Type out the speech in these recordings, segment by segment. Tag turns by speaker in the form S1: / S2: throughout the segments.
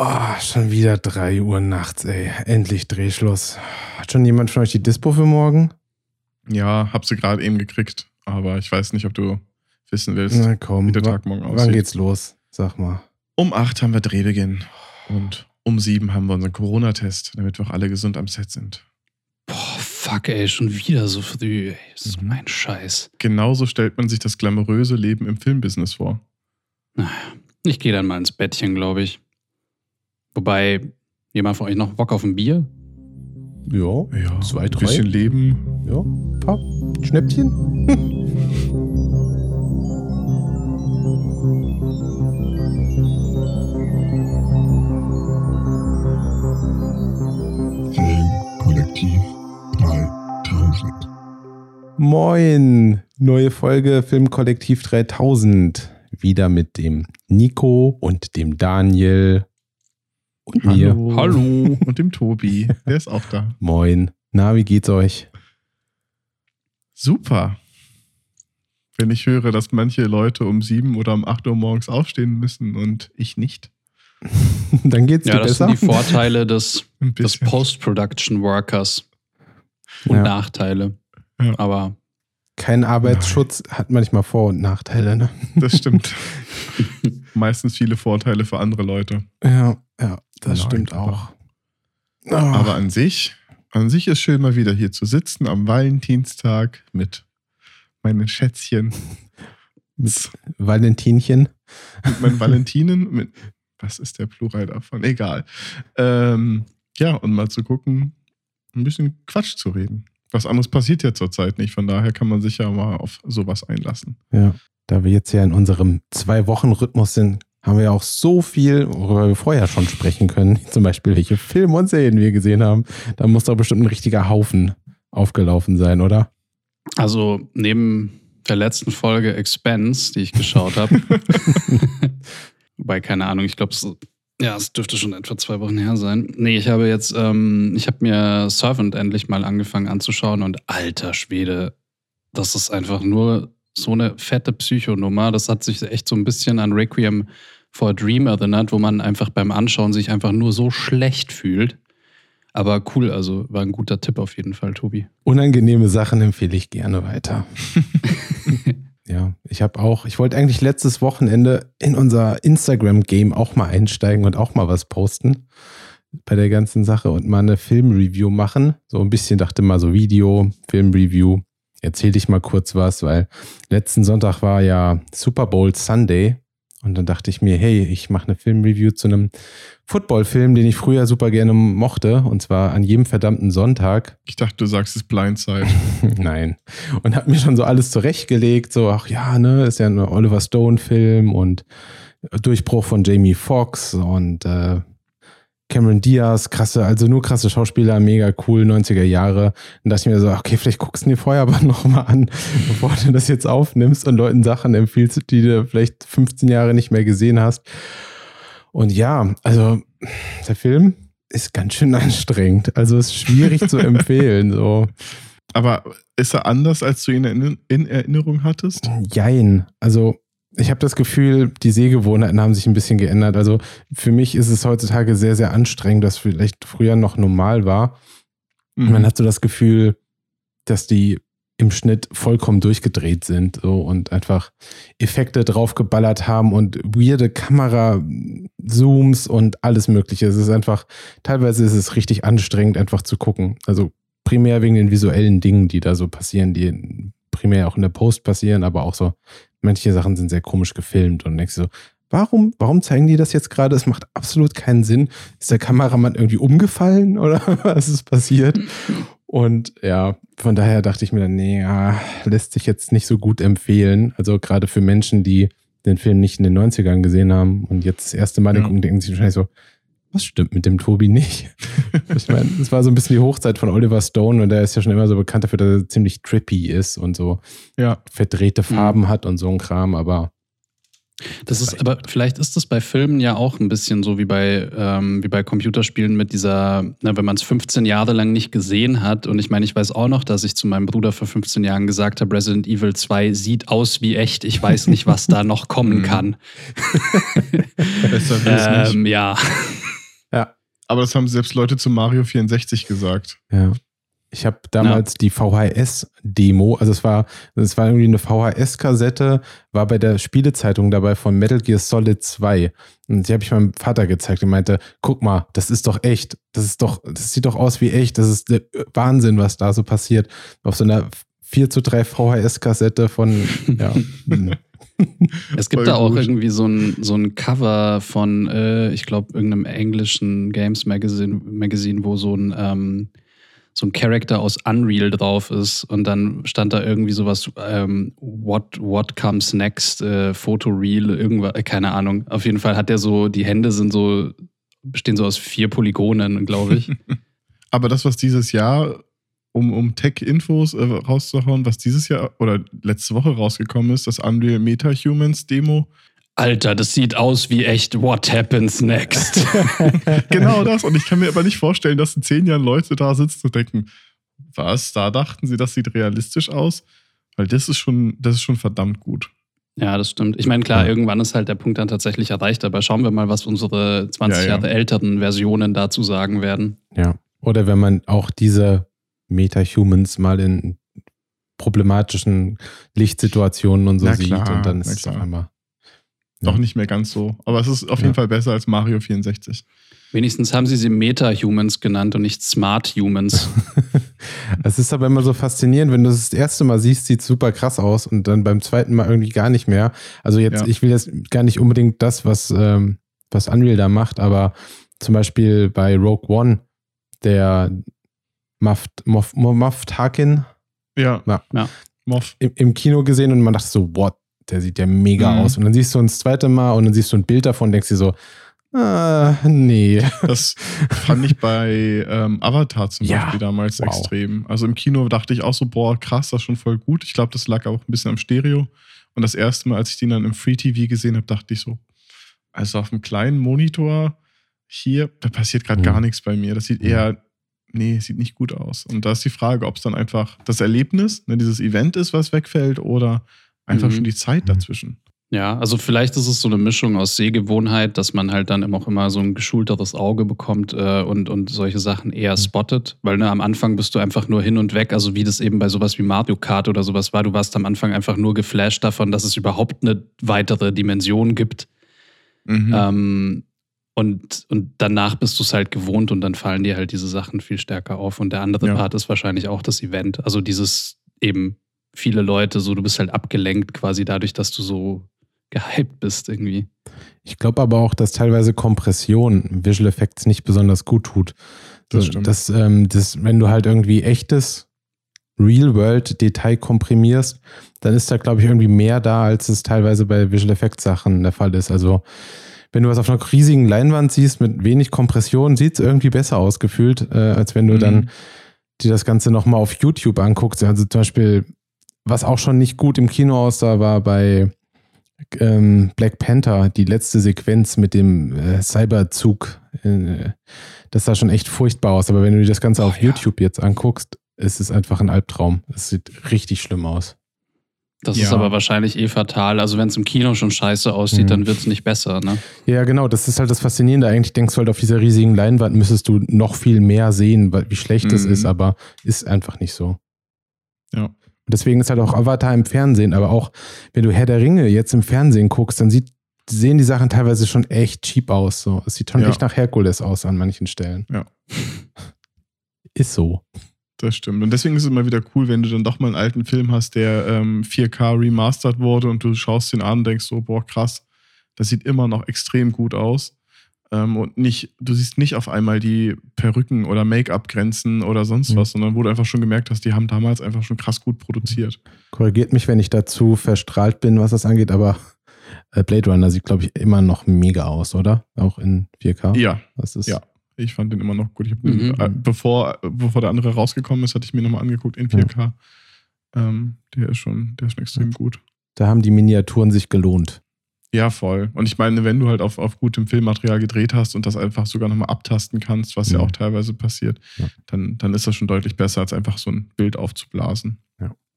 S1: Oh, schon wieder 3 Uhr nachts, ey. Endlich Drehschluss. Hat schon jemand von euch die Dispo für morgen?
S2: Ja, hab sie gerade eben gekriegt. Aber ich weiß nicht, ob du wissen willst,
S1: Na komm,
S2: wie der Tag morgen aussieht.
S1: wann geht's los? Sag mal.
S2: Um 8 haben wir Drehbeginn. Und um 7 haben wir unseren Corona-Test, damit wir auch alle gesund am Set sind.
S3: Boah, fuck, ey, schon wieder so früh. Ey. So
S2: Mhm.
S3: ein Scheiß.
S2: Genauso stellt man sich das glamouröse Leben im Filmbusiness vor.
S3: Ich gehe dann mal ins Bettchen, glaube ich. Wobei, jemand von euch noch Bock auf ein Bier?
S1: Ja,
S2: Ja,
S1: Zwei,
S2: ein
S1: drei?
S2: bisschen Leben.
S1: ja, ein paar Schnäppchen.
S4: Filmkollektiv 3000.
S1: Moin, neue Folge Filmkollektiv 3000. Wieder mit dem Nico und dem Daniel und mir.
S3: Hallo.
S2: Und dem Tobi. Der ist auch da.
S1: Moin. Na, wie geht's euch?
S2: Super. Wenn ich höre, dass manche Leute um 7 oder um 8 Uhr morgens aufstehen müssen und ich nicht.
S1: Dann geht's dir
S3: Ja, das
S1: besser.
S3: sind die Vorteile des, des. Post-Production-Workers. Und
S1: Ja.
S3: Nachteile.
S2: Ja.
S3: Aber
S1: Kein Arbeitsschutz hat manchmal Vor- und Nachteile, ne?
S2: Das stimmt. Meistens viele Vorteile für andere Leute.
S1: Ja, ja, das
S2: Nein,
S1: stimmt
S2: aber-
S1: auch. Ah,
S2: Aber an sich, an sich ist schön mal wieder hier zu sitzen am Valentinstag mit meinen Schätzchen,
S1: mit Valentinchen.
S2: mit meinen Valentinen, mit was ist der Plural davon? Egal. Ähm, ja, und mal zu gucken, ein bisschen Quatsch zu reden. Was anderes passiert ja zurzeit nicht, von daher kann man sich ja mal auf sowas einlassen.
S1: Ja, da wir jetzt ja in unserem Zwei-Wochen-Rhythmus sind, haben wir ja auch so viel, worüber wir vorher schon sprechen können. Zum Beispiel, welche Filme und Serien wir gesehen haben. Da muss doch bestimmt ein richtiger Haufen aufgelaufen sein, oder?
S3: also neben der letzten Folge Expense, die ich geschaut habe, wobei keine Ahnung, ich glaube, es, ja, es dürfte schon etwa zwei Wochen her sein. Nee, ich habe jetzt, ähm, ich habe mir Servant endlich mal angefangen anzuschauen und alter Schwede, das ist einfach nur so eine fette Psychonummer. Das hat sich echt so ein bisschen an Requiem for a Dream erinnert, wo man einfach beim Anschauen sich einfach nur so schlecht fühlt. Aber cool, also war ein guter Tipp auf jeden Fall, Tobi.
S1: Unangenehme Sachen empfehle ich gerne weiter. Ja, ich habe auch, ich wollte eigentlich letztes Wochenende in unser Instagram-Game auch mal einsteigen und auch mal was posten bei der ganzen Sache und mal eine Filmreview machen. So ein bisschen dachte mal so Video, Filmreview. Erzähl dich mal kurz was, weil letzten Sonntag war ja Super Bowl Sunday und dann dachte ich mir, hey, ich mache eine Filmreview zu einem Footballfilm, den ich früher super gerne mochte und zwar an jedem verdammten Sonntag.
S2: Ich dachte, du sagst es Blindside.
S1: Nein. Und habe mir schon so alles zurechtgelegt, so, ach ja, ne, ist ja ein Oliver Stone-Film und Durchbruch von Jamie Foxx und äh, Cameron Diaz, krasse, also nur krasse Schauspieler, mega cool, 90er Jahre. Und dachte ich mir so, okay, vielleicht guckst du dir vorher aber nochmal an, bevor du das jetzt aufnimmst und Leuten Sachen empfiehlst, die du vielleicht 15 Jahre nicht mehr gesehen hast. Und ja, also der Film ist ganz schön anstrengend. Also ist schwierig zu empfehlen. So.
S2: Aber ist er anders, als du ihn in, in Erinnerung hattest?
S1: Jein. Also ich habe das Gefühl, die Sehgewohnheiten haben sich ein bisschen geändert. Also für mich ist es heutzutage sehr, sehr anstrengend, das vielleicht früher noch normal war.
S2: Mhm.
S1: Man hat so das Gefühl, dass die im Schnitt vollkommen durchgedreht sind so, und einfach Effekte draufgeballert haben und weirde Kamera-Zooms und alles Mögliche. Es ist einfach, teilweise ist es richtig anstrengend, einfach zu gucken. Also primär wegen den visuellen Dingen, die da so passieren, die primär auch in der Post passieren, aber auch so, manche Sachen sind sehr komisch gefilmt und denkst so, warum, warum zeigen die das jetzt gerade? Es macht absolut keinen Sinn. Ist der Kameramann irgendwie umgefallen oder was ist passiert? Und ja, von daher dachte ich mir dann, nee, ja, lässt sich jetzt nicht so gut empfehlen. Also gerade für Menschen, die den Film nicht in den 90ern gesehen haben und jetzt das erste Mal
S2: Ja.
S1: gucken, denken sich wahrscheinlich so, was stimmt mit dem Tobi nicht? ich meine, es war so ein bisschen die Hochzeit von Oliver Stone und der ist ja schon immer so bekannt dafür, dass er ziemlich trippy ist und so
S2: Ja,
S1: verdrehte Farben hat und so ein Kram, aber
S3: Das ist, aber vielleicht ist das bei Filmen ja auch ein bisschen so wie bei, ähm, wie bei Computerspielen mit dieser, na, wenn man es 15 Jahre lang nicht gesehen hat. Und ich meine, ich weiß auch noch, dass ich zu meinem Bruder vor 15 Jahren gesagt habe, Resident Evil 2 sieht aus wie echt. Ich weiß nicht, was da noch kommen
S2: Mhm.
S3: kann.
S2: besser
S3: ähm, ja.
S2: Aber das haben selbst Leute zu Mario 64 gesagt.
S1: Ja. Ich habe damals die VHS-Demo, also es war, es war irgendwie eine VHS-Kassette, war bei der Spielezeitung dabei von Metal Gear Solid 2. Und die habe ich meinem Vater gezeigt und meinte, guck mal, das ist doch echt. Das ist doch, das sieht doch aus wie echt. Das ist der Wahnsinn, was da so passiert. Auf so einer 4 zu 3 VHS-Kassette von, ja.
S3: Es gibt
S2: Voll
S3: da auch
S2: gut.
S3: irgendwie so ein, so ein Cover von, äh, ich glaube, irgendeinem englischen Games Magazine, Magazine wo so ein, ähm, so ein Charakter aus Unreal drauf ist. Und dann stand da irgendwie sowas, ähm, what, what comes next, äh, Photoreal, irgendwas, äh, keine Ahnung. Auf jeden Fall hat der so, die Hände sind so, bestehen so aus vier Polygonen, glaube ich.
S2: Aber das, was dieses Jahr, um, um Tech-Infos äh, rauszuhauen, was dieses Jahr oder letzte Woche rausgekommen ist, das Unreal Meta-Humans Demo.
S3: Alter, das sieht aus wie echt What happens next.
S2: genau das. Und ich kann mir aber nicht vorstellen, dass in zehn Jahren Leute da sitzen und denken, was, da dachten sie, das sieht realistisch aus? Weil das ist schon, das ist schon verdammt gut.
S3: Ja, das stimmt. Ich meine, klar,
S1: Ja.
S3: irgendwann ist halt der Punkt dann tatsächlich erreicht, aber schauen wir mal, was unsere 20
S2: Ja, ja.
S3: Jahre älteren Versionen dazu sagen werden.
S1: Ja. Oder wenn man auch diese Meta-Humans mal in problematischen Lichtsituationen und so
S2: Na
S1: sieht
S2: klar,
S1: und dann ist es auf einmal.
S2: Doch
S1: Ja.
S2: nicht mehr ganz so. Aber es ist auf
S1: Ja.
S2: jeden Fall besser als Mario 64.
S3: Wenigstens haben sie sie Meta-Humans genannt und nicht Smart-Humans.
S1: Es ist aber immer so faszinierend, wenn du es das erste Mal siehst, sieht super krass aus und dann beim zweiten Mal irgendwie gar nicht mehr. Also jetzt,
S2: Ja.
S1: ich will jetzt gar nicht unbedingt das, was, ähm, was Unreal da macht, aber zum Beispiel bei Rogue One, der Muff, Muff, Muff Tarkin
S2: Ja.
S1: Ja.
S3: Ja.
S2: Moff.
S1: im, im Kino gesehen und man dachte so, what, der sieht ja mega
S2: Mhm.
S1: aus. Und dann siehst du ihn das zweite Mal und dann siehst du ein Bild davon und denkst dir so, ah, nee.
S2: Das fand ich bei ähm, Avatar zum
S1: Ja.
S2: Beispiel damals
S1: Wow.
S2: extrem. Also im Kino dachte ich auch so, boah, krass, das ist schon voll gut. Ich glaube, das lag auch ein bisschen am Stereo. Und das erste Mal, als ich den dann im Free TV gesehen habe, dachte ich so, also auf einem kleinen Monitor hier, da passiert gerade
S1: Mhm.
S2: gar nichts bei mir. Das sieht eher, nee, sieht nicht gut aus. Und da ist die Frage, ob es dann einfach das Erlebnis, ne, dieses Event ist, was wegfällt, oder einfach
S3: Mhm.
S2: schon die Zeit
S1: Mhm.
S2: dazwischen.
S3: ja, also vielleicht ist es so eine Mischung aus Sehgewohnheit, dass man halt dann immer auch immer so ein geschulteres Auge bekommt äh, und, und solche Sachen eher spottet. Weil ne, am Anfang bist du einfach nur hin und weg, also wie das eben bei sowas wie Mario Kart oder sowas war. Du warst am Anfang einfach nur geflasht davon, dass es überhaupt eine weitere Dimension gibt.
S2: Mhm.
S3: Ähm, und, und danach bist du es halt gewohnt und dann fallen dir halt diese Sachen viel stärker auf. Und der andere
S2: Ja.
S3: Part ist wahrscheinlich auch das Event. Also dieses eben viele Leute, so du bist halt abgelenkt quasi dadurch, dass du so gehypt bist irgendwie.
S1: Ich glaube aber auch, dass teilweise Kompression Visual Effects nicht besonders gut tut.
S2: Das stimmt.
S1: dass, ähm, das, wenn du halt irgendwie echtes Real-World-Detail komprimierst, dann ist da, glaube ich, irgendwie mehr da, als es teilweise bei Visual Effects Sachen der Fall ist. Also, wenn du was auf einer riesigen Leinwand siehst mit wenig Kompression, sieht es irgendwie besser aus gefühlt, äh, als wenn du
S2: Mhm.
S1: dann dir das Ganze nochmal auf YouTube anguckst. Also zum Beispiel, was auch schon nicht gut im Kino aussah, war bei ähm, Black Panther, die letzte Sequenz mit dem äh, Cyberzug. Äh, das sah schon echt furchtbar aus. Aber wenn du dir das Ganze
S3: Oh,
S1: auf
S3: ja.
S1: YouTube jetzt anguckst, ist es einfach ein Albtraum. Es sieht richtig schlimm aus.
S3: Das
S2: Ja.
S3: ist aber wahrscheinlich eh fatal. Also wenn es im Kino schon scheiße aussieht,
S1: Mhm.
S3: dann wird es nicht besser, ne?
S1: Ja, genau, das ist halt das Faszinierende. Eigentlich denkst du halt, auf dieser riesigen Leinwand müsstest du noch viel mehr sehen, weil- wie schlecht es
S2: Mhm.
S1: ist, aber ist einfach nicht so.
S2: Ja.
S1: Und deswegen ist halt auch Avatar im Fernsehen, aber auch wenn du Herr der Ringe jetzt im Fernsehen guckst, dann sieht, sehen die Sachen teilweise schon echt cheap aus. So. Es sieht schon
S2: Ja.
S1: echt nach Herkules aus an manchen Stellen.
S2: Ja.
S1: Ist so.
S2: Das stimmt. Und deswegen ist es immer wieder cool, wenn du dann doch mal einen alten Film hast, der ähm, 4K remastered wurde und du schaust den an und denkst so, boah, krass, das sieht immer noch extrem gut aus. Ähm, und nicht, du siehst nicht auf einmal die Perücken oder Make-up-Grenzen oder sonst
S1: Mhm.
S2: was, sondern wo du einfach schon gemerkt hast, die haben damals einfach schon krass gut produziert.
S1: Korrigiert mich, wenn ich dazu verstrahlt bin, was das angeht, aber äh, Blade Runner sieht, glaube ich, immer noch mega aus, oder? Auch in 4K.
S2: Ja,
S1: Das ist,
S2: Ja. Ich fand den immer noch gut. Ich hab
S3: Mhm.
S2: den, äh, bevor, bevor der andere rausgekommen ist, hatte ich mir nochmal angeguckt in 4K. Ähm, der ist schon, der ist schon extrem gut.
S1: Da haben die Miniaturen sich gelohnt.
S2: Ja, voll. Und ich meine, wenn du halt auf, auf gutem Filmmaterial gedreht hast und das einfach sogar nochmal abtasten kannst, was ja
S1: Mhm.
S2: auch teilweise passiert,
S1: Ja.
S2: dann, dann ist das schon deutlich besser, als einfach so ein Bild aufzublasen.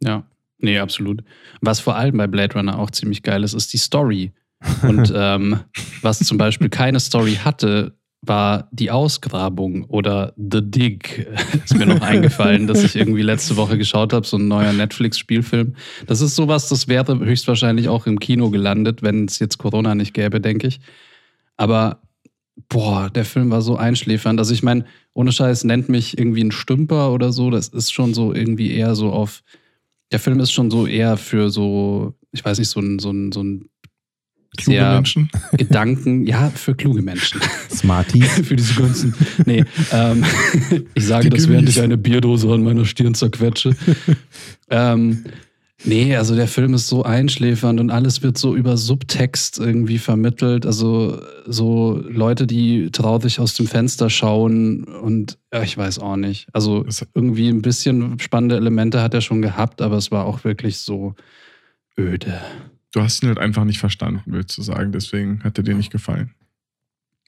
S3: Ja. Nee, absolut. Was vor allem bei Blade Runner auch ziemlich geil ist, ist die Story. Und ähm, was zum Beispiel keine Story hatte, war Die Ausgrabung oder The Dig. Ist mir noch eingefallen, dass ich irgendwie letzte Woche geschaut habe, so ein neuer Netflix-Spielfilm. Das ist sowas, das wäre höchstwahrscheinlich auch im Kino gelandet, wenn es jetzt Corona nicht gäbe, denke ich. Aber boah, der Film war so einschläfernd. Also ich meine, ohne Scheiß nennt mich irgendwie ein Stümper oder so. Das ist schon so irgendwie eher so auf. Der Film ist schon so eher für so, ich weiß nicht, so ein, so ein, so ein
S2: Kluge
S3: sehr
S2: Menschen.
S3: Gedanken, ja, für kluge Menschen.
S1: Smarties.
S3: für diese ganzen. Nee, ähm, ich sage
S2: Die
S3: das, während ich eine Bierdose an meiner Stirn zerquetsche. ähm, nee, also der Film ist so einschläfernd und alles wird so über Subtext irgendwie vermittelt. Also so Leute, die traurig aus dem Fenster schauen und ja, ich weiß auch nicht. Also irgendwie ein bisschen spannende Elemente hat er schon gehabt, aber es war auch wirklich so öde.
S2: Du hast ihn halt einfach nicht verstanden, willst du sagen. Deswegen hat er dir nicht gefallen.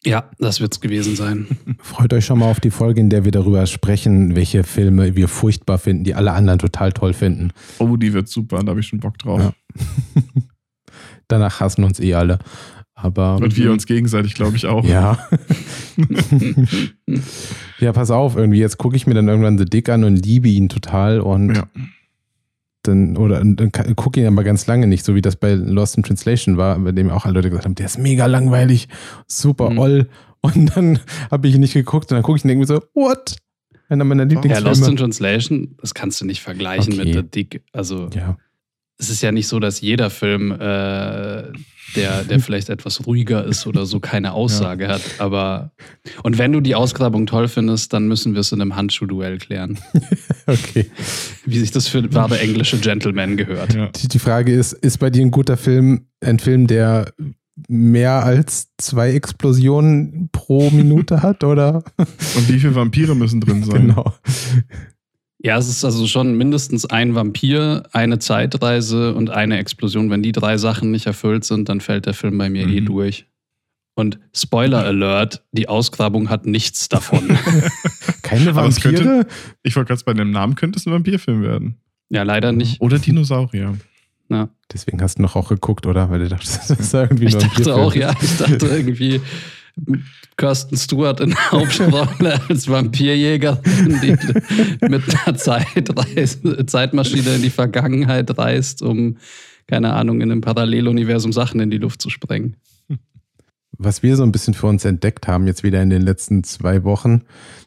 S3: Ja, das wird's gewesen sein.
S1: Freut euch schon mal auf die Folge, in der wir darüber sprechen, welche Filme wir furchtbar finden, die alle anderen total toll finden.
S2: Oh, die wird super, da habe ich schon Bock drauf.
S1: Ja. Danach hassen uns eh alle. Aber
S2: Und wir uns gegenseitig, glaube ich, auch.
S1: ja. ja, pass auf, irgendwie jetzt gucke ich mir dann irgendwann The Dick an und liebe ihn total und
S2: Ja.
S1: Dann oder dann gucke ihn aber ganz lange nicht, so wie das bei Lost in Translation war, bei dem auch alle Leute gesagt haben, der ist mega langweilig, super
S3: Mhm.
S1: oll. Und dann habe ich ihn nicht geguckt und dann gucke ich ihn irgendwie so, what? Einer meiner
S3: Ja,
S1: Lieblingsfilme.
S3: Lost in Translation, das kannst du nicht vergleichen
S1: Okay.
S3: mit The Dick. Also
S1: ja.
S3: Es ist ja nicht so, dass jeder Film, äh, der, der vielleicht etwas ruhiger ist oder so, keine Aussage hat. Aber und wenn du die Ausgrabung toll findest, dann müssen wir es in einem Handschuhduell klären,
S1: Okay.
S3: wie sich das für wahre englische Gentlemen gehört.
S2: Ja.
S1: Die, die Frage ist, ist bei dir ein guter Film ein Film, der mehr als zwei Explosionen pro Minute hat, oder?
S2: Und wie viele Vampire müssen drin sein?
S1: Genau.
S3: Ja, es ist also schon mindestens ein Vampir, eine Zeitreise und eine Explosion. Wenn die drei Sachen nicht erfüllt sind, dann fällt der Film bei mir eh
S2: Mhm.
S3: durch. Und Spoiler Alert, die Ausgrabung hat nichts davon.
S1: Keine
S2: es könnte-
S1: Vampire?
S2: Ich wollte gerade bei dem Namen könnte es ein Vampirfilm werden.
S3: ja, leider nicht.
S2: Oder Dinosaurier.
S3: Ja.
S1: Deswegen hast du noch auch geguckt, oder? Weil du dachtest, das ist irgendwie
S3: Ich
S1: ein
S3: dachte
S1: Vampirfilm.
S3: auch, ja, ich dachte irgendwie Kirsten Stewart in der Hauptrolle als Vampirjägerin, die mit einer Zeitreise, Zeitmaschine in die Vergangenheit reist, um, keine Ahnung, in einem Paralleluniversum Sachen in die Luft zu sprengen.
S1: Was wir so ein bisschen für uns entdeckt haben, jetzt wieder in den letzten zwei Wochen,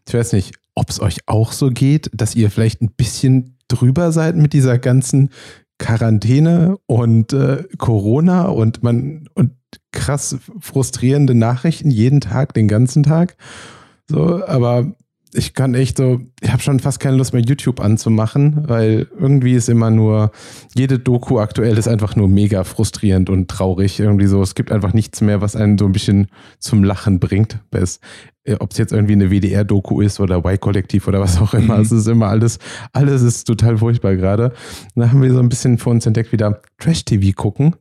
S1: ich weiß nicht, ob es euch auch so geht, dass ihr vielleicht ein bisschen drüber seid mit dieser ganzen Quarantäne und äh, Corona und man krass frustrierende Nachrichten jeden Tag, den ganzen Tag. So, aber ich kann echt so, ich habe schon fast keine Lust mehr YouTube anzumachen, weil irgendwie ist immer nur, jede Doku aktuell ist einfach nur mega frustrierend und traurig. Irgendwie so, es gibt einfach nichts mehr, was einen so ein bisschen zum Lachen bringt. Ob es jetzt irgendwie eine WDR-Doku ist oder Y-Kollektiv oder was auch immer,
S2: Mhm.
S1: es ist immer alles, alles ist total furchtbar gerade. Da haben wir so ein bisschen für uns entdeckt, wieder Trash-TV gucken.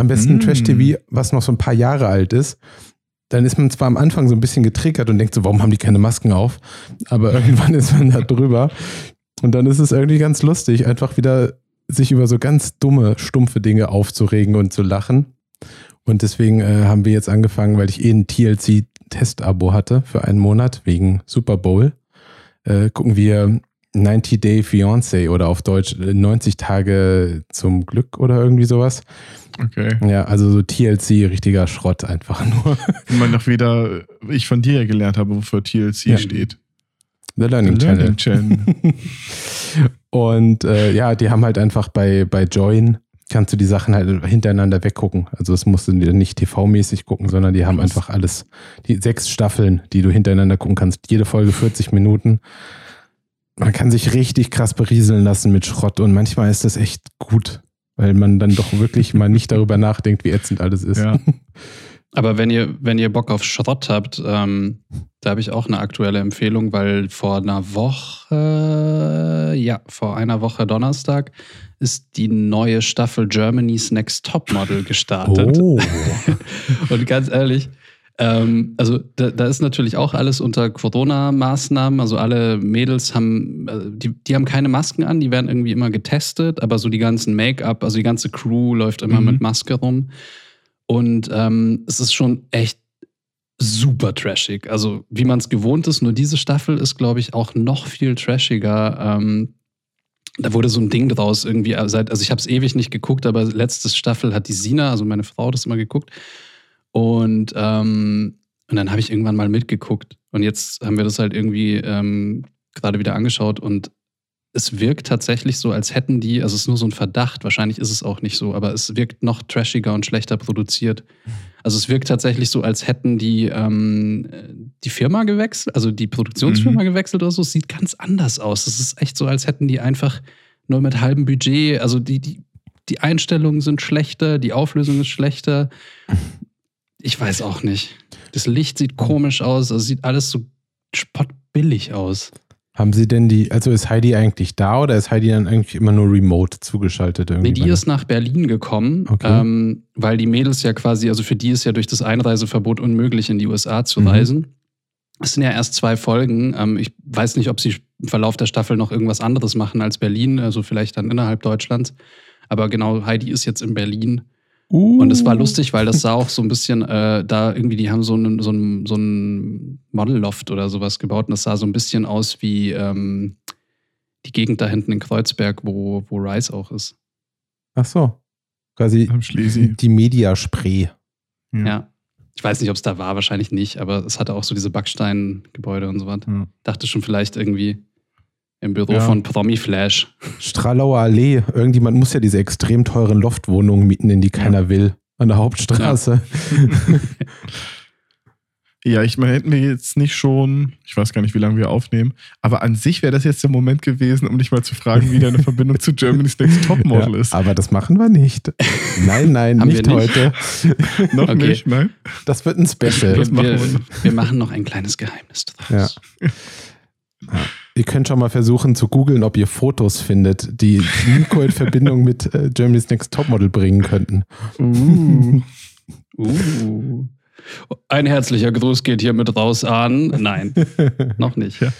S1: Am besten
S2: Mhm.
S1: Trash-TV, was noch so ein paar Jahre alt ist. Dann ist man zwar am Anfang so ein bisschen getriggert und denkt so, warum haben die keine Masken auf? Aber irgendwann ist man da drüber. Und dann ist es irgendwie ganz lustig, einfach wieder sich über so ganz dumme, stumpfe Dinge aufzuregen und zu lachen. Und deswegen äh, haben wir jetzt angefangen, weil ich eh ein TLC-Testabo hatte für einen Monat wegen Super Bowl, äh, gucken wir 90 Day Fiancé oder auf Deutsch äh, 90 Tage zum Glück oder irgendwie sowas.
S2: Okay.
S1: Ja, also so TLC, richtiger Schrott einfach nur.
S2: Und man noch wieder, ich von dir ja gelernt habe, wofür TLC
S1: Ja.
S2: steht.
S1: The Learning
S2: The
S1: Channel.
S2: Learning Channel.
S1: Und äh, ja, die haben halt einfach bei, bei Join, kannst du die Sachen halt hintereinander weggucken. Also es musst du nicht TV-mäßig gucken, sondern die haben
S2: Krass.
S1: einfach alles, die sechs Staffeln, die du hintereinander gucken kannst. Jede Folge 40 Minuten. Man kann sich richtig krass berieseln lassen mit Schrott und manchmal ist das echt gut, weil man dann doch wirklich mal nicht darüber nachdenkt, wie ätzend alles ist.
S2: Ja.
S3: Aber wenn ihr, wenn ihr Bock auf Schrott habt, ähm, da habe ich auch eine aktuelle Empfehlung, weil vor einer Woche, ja, vor einer Woche Donnerstag ist die neue Staffel Germany's Next Topmodel gestartet.
S1: Oh.
S3: Und ganz ehrlich, ähm, also da, da ist natürlich auch alles unter Corona-Maßnahmen. Also alle Mädels haben, äh, die, die haben keine Masken an, die werden irgendwie immer getestet, aber so die ganzen Make-up, also die ganze Crew läuft immer
S2: Mhm.
S3: mit Maske rum. Und ähm, es ist schon echt super trashig. Also, wie man es gewohnt ist, nur diese Staffel ist, glaube ich, auch noch viel trashiger. Ähm, da wurde so ein Ding draus irgendwie äh, also ich habe es ewig nicht geguckt, aber letzte Staffel hat die Sina, also meine Frau, das immer geguckt. Und, ähm, und dann habe ich irgendwann mal mitgeguckt. Und jetzt haben wir das halt irgendwie ähm, gerade wieder angeschaut und es wirkt tatsächlich so, als hätten die, also es ist nur so ein Verdacht, wahrscheinlich ist es auch nicht so, aber es wirkt noch trashiger und schlechter produziert. Also es wirkt tatsächlich so, als hätten die ähm, die Firma gewechselt, also die Produktionsfirma
S2: Mhm.
S3: gewechselt oder so. Es sieht ganz anders aus. Es ist echt so, als hätten die einfach nur mit halbem Budget, also die, die, die Einstellungen sind schlechter, die Auflösung ist schlechter. Ich weiß auch nicht. Das Licht sieht komisch aus, also sieht alles so spottbillig aus.
S1: Haben Sie denn die, also ist Heidi eigentlich da oder ist Heidi dann eigentlich immer nur remote zugeschaltet irgendwie?
S3: Nee, die ist nach Berlin gekommen,
S1: Okay.
S3: ähm, weil die Mädels ja quasi, also für die ist ja durch das Einreiseverbot unmöglich, in die USA zu
S1: Mhm.
S3: reisen. Es sind ja erst zwei Folgen. Ähm, ich weiß nicht, ob sie im Verlauf der Staffel noch irgendwas anderes machen als Berlin, also vielleicht dann innerhalb Deutschlands. Aber genau, Heidi ist jetzt in Berlin.
S1: Uh,
S3: Und es war lustig, weil das sah auch so ein bisschen, äh, da irgendwie, die haben so einen so einen- so einen Modelloft oder sowas gebaut und das sah so ein bisschen aus wie ähm, die Gegend da hinten in Kreuzberg, wo, wo Rice auch ist.
S1: Ach so. Quasi die Mediaspray.
S3: Ja. Ich weiß nicht, ob es da war, wahrscheinlich nicht, aber es hatte auch so diese Backsteingebäude und so was.
S2: Ja.
S3: Dachte schon vielleicht irgendwie im Büro
S1: Ja.
S3: von Promi Flash.
S1: Stralauer Allee. Irgendjemand muss ja diese extrem teuren Loftwohnungen mieten, in die keiner will. An der Hauptstraße.
S2: Ja, ich meine, hätten wir jetzt nicht schon, ich weiß gar nicht, wie lange wir aufnehmen, aber an sich wäre das jetzt der Moment gewesen, um dich mal zu fragen, wie deine Verbindung zu Germany's Next Topmodel
S1: Ja,
S2: ist.
S1: aber das machen wir nicht. Nein, nein, nicht,
S3: nicht?
S1: heute.
S2: Noch
S3: okay.
S2: nicht, nein?
S1: Das wird ein Special.
S2: Das
S3: Wir,
S2: machen
S3: wir,
S2: wir.
S3: machen noch ein kleines Geheimnis draus.
S1: Ihr könnt schon mal versuchen zu googeln, ob ihr Fotos findet, die Nico in Verbindung mit äh, Germany's Next Topmodel bringen könnten.
S2: Uh.
S3: Uh. Ein herzlicher Gruß geht hiermit raus an. Nein, noch nicht.
S2: Ja.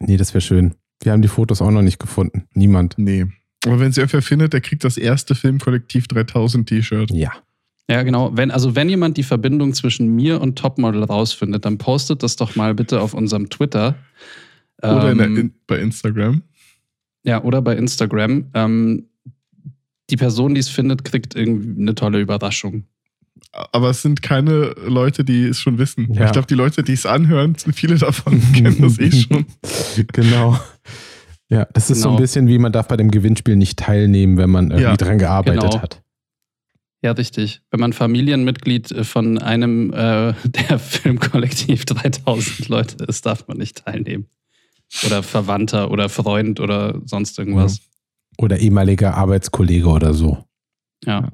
S1: Nee, das wäre schön. Wir haben die Fotos auch noch nicht gefunden. Niemand.
S2: Nee. Aber wenn sie irgendwer findet, der kriegt das erste Filmkollektiv 3000 T-Shirt.
S1: Ja.
S3: Ja, genau. Wenn, also wenn jemand die Verbindung zwischen mir und Topmodel rausfindet, dann postet das doch mal bitte auf unserem Twitter.
S2: Oder in der,
S3: Ähm,
S2: in, bei Instagram.
S3: Ja, oder bei Instagram. Ähm, die Person, die es findet, kriegt irgendwie eine tolle Überraschung.
S2: Aber es sind keine Leute, die es schon wissen.
S1: Ja.
S2: Ich glaube, die Leute, die es anhören, viele davon kennen das eh schon.
S1: genau. Ja, das ist so ein
S3: Genau.
S1: bisschen wie man darf bei dem Gewinnspiel nicht teilnehmen, wenn man irgendwie
S2: Ja,
S1: dran gearbeitet
S3: genau.
S1: hat.
S3: Ja, richtig. Wenn man Familienmitglied äh, von einem äh, der Filmkollektiv 3000 Leute ist, darf man nicht teilnehmen. Oder Verwandter oder Freund oder sonst irgendwas.
S1: Oder ehemaliger Arbeitskollege oder so.
S3: Ja.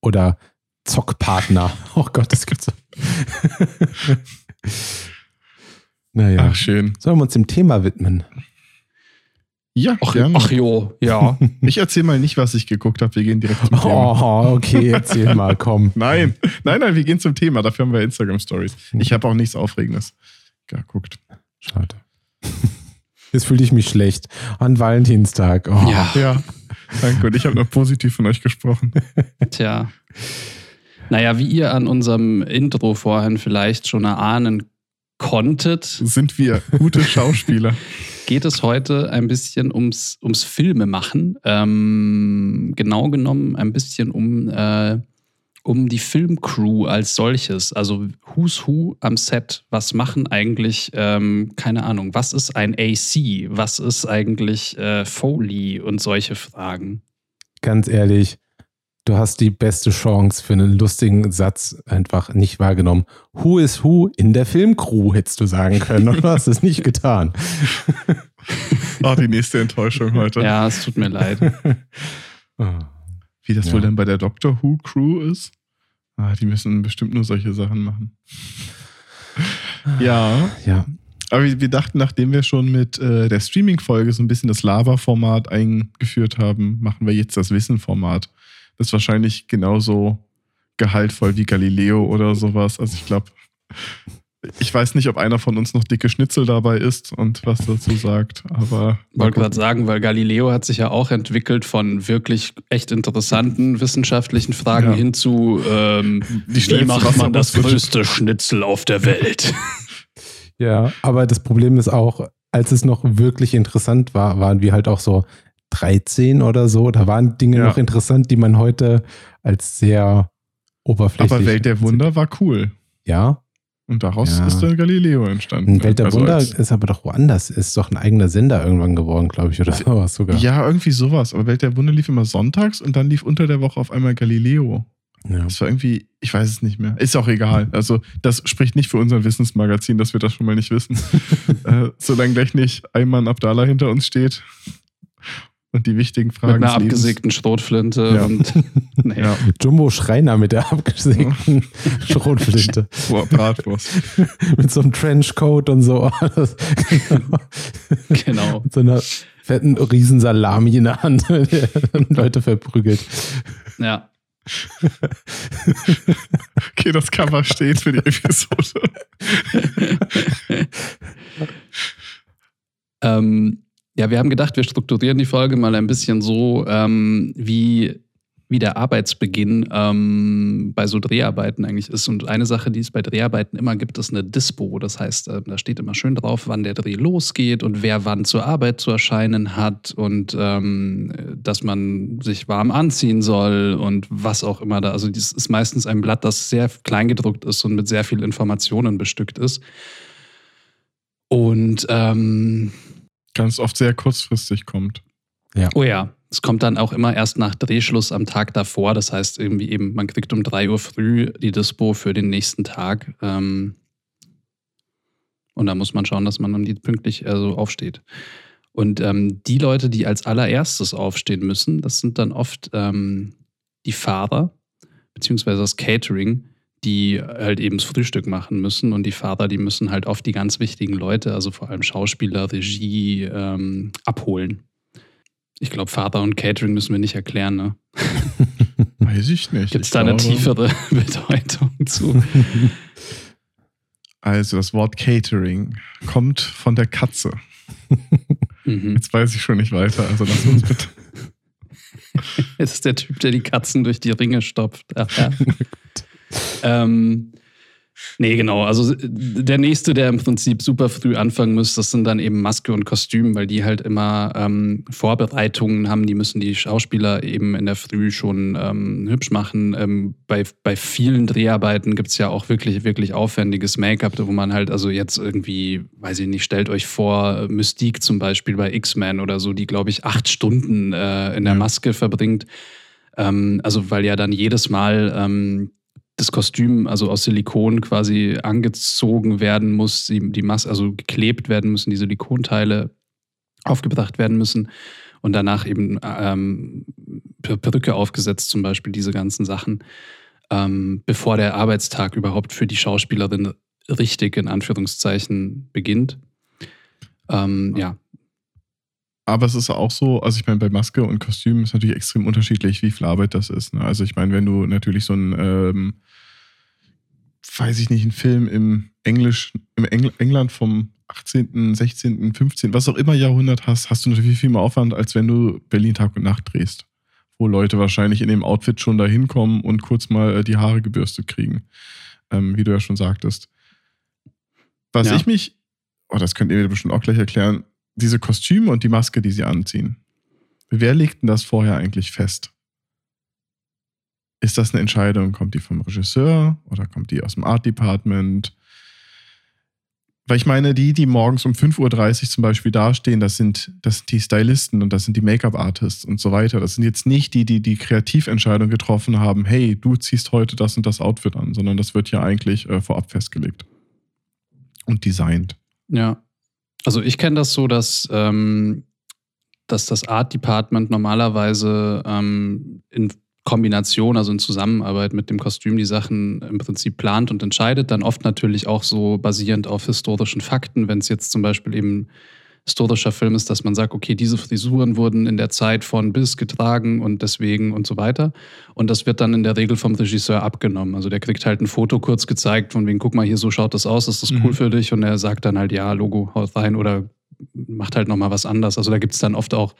S1: Oder Zockpartner. Oh Gott, das gibt's. naja.
S2: Ach, schön.
S1: Sollen wir uns dem Thema widmen?
S2: Ja,
S3: Ach,
S2: gerne.
S3: ach jo, ja.
S2: Ich erzähle mal nicht, was ich geguckt habe. Wir gehen direkt zum Thema.
S1: Oh, okay, erzähl mal, komm.
S2: Nein, nein, nein, wir gehen zum Thema. Dafür haben wir Instagram-Stories. Ich habe auch nichts Aufregendes geguckt.
S1: Schade. Jetzt fühle ich mich schlecht. An Valentinstag. Oh.
S3: Ja,
S2: Ja, danke. Und ich habe noch positiv von euch gesprochen.
S3: tja. Naja, wie ihr an unserem Intro vorhin vielleicht schon erahnen konntet,
S2: Sind wir gute Schauspieler?
S3: geht es heute ein bisschen ums, ums Filmemachen. Ähm, genau genommen ein bisschen um, äh, um die Filmcrew als solches. Also Who's Who am Set. Was machen eigentlich, ähm, keine Ahnung, was ist ein AC? Was ist eigentlich äh, Foley und solche Fragen?
S1: Ganz ehrlich, du hast die beste Chance für einen lustigen Satz einfach nicht wahrgenommen. Who is who in der Filmcrew, hättest du sagen können. Und du hast es nicht getan.
S2: Oh, die nächste Enttäuschung heute.
S3: Ja, es tut mir leid.
S1: Oh.
S2: Wie das
S1: Ja.
S2: wohl denn bei der Doctor Who Crew ist? Ah, die müssen bestimmt nur solche Sachen machen. Ja,
S1: Ja,
S2: aber wir, wir dachten, nachdem wir schon mit äh, der Streaming-Folge so ein bisschen das Lava-Format eingeführt haben, machen wir jetzt das Wissen-Format. Das ist wahrscheinlich genauso gehaltvoll wie Galileo oder sowas. Also ich glaube, Ich weiß nicht, ob einer von uns noch dicke Schnitzel dabei ist und was dazu sagt, aber.
S3: Ich wollte gerade sagen, weil Galileo hat sich ja auch entwickelt von wirklich echt interessanten wissenschaftlichen Fragen
S2: Ja.
S3: hin zu, ähm,
S2: Die
S3: wie macht man das größte Schnitzel auf der Welt?
S1: Ja, aber das Problem ist auch, als es noch wirklich interessant war, waren wir halt auch so 13 oder so. Da waren Dinge
S2: Ja.
S1: noch interessant, die man heute als sehr oberflächlich.
S2: Aber Welt der Wunder war cool.
S1: Ja,
S2: Und daraus
S1: Ja.
S2: ist dann Galileo entstanden.
S1: Welt der
S2: Also
S1: Wunder ist aber doch woanders. Ist doch ein eigener Sender irgendwann geworden, glaube ich, oder sowas sogar.
S2: Ja, irgendwie sowas. Aber Welt der Wunder lief immer sonntags und dann lief unter der Woche auf einmal Galileo.
S1: Ja.
S2: Das war irgendwie, ich weiß es nicht mehr. Ist auch egal. Also, das spricht nicht für unser Wissensmagazin, dass wir das schon mal nicht wissen. äh, solange gleich nicht Ayman Abdallah hinter uns steht und die wichtigen
S3: Mit
S2: Fragen.
S3: einer
S2: des Lebens-
S3: abgesägten Schrotflinte
S2: Ja.
S3: und nee.
S2: Ja,
S1: Jumbo Schreiner mit der abgesägten Schrotflinte.
S2: Boah, Bratwurst.
S1: mit so einem Trenchcoat und so. Genau. Mit so einer fetten Riesensalami in der Hand, der Leute verprügelt.
S3: Ja.
S2: Okay, das Cover steht für die Episode.
S3: Ähm, ja, wir haben gedacht, wir strukturieren die Folge mal ein bisschen so, ähm, wie, wie der Arbeitsbeginn ähm, bei so Dreharbeiten eigentlich ist. Und eine Sache, die es bei Dreharbeiten immer gibt, ist eine Dispo. Das heißt, äh, da steht immer schön drauf, wann der Dreh losgeht und wer wann zur Arbeit zu erscheinen hat und ähm, dass man sich warm anziehen soll und was auch immer da. Also, das ist meistens ein Blatt, das sehr klein gedruckt ist und mit sehr viel Informationen bestückt ist. Und ähm,
S2: Ganz oft sehr kurzfristig kommt.
S3: Oh ja, es kommt dann auch immer erst nach Drehschluss am Tag davor. Das heißt, irgendwie eben, man kriegt um 3 Uhr früh die Dispo für den nächsten Tag. Ähm, und da muss man schauen, dass man dann die pünktlich also aufsteht. Und ähm, die Leute, die als allererstes aufstehen müssen, das sind dann oft ähm, die Fahrer, beziehungsweise das Catering, die halt eben das Frühstück machen müssen. Und die Fahrer, die müssen halt oft die ganz wichtigen Leute, also vor allem Schauspieler, Regie, ähm, abholen. Ich glaube, Fahrer und Catering müssen wir nicht erklären. Ne?
S2: Weiß ich nicht.
S3: Gibt es da eine tiefere Bedeutung zu?
S2: Also, das Wort Catering kommt von der Katze.
S3: Mhm.
S2: Jetzt weiß ich schon nicht weiter. Also, lass uns bitte.
S3: Das ist der Typ, der die Katzen durch die Ringe stopft. Ach, ja. Ähm, nee, genau. Also der nächste, der im Prinzip super früh anfangen muss, das sind dann eben Maske und Kostüm, weil die halt immer ähm, Vorbereitungen haben. Die müssen die Schauspieler eben in der Früh schon ähm, hübsch machen. Ähm, bei, bei vielen Dreharbeiten gibt es ja auch wirklich, wirklich aufwendiges Make-up, wo man halt, also jetzt irgendwie, weiß ich nicht, stellt euch vor, Mystique zum Beispiel bei X-Men oder so, die, glaube ich, acht Stunden äh, in der. Maske verbringt. Ähm, also, weil ja dann jedes Mal ähm, das Kostüm, also aus Silikon quasi angezogen werden muss, die, Maske, also geklebt werden müssen, die Silikonteile aufgebracht werden müssen und danach eben ähm, Per- Perücke aufgesetzt, zum Beispiel diese ganzen Sachen, ähm, bevor der Arbeitstag überhaupt für die Schauspielerin richtig in Anführungszeichen beginnt. Ähm, ja,
S2: Aber es ist auch so, also ich meine, bei Maske und Kostüm ist natürlich extrem unterschiedlich, wie viel Arbeit das ist. Ne? Also ich meine, wenn du natürlich so ein, ähm, weiß ich nicht, einen Film im Englisch, im Engl England vom 18., 16., 15., was auch immer Jahrhundert hast, hast du natürlich viel mehr Aufwand, als wenn du Berlin Tag und Nacht drehst. Wo Leute wahrscheinlich in dem Outfit schon da hinkommen und kurz mal äh, die Haare gebürstet kriegen. Ähm, wie du ja schon sagtest. Was
S3: Ja.
S2: ich mich, oh, das könnt ihr mir bestimmt auch gleich erklären, diese Kostüme und die Maske, die sie anziehen. Wer legt denn das vorher eigentlich fest? Ist das eine Entscheidung? Kommt die vom Regisseur oder kommt die aus dem Art Department? Weil ich meine, die, die morgens um 5.30 Uhr zum Beispiel dastehen, das sind, das sind die Stylisten und das sind die Make-up-Artists und so weiter. Das sind jetzt nicht die, die die Kreativentscheidung getroffen haben, hey, du ziehst heute das und das Outfit an, sondern das wird ja eigentlich äh, vorab festgelegt und designt.
S3: Ja. Also ich kenne das so, dass, ähm, dass das Art Department normalerweise ähm, in Kombination, also in Zusammenarbeit mit dem Kostüm die Sachen im Prinzip plant und entscheidet. Dann oft natürlich auch so basierend auf historischen Fakten, wenn es jetzt zum Beispiel eben historischer Film ist, dass man sagt, okay, diese Frisuren wurden in der Zeit von bis getragen und deswegen und so weiter. Und das wird dann in der Regel vom Regisseur abgenommen. Also der kriegt halt ein Foto kurz gezeigt, von wegen, guck mal, hier so schaut das aus, ist das cool
S2: Mhm.
S3: für dich? Und er sagt dann halt, ja, Logo, haut rein oder macht halt nochmal was anders. Also da gibt es dann oft auch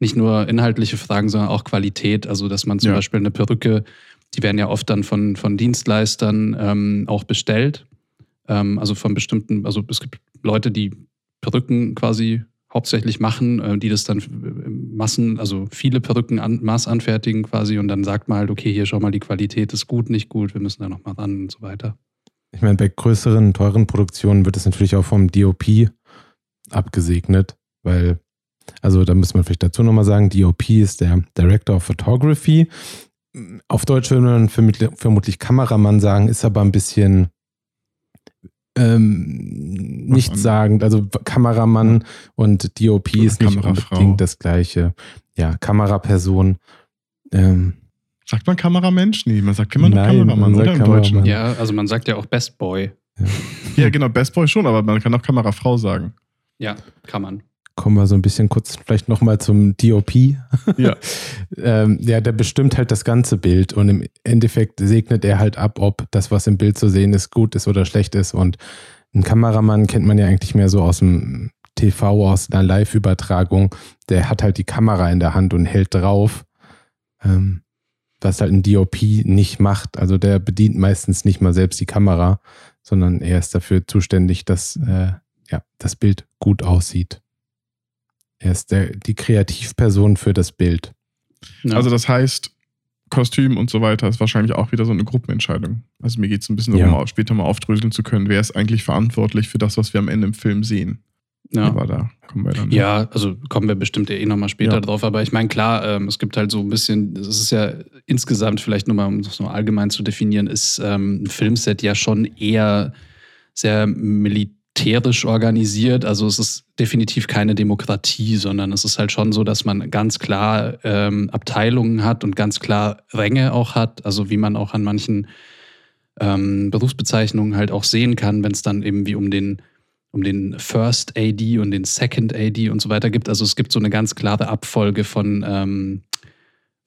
S3: nicht nur inhaltliche Fragen, sondern auch Qualität. Also dass man zum
S2: Ja.
S3: Beispiel eine Perücke, die werden ja oft dann von, von Dienstleistern ähm, auch bestellt. Ähm, also von bestimmten, also es gibt Leute, die Perücken quasi hauptsächlich machen, äh, die das dann in Massen, also viele Perücken an, Maß anfertigen quasi und dann sagt man halt, okay, hier schau mal, die Qualität ist gut, nicht gut, wir müssen da nochmal ran und so weiter.
S1: Ich meine, bei größeren, teuren Produktionen wird es natürlich auch vom DOP abgesegnet, weil, also da muss man vielleicht dazu nochmal sagen, DOP ist der Director of Photography. Auf Deutsch würde man vermutlich Kameramann sagen, ist aber ein bisschen ähm,
S2: Was
S1: nichtssagend. Also Kameramann und DOP
S2: Oder
S1: ist nicht
S2: Kamerafrau.
S1: unbedingt das gleiche. Ja, Kameraperson. Ähm,
S2: Sagt man Kameramensch? Nee, man sagt immer
S1: Nein,
S2: Kameramann, oder? Im
S1: Kameramann.
S2: Deutschen.
S3: Ja, also man sagt ja auch Best Boy.
S2: Ja, genau, Best Boy schon, aber man kann auch Kamerafrau sagen.
S3: Ja, kann man.
S1: Kommen wir so ein bisschen kurz vielleicht nochmal zum DOP.
S2: Ja.
S1: ähm, ja, der bestimmt halt das ganze Bild und im Endeffekt segnet er halt ab, ob das, was im Bild zu sehen ist, gut ist oder schlecht ist. Und ein Kameramann kennt man ja eigentlich mehr so aus dem TV, aus einer Live-Übertragung. Der hat halt die Kamera in der Hand und hält drauf. Ähm, was halt ein DOP nicht macht. Also der bedient meistens nicht mal selbst die Kamera, sondern er ist dafür zuständig, dass äh, ja, das Bild gut aussieht. Er ist der, die Kreativperson für das Bild.
S3: Ja.
S2: Also das heißt, Kostüm und so weiter ist wahrscheinlich auch wieder so eine Gruppenentscheidung. Also mir geht es ein bisschen
S1: Ja.
S2: darum, auch später mal aufdröseln zu können, wer ist eigentlich verantwortlich für das, was wir am Ende im Film sehen.
S3: ja.
S2: Aber da kommen wir dann.
S3: Ja, also kommen wir bestimmt eh nochmal später
S2: Ja.
S3: drauf. Aber ich meine, klar, ähm, es gibt halt so ein bisschen, es ist ja insgesamt vielleicht nur mal, um das nur allgemein zu definieren, ist ähm, ein Filmset ja schon eher sehr militärisch organisiert. Also es ist definitiv keine Demokratie, sondern es ist halt schon so, dass man ganz klar ähm, Abteilungen hat und ganz klar Ränge auch hat. Also wie man auch an manchen ähm, Berufsbezeichnungen halt auch sehen kann, wenn es dann eben wie um den um den First AD und den Second AD und so weiter gibt. Also es gibt so eine ganz klare Abfolge von, ähm,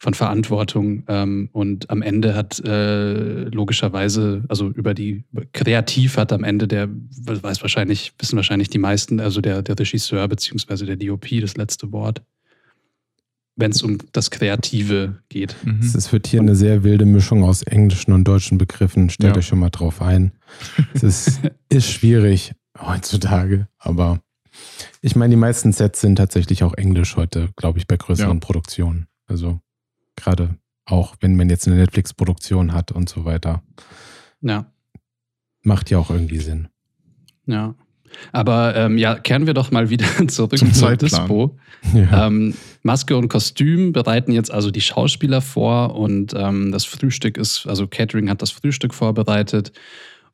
S3: von Verantwortung ähm, und am Ende hat äh, logischerweise, also über die kreativ hat am Ende der, weiß wahrscheinlich, wissen wahrscheinlich die meisten, also der, der Regisseur beziehungsweise der DOP das letzte Wort, wenn es um das Kreative geht.
S2: Mhm.
S1: Es ist- wird hier eine sehr wilde Mischung aus englischen und deutschen Begriffen. Stellt
S2: Ja.
S1: euch schon mal drauf ein. Es ist, ist schwierig heutzutage, aber ich meine, die meisten Sets sind tatsächlich auch englisch heute, glaube ich, bei größeren
S2: Ja.
S1: Produktionen. Also gerade auch, wenn man jetzt eine Netflix-Produktion hat und so weiter.
S3: Ja.
S1: Macht ja auch irgendwie Sinn.
S3: Ja. Aber ähm, ja, kehren wir doch mal wieder zurück
S2: Zum
S3: zur. Dispo.
S1: Ja.
S3: Ähm, Maske und Kostüm bereiten jetzt also die Schauspieler vor und ähm, das Frühstück ist, also Catering hat das Frühstück vorbereitet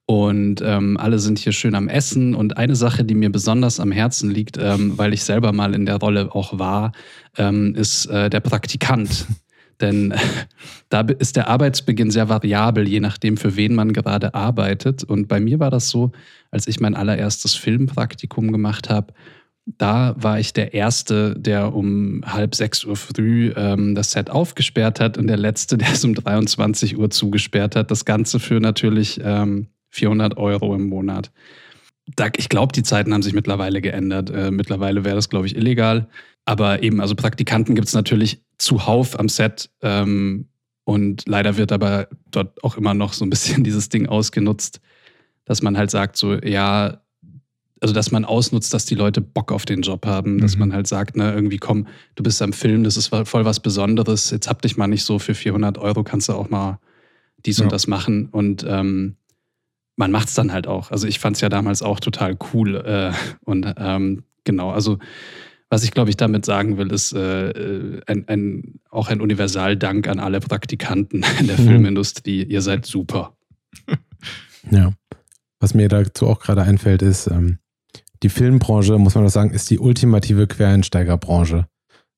S3: und ähm, alle sind hier schön am Essen. Und eine Sache, die mir besonders am Herzen liegt, ähm, weil ich selber mal in der Rolle auch war, ähm, ist äh, der Praktikant. Denn da ist der Arbeitsbeginn sehr variabel, je nachdem, für wen man gerade arbeitet. Und bei mir war das so, als ich mein allererstes Filmpraktikum gemacht habe, da war ich der Erste, der um halb sechs Uhr früh ähm, das Set aufgesperrt hat und der Letzte, der es um 23 Uhr zugesperrt hat. Das Ganze für natürlich ähm, 400 Euro im Monat. Da, ich glaube, die Zeiten haben sich mittlerweile geändert. Äh, mittlerweile wäre das, glaube ich, illegal. Aber eben, also Praktikanten gibt es natürlich zuhauf am Set. Ähm, und leider wird aber dort auch immer noch so ein bisschen dieses Ding ausgenutzt, dass man halt sagt, so, ja, also dass man ausnutzt, dass die Leute Bock auf den Job haben, dass
S2: Mhm.
S3: man halt sagt, ne, irgendwie komm, du bist am Film, das ist voll was Besonderes, jetzt hab dich mal nicht so für 400 Euro, kannst du auch mal dies
S2: Ja.
S3: und das machen und ähm, man macht es dann halt auch. Also ich fand es ja damals auch total cool äh, und ähm, genau, also was ich glaube ich damit sagen will, ist äh, äh, ein, ein, auch ein Universaldank an alle Praktikanten in der
S1: Mhm.
S3: Filmindustrie. Ihr seid super.
S1: Ja. Was mir dazu auch gerade einfällt, ist, ähm, die Filmbranche, muss man doch sagen, ist die ultimative Quereinsteigerbranche.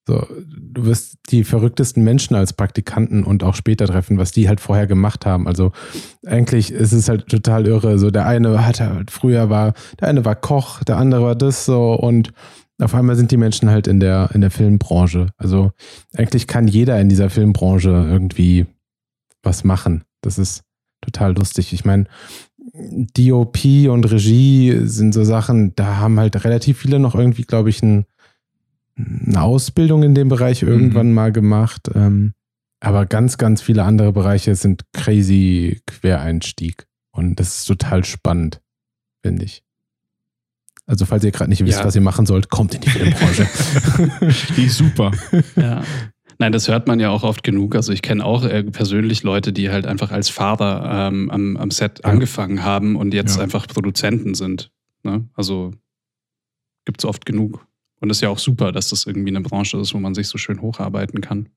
S1: So, du wirst die verrücktesten Menschen als Praktikanten und auch später treffen, was die halt vorher gemacht haben. Also eigentlich ist es halt total irre. So der eine hatte halt früher war, der eine war Koch, der andere war das so und auf einmal sind die Menschen halt in der, in der Filmbranche. Also eigentlich kann jeder in dieser Filmbranche irgendwie was machen. Das ist total lustig. Ich meine, DOP und Regie sind so Sachen, da haben halt relativ viele noch irgendwie, glaube ich, ein, eine Ausbildung in dem Bereich irgendwann mhm. mal gemacht. Ähm, aber ganz, ganz viele andere Bereiche sind crazy Quereinstieg. Und das ist total spannend, finde ich. Also falls ihr gerade nicht wisst, ja. was ihr machen sollt, kommt in die Filmbranche.
S2: die ist super.
S3: Ja. Nein, das hört man ja auch oft genug. Also ich kenne auch äh, persönlich Leute, die halt einfach als Fahrer ähm, am, am, Set ja. angefangen haben und jetzt ja. einfach Produzenten sind. Ne? Also gibt es oft genug. Und es ist ja auch super, dass das irgendwie eine Branche ist, wo man sich so schön hocharbeiten kann.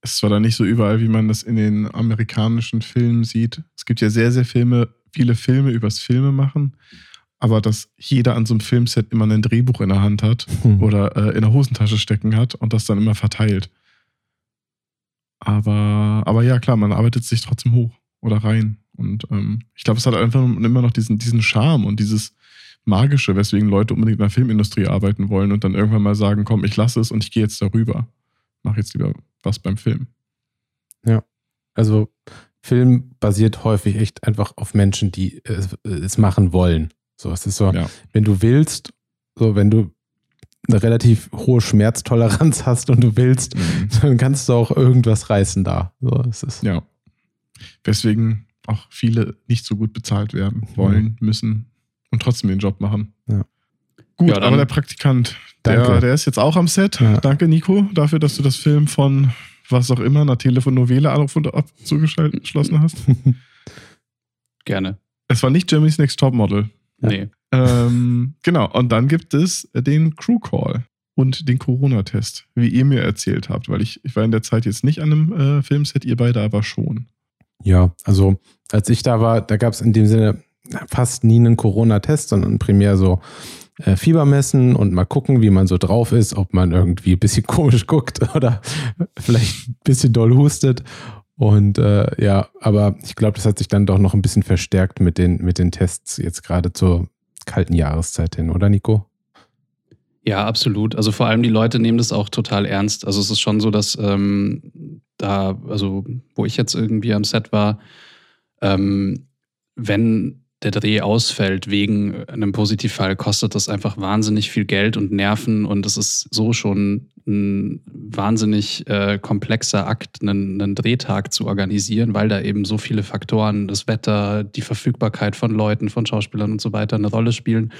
S2: Es ist zwar da nicht so überall, wie man das in den amerikanischen Filmen sieht. Es gibt ja sehr, sehr Filme, viele Filme übers Filme machen aber dass jeder an so einem Filmset immer ein Drehbuch in der Hand hat hm. oder äh, in der Hosentasche stecken hat und das dann immer verteilt. Aber, aber ja, klar, man arbeitet sich trotzdem hoch oder rein. Und ähm, ich glaube, es hat einfach immer noch diesen, diesen Charme und dieses Magische, weswegen Leute unbedingt in der Filmindustrie arbeiten wollen und dann irgendwann mal sagen, komm, ich lasse es und ich gehe jetzt darüber. Mach jetzt lieber was beim Film.
S1: Ja, also Film basiert häufig echt einfach auf Menschen, die es, es machen wollen. So, es ist so, ja. wenn du willst, so, wenn du eine relativ hohe Schmerztoleranz hast und du willst, mhm. dann kannst du auch irgendwas reißen da. So, es ist
S2: ja. Weswegen auch viele nicht so gut bezahlt werden wollen, mhm. müssen und trotzdem den Job machen. Ja. Gut, ja, aber der Praktikant, der, der, ist jetzt auch am Set. Ja. Danke, Nico, dafür, dass du das Film von was auch immer, einer Telefonnovele abzugeschlossen hast.
S3: Gerne.
S2: Es war nicht Germany's Next Topmodel.
S3: Nee.
S2: Ähm, genau, und dann gibt es den Crew Call und den Corona-Test, wie ihr mir erzählt habt, weil ich, ich war in der Zeit jetzt nicht an einem äh, Filmset, ihr beide aber schon.
S1: Ja, also als ich da war, da gab es in dem Sinne fast nie einen Corona-Test, sondern primär so äh, Fieber messen und mal gucken, wie man so drauf ist, ob man irgendwie ein bisschen komisch guckt oder vielleicht ein bisschen doll hustet. Und äh, ja, aber ich glaube, das hat sich dann doch noch ein bisschen verstärkt mit den, mit den Tests jetzt gerade zur kalten Jahreszeit hin, oder Nico?
S3: Ja, absolut. Also vor allem die Leute nehmen das auch total ernst. Also es ist schon so, dass ähm, da, also wo ich jetzt irgendwie am Set war, ähm, wenn der Dreh ausfällt wegen einem Positivfall, kostet das einfach wahnsinnig viel Geld und Nerven und es ist so schon ein wahnsinnig äh, komplexer Akt, einen, einen, Drehtag zu organisieren, weil da eben so viele Faktoren, das Wetter, die Verfügbarkeit von Leuten, von Schauspielern und so weiter eine Rolle spielen,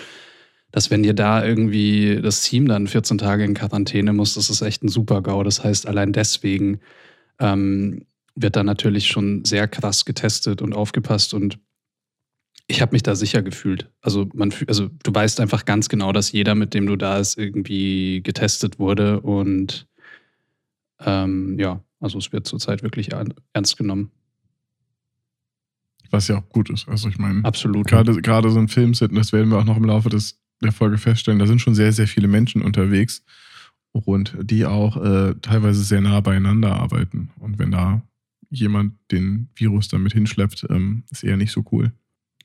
S3: dass wenn ihr da irgendwie das Team dann 14 Tage in Quarantäne muss, das ist echt ein Super-GAU. Das heißt, allein deswegen ähm, wird da natürlich schon sehr krass getestet und aufgepasst und ich habe mich da sicher gefühlt. Also, man, also du weißt einfach ganz genau, dass jeder, mit dem du da ist, irgendwie getestet wurde. Und ähm, ja, also es wird zurzeit wirklich ernst genommen.
S2: Was ja auch gut ist. Also ich meine,
S3: absolut.
S2: Gerade, gerade so ein Filmset, und das werden wir auch noch im Laufe des, der Folge feststellen, da sind schon sehr, sehr viele Menschen unterwegs und die auch äh, teilweise sehr nah beieinander arbeiten. Und wenn da jemand den Virus damit hinschleppt, ähm, ist eher nicht so cool.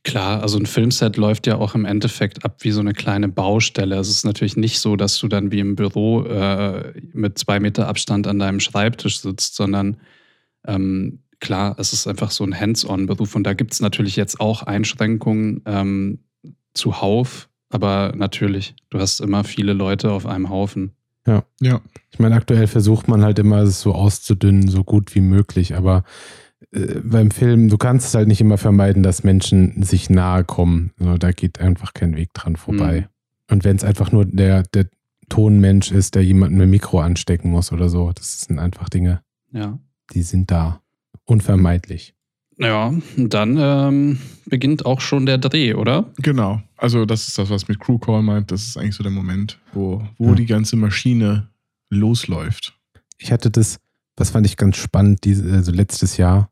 S3: Klar, also ein Filmset läuft ja auch im Endeffekt ab wie so eine kleine Baustelle. Es ist natürlich nicht so, dass du dann wie im Büro äh, mit zwei Meter Abstand an deinem Schreibtisch sitzt, sondern ähm, klar, es ist einfach so ein Hands-on-Beruf und da gibt es natürlich jetzt auch Einschränkungen ähm, zuhauf, aber natürlich, du hast immer viele Leute auf einem Haufen.
S1: Ja, ja. Ich meine, aktuell versucht man halt immer, es so auszudünnen, so gut wie möglich, aber äh, beim Film, du kannst es halt nicht immer vermeiden, dass Menschen sich nahe kommen. Also, da geht einfach kein Weg dran vorbei. Mhm. Und wenn es einfach nur der, der Tonmensch ist, der jemanden mit dem Mikro anstecken muss oder so, das sind einfach Dinge,
S3: ja.
S1: die sind da. Unvermeidlich.
S3: Ja, dann ähm, beginnt auch schon der Dreh, oder?
S2: Genau. Also, das ist das, was mit Crew Call meint. Das ist eigentlich so der Moment, wo, wo ja. die ganze Maschine losläuft.
S1: Ich hatte das, das fand ich ganz spannend, diese, also letztes Jahr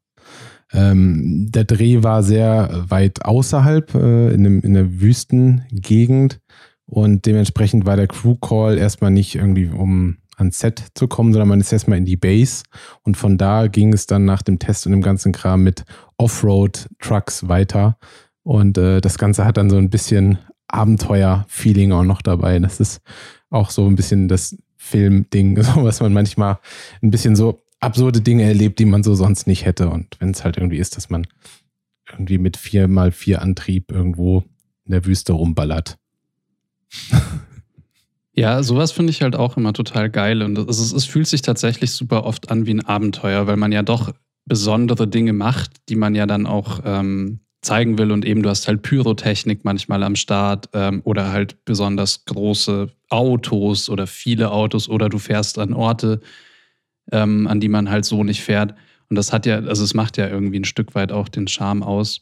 S1: ähm, der Dreh war sehr weit außerhalb äh, in, einem, in einer Wüstengegend. Und dementsprechend war der Crew Call erstmal nicht irgendwie um ans Set zu kommen, sondern man ist erstmal in die Base. Und von da ging es dann nach dem Test und dem ganzen Kram mit Offroad-Trucks weiter. Und äh, das Ganze hat dann so ein bisschen Abenteuer-Feeling auch noch dabei. Das ist auch so ein bisschen das Filmding, so was man manchmal ein bisschen so absurde Dinge erlebt, die man so sonst nicht hätte. Und wenn es halt irgendwie ist, dass man irgendwie mit 4x4 Antrieb irgendwo in der Wüste rumballert.
S3: Ja, sowas finde ich halt auch immer total geil. Und es, es, es fühlt sich tatsächlich super oft an wie ein Abenteuer, weil man ja doch besondere Dinge macht, die man ja dann auch ähm, zeigen will. Und eben, du hast halt Pyrotechnik manchmal am Start ähm, oder halt besonders große Autos oder viele Autos oder du fährst an Orte, ähm, an die man halt so nicht fährt. Und das hat ja, also es macht ja irgendwie ein Stück weit auch den Charme aus.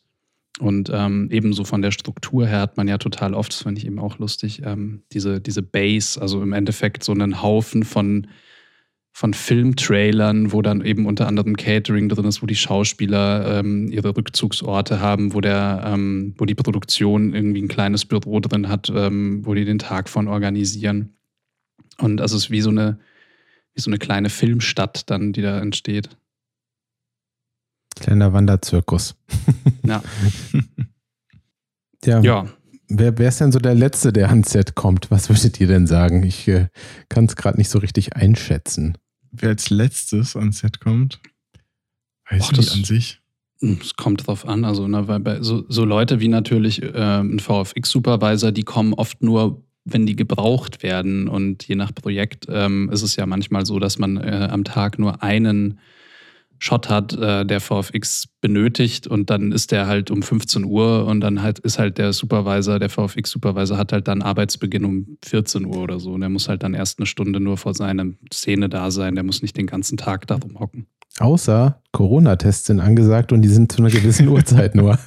S3: Und ähm, ebenso von der Struktur her hat man ja total oft, das fand ich eben auch lustig, ähm, diese, diese Base, also im Endeffekt so einen Haufen von, von Filmtrailern, wo dann eben unter anderem Catering drin ist, wo die Schauspieler ähm, ihre Rückzugsorte haben, wo, der, ähm, wo die Produktion irgendwie ein kleines Büro drin hat, ähm, wo die den Tag von organisieren. Und also es ist wie so eine, wie so eine kleine Filmstadt dann, die da entsteht.
S1: Kleiner Wanderzirkus.
S3: Ja.
S1: ja.
S3: ja.
S1: Wer, wer ist denn so der Letzte, der ans Set kommt? Was würdet ihr denn sagen? Ich äh, kann es gerade nicht so richtig einschätzen.
S2: Wer als letztes ans Set kommt, weiß
S3: Och,
S2: ich
S3: das-
S2: an sich.
S3: Es kommt drauf an. Also, ne, weil bei so, so Leute wie natürlich äh, ein VFX-Supervisor, die kommen oft nur, wenn die gebraucht werden. Und je nach Projekt ähm, ist es ja manchmal so, dass man äh, am Tag nur einen Shot hat, äh, der VFX benötigt und dann ist der halt um 15 Uhr und dann halt ist halt der Supervisor, der VFX-Supervisor hat halt dann Arbeitsbeginn um 14 Uhr oder so. Und der muss halt dann erst eine Stunde nur vor seiner Szene da sein. Der muss nicht den ganzen Tag da rumhocken.
S1: Außer Corona-Tests sind angesagt und die sind zu einer gewissen Uhrzeit nur.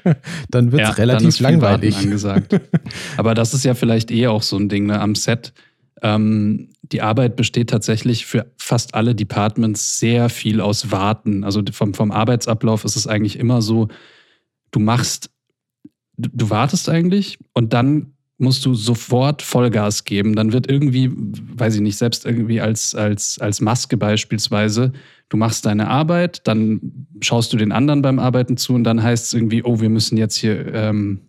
S1: dann wird es
S3: dann
S1: relativ langweilig.
S3: Angesagt. Aber das ist ja vielleicht eh auch so ein Ding ne? am Set. Ähm, die Arbeit besteht tatsächlich für fast alle Departments sehr viel aus Warten. Also vom, vom Arbeitsablauf ist es eigentlich immer so, du machst, du, du wartest eigentlich und dann musst du sofort Vollgas geben. Dann wird irgendwie, weiß ich nicht, selbst irgendwie als, als, als Maske beispielsweise, du machst deine Arbeit, dann schaust du den anderen beim Arbeiten zu und dann heißt es irgendwie, oh, wir müssen jetzt hier, ähm,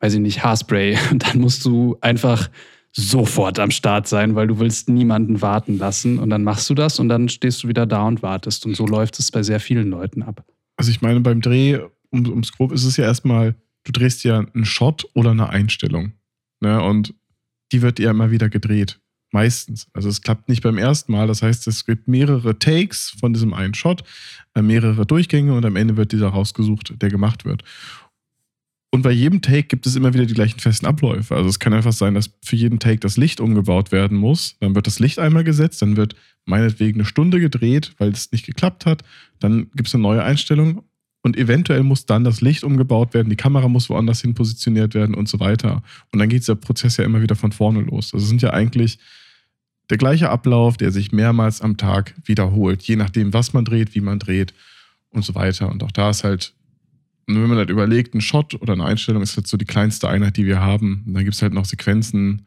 S3: weiß ich nicht, Haarspray. Und dann musst du einfach sofort am Start sein, weil du willst niemanden warten lassen. Und dann machst du das und dann stehst du wieder da und wartest. Und so läuft es bei sehr vielen Leuten ab.
S2: Also ich meine, beim Dreh, um, ums grob, ist es ja erstmal, du drehst ja einen Shot oder eine Einstellung. Ne? Und die wird ja immer wieder gedreht. Meistens. Also es klappt nicht beim ersten Mal. Das heißt, es gibt mehrere Takes von diesem einen Shot, äh, mehrere Durchgänge und am Ende wird dieser rausgesucht, der gemacht wird. Und bei jedem Take gibt es immer wieder die gleichen festen Abläufe. Also es kann einfach sein, dass für jeden Take das Licht umgebaut werden muss. Dann wird das Licht einmal gesetzt, dann wird meinetwegen eine Stunde gedreht, weil es nicht geklappt hat. Dann gibt es eine neue Einstellung und eventuell muss dann das Licht umgebaut werden, die Kamera muss woanders hin positioniert werden und so weiter. Und dann geht der Prozess ja immer wieder von vorne los. Also sind ja eigentlich der gleiche Ablauf, der sich mehrmals am Tag wiederholt, je nachdem, was man dreht, wie man dreht und so weiter. Und auch da ist halt, wenn man halt überlegt, ein Shot oder eine Einstellung ist halt so die kleinste Einheit, die wir haben. Und dann gibt es halt noch Sequenzen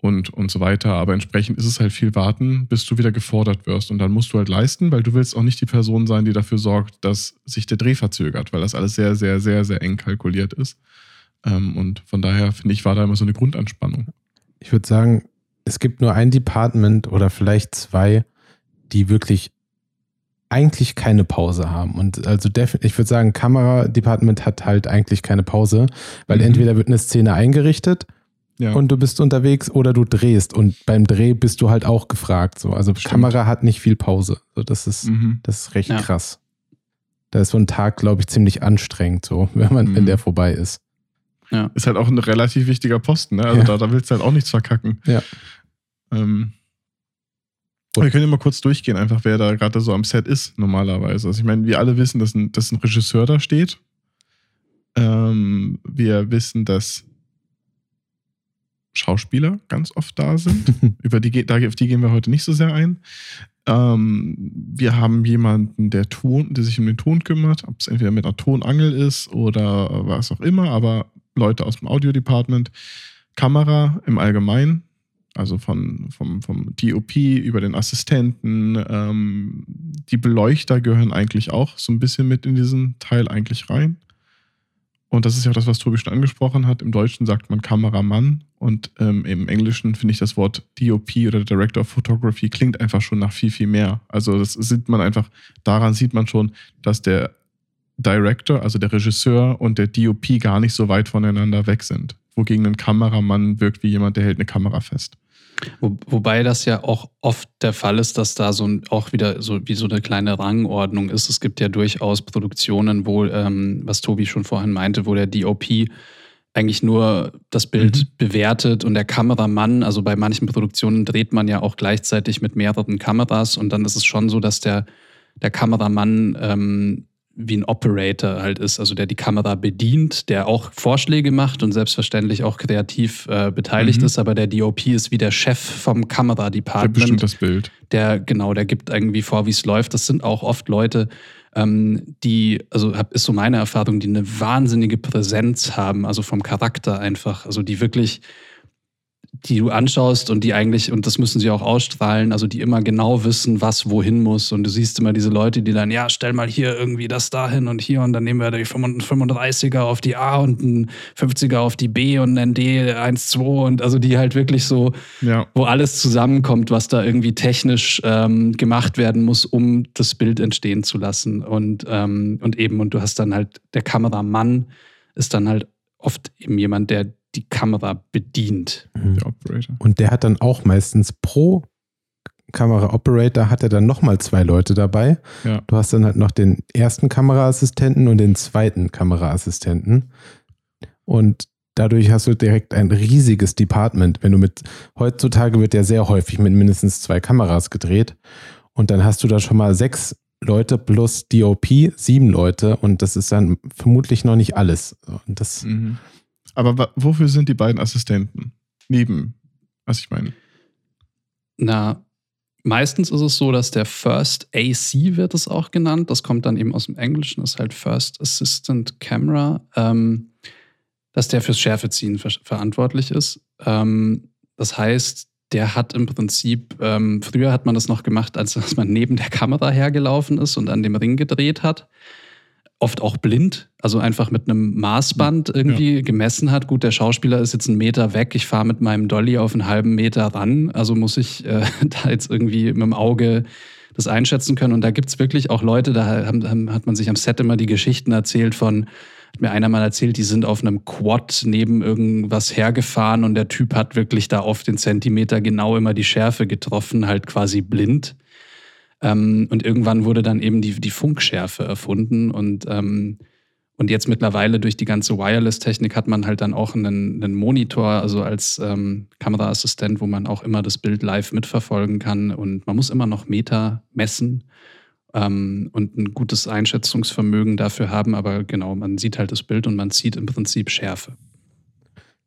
S2: und, und so weiter. Aber entsprechend ist es halt viel warten, bis du wieder gefordert wirst. Und dann musst du halt leisten, weil du willst auch nicht die Person sein, die dafür sorgt, dass sich der Dreh verzögert, weil das alles sehr, sehr, sehr, sehr eng kalkuliert ist. Ähm, und von daher finde ich, war da immer so eine Grundanspannung.
S1: Ich würde sagen, es gibt nur ein Department oder vielleicht zwei, die wirklich eigentlich keine Pause haben. Und also ich würde sagen, Kameradepartment hat halt eigentlich keine Pause, weil
S2: Mhm.
S1: entweder wird eine Szene eingerichtet
S2: Ja.
S1: und du bist unterwegs oder du drehst und beim Dreh bist du halt auch gefragt. So. Also
S2: Stimmt.
S1: Kamera hat nicht viel Pause. So, das ist,
S2: mhm.
S1: das ist recht
S3: Ja.
S1: krass. Da ist so ein Tag, glaube ich, ziemlich anstrengend, so, wenn man, wenn
S2: Mhm.
S1: der vorbei ist.
S2: ist halt auch ein relativ wichtiger Posten, ne? Also
S1: Ja.
S2: da, da willst du halt auch nichts verkacken.
S1: Ja.
S2: Ähm, wir können ja mal kurz durchgehen, einfach wer da gerade so am Set ist, normalerweise. Also ich meine, wir alle wissen, dass ein, dass ein Regisseur da steht. Ähm, wir wissen, dass Schauspieler ganz oft da sind. Über die, da, auf die gehen wir heute nicht so sehr ein. Ähm, wir haben jemanden, der Ton, der sich um den Ton kümmert, ob es entweder mit einer Tonangel ist oder was auch immer, aber Leute aus dem Audio-Department, Kamera im Allgemeinen, also von, vom, vom DOP über den Assistenten, ähm, die Beleuchter gehören eigentlich auch so ein bisschen mit in diesen Teil eigentlich rein. Und das ist ja auch das, was Tobi schon angesprochen hat. Im Deutschen sagt man Kameramann und ähm, im Englischen finde ich das Wort DOP oder Director of Photography klingt einfach schon nach viel, viel mehr. Also das sieht man einfach, daran sieht man schon, dass der Director, also der Regisseur und der DOP gar nicht so weit voneinander weg sind. Wogegen ein Kameramann wirkt wie jemand, der hält eine Kamera fest.
S3: Wo, wobei das ja auch oft der Fall ist, dass da so ein, auch wieder so wie so eine kleine Rangordnung ist. Es gibt ja durchaus Produktionen, wo, ähm, was Tobi schon vorhin meinte, wo der DOP eigentlich nur das Bild mhm. bewertet und der Kameramann, also bei manchen Produktionen dreht man ja auch gleichzeitig mit mehreren Kameras und dann ist es schon so, dass der, der Kameramann ähm, wie ein Operator halt ist, also der die Kamera bedient, der auch Vorschläge macht und selbstverständlich auch kreativ äh, beteiligt mhm. ist, aber der DOP ist wie der Chef vom Kameradepartment. Der
S2: bestimmt das Bild.
S3: Der, genau, der gibt irgendwie vor, wie es läuft. Das sind auch oft Leute, ähm, die, also hab, ist so meine Erfahrung, die eine wahnsinnige Präsenz haben, also vom Charakter einfach, also die wirklich die du anschaust und die eigentlich, und das müssen sie auch ausstrahlen, also die immer genau wissen, was wohin muss. Und du siehst immer diese Leute, die dann, ja, stell mal hier irgendwie das dahin und hier und dann nehmen wir die 35er auf die A und ein 50er auf die B und ein D 1, 2 und also die halt wirklich so, ja. wo alles zusammenkommt, was da irgendwie technisch ähm, gemacht werden muss, um das Bild entstehen zu lassen. Und, ähm, und eben, und du hast dann halt, der Kameramann ist dann halt oft eben jemand, der die Kamera bedient.
S1: Mhm. Der Operator. Und der hat dann auch meistens pro Kamera-Operator hat er dann nochmal zwei Leute dabei. Ja. Du hast dann halt noch den ersten Kameraassistenten und den zweiten Kameraassistenten. Und dadurch hast du direkt ein riesiges Department. Wenn du mit, heutzutage wird ja sehr häufig mit mindestens zwei Kameras gedreht. Und dann hast du da schon mal sechs Leute plus DOP, sieben Leute. Und das ist dann vermutlich noch nicht alles. Und das, mhm.
S2: Aber wofür sind die beiden Assistenten? Neben, was ich meine.
S3: Na, meistens ist es so, dass der First AC wird es auch genannt. Das kommt dann eben aus dem Englischen, ist halt First Assistant Camera, ähm, dass der fürs Schärfeziehen ver verantwortlich ist. Ähm, das heißt, der hat im Prinzip, ähm, früher hat man das noch gemacht, als dass man neben der Kamera hergelaufen ist und an dem Ring gedreht hat oft auch blind, also einfach mit einem Maßband irgendwie ja. gemessen hat. Gut, der Schauspieler ist jetzt einen Meter weg, ich fahre mit meinem Dolly auf einen halben Meter ran, also muss ich äh, da jetzt irgendwie mit dem Auge das einschätzen können. Und da gibt es wirklich auch Leute, da haben, haben, hat man sich am Set immer die Geschichten erzählt von, hat mir einer mal erzählt, die sind auf einem Quad neben irgendwas hergefahren und der Typ hat wirklich da auf den Zentimeter genau immer die Schärfe getroffen, halt quasi blind. Ähm, und irgendwann wurde dann eben die, die Funkschärfe erfunden und ähm, und jetzt mittlerweile durch die ganze Wireless-Technik hat man halt dann auch einen, einen Monitor, also als ähm, Kameraassistent, wo man auch immer das Bild live mitverfolgen kann. Und man muss immer noch Meter messen ähm, und ein gutes Einschätzungsvermögen dafür haben. Aber genau, man sieht halt das Bild und man sieht im Prinzip Schärfe.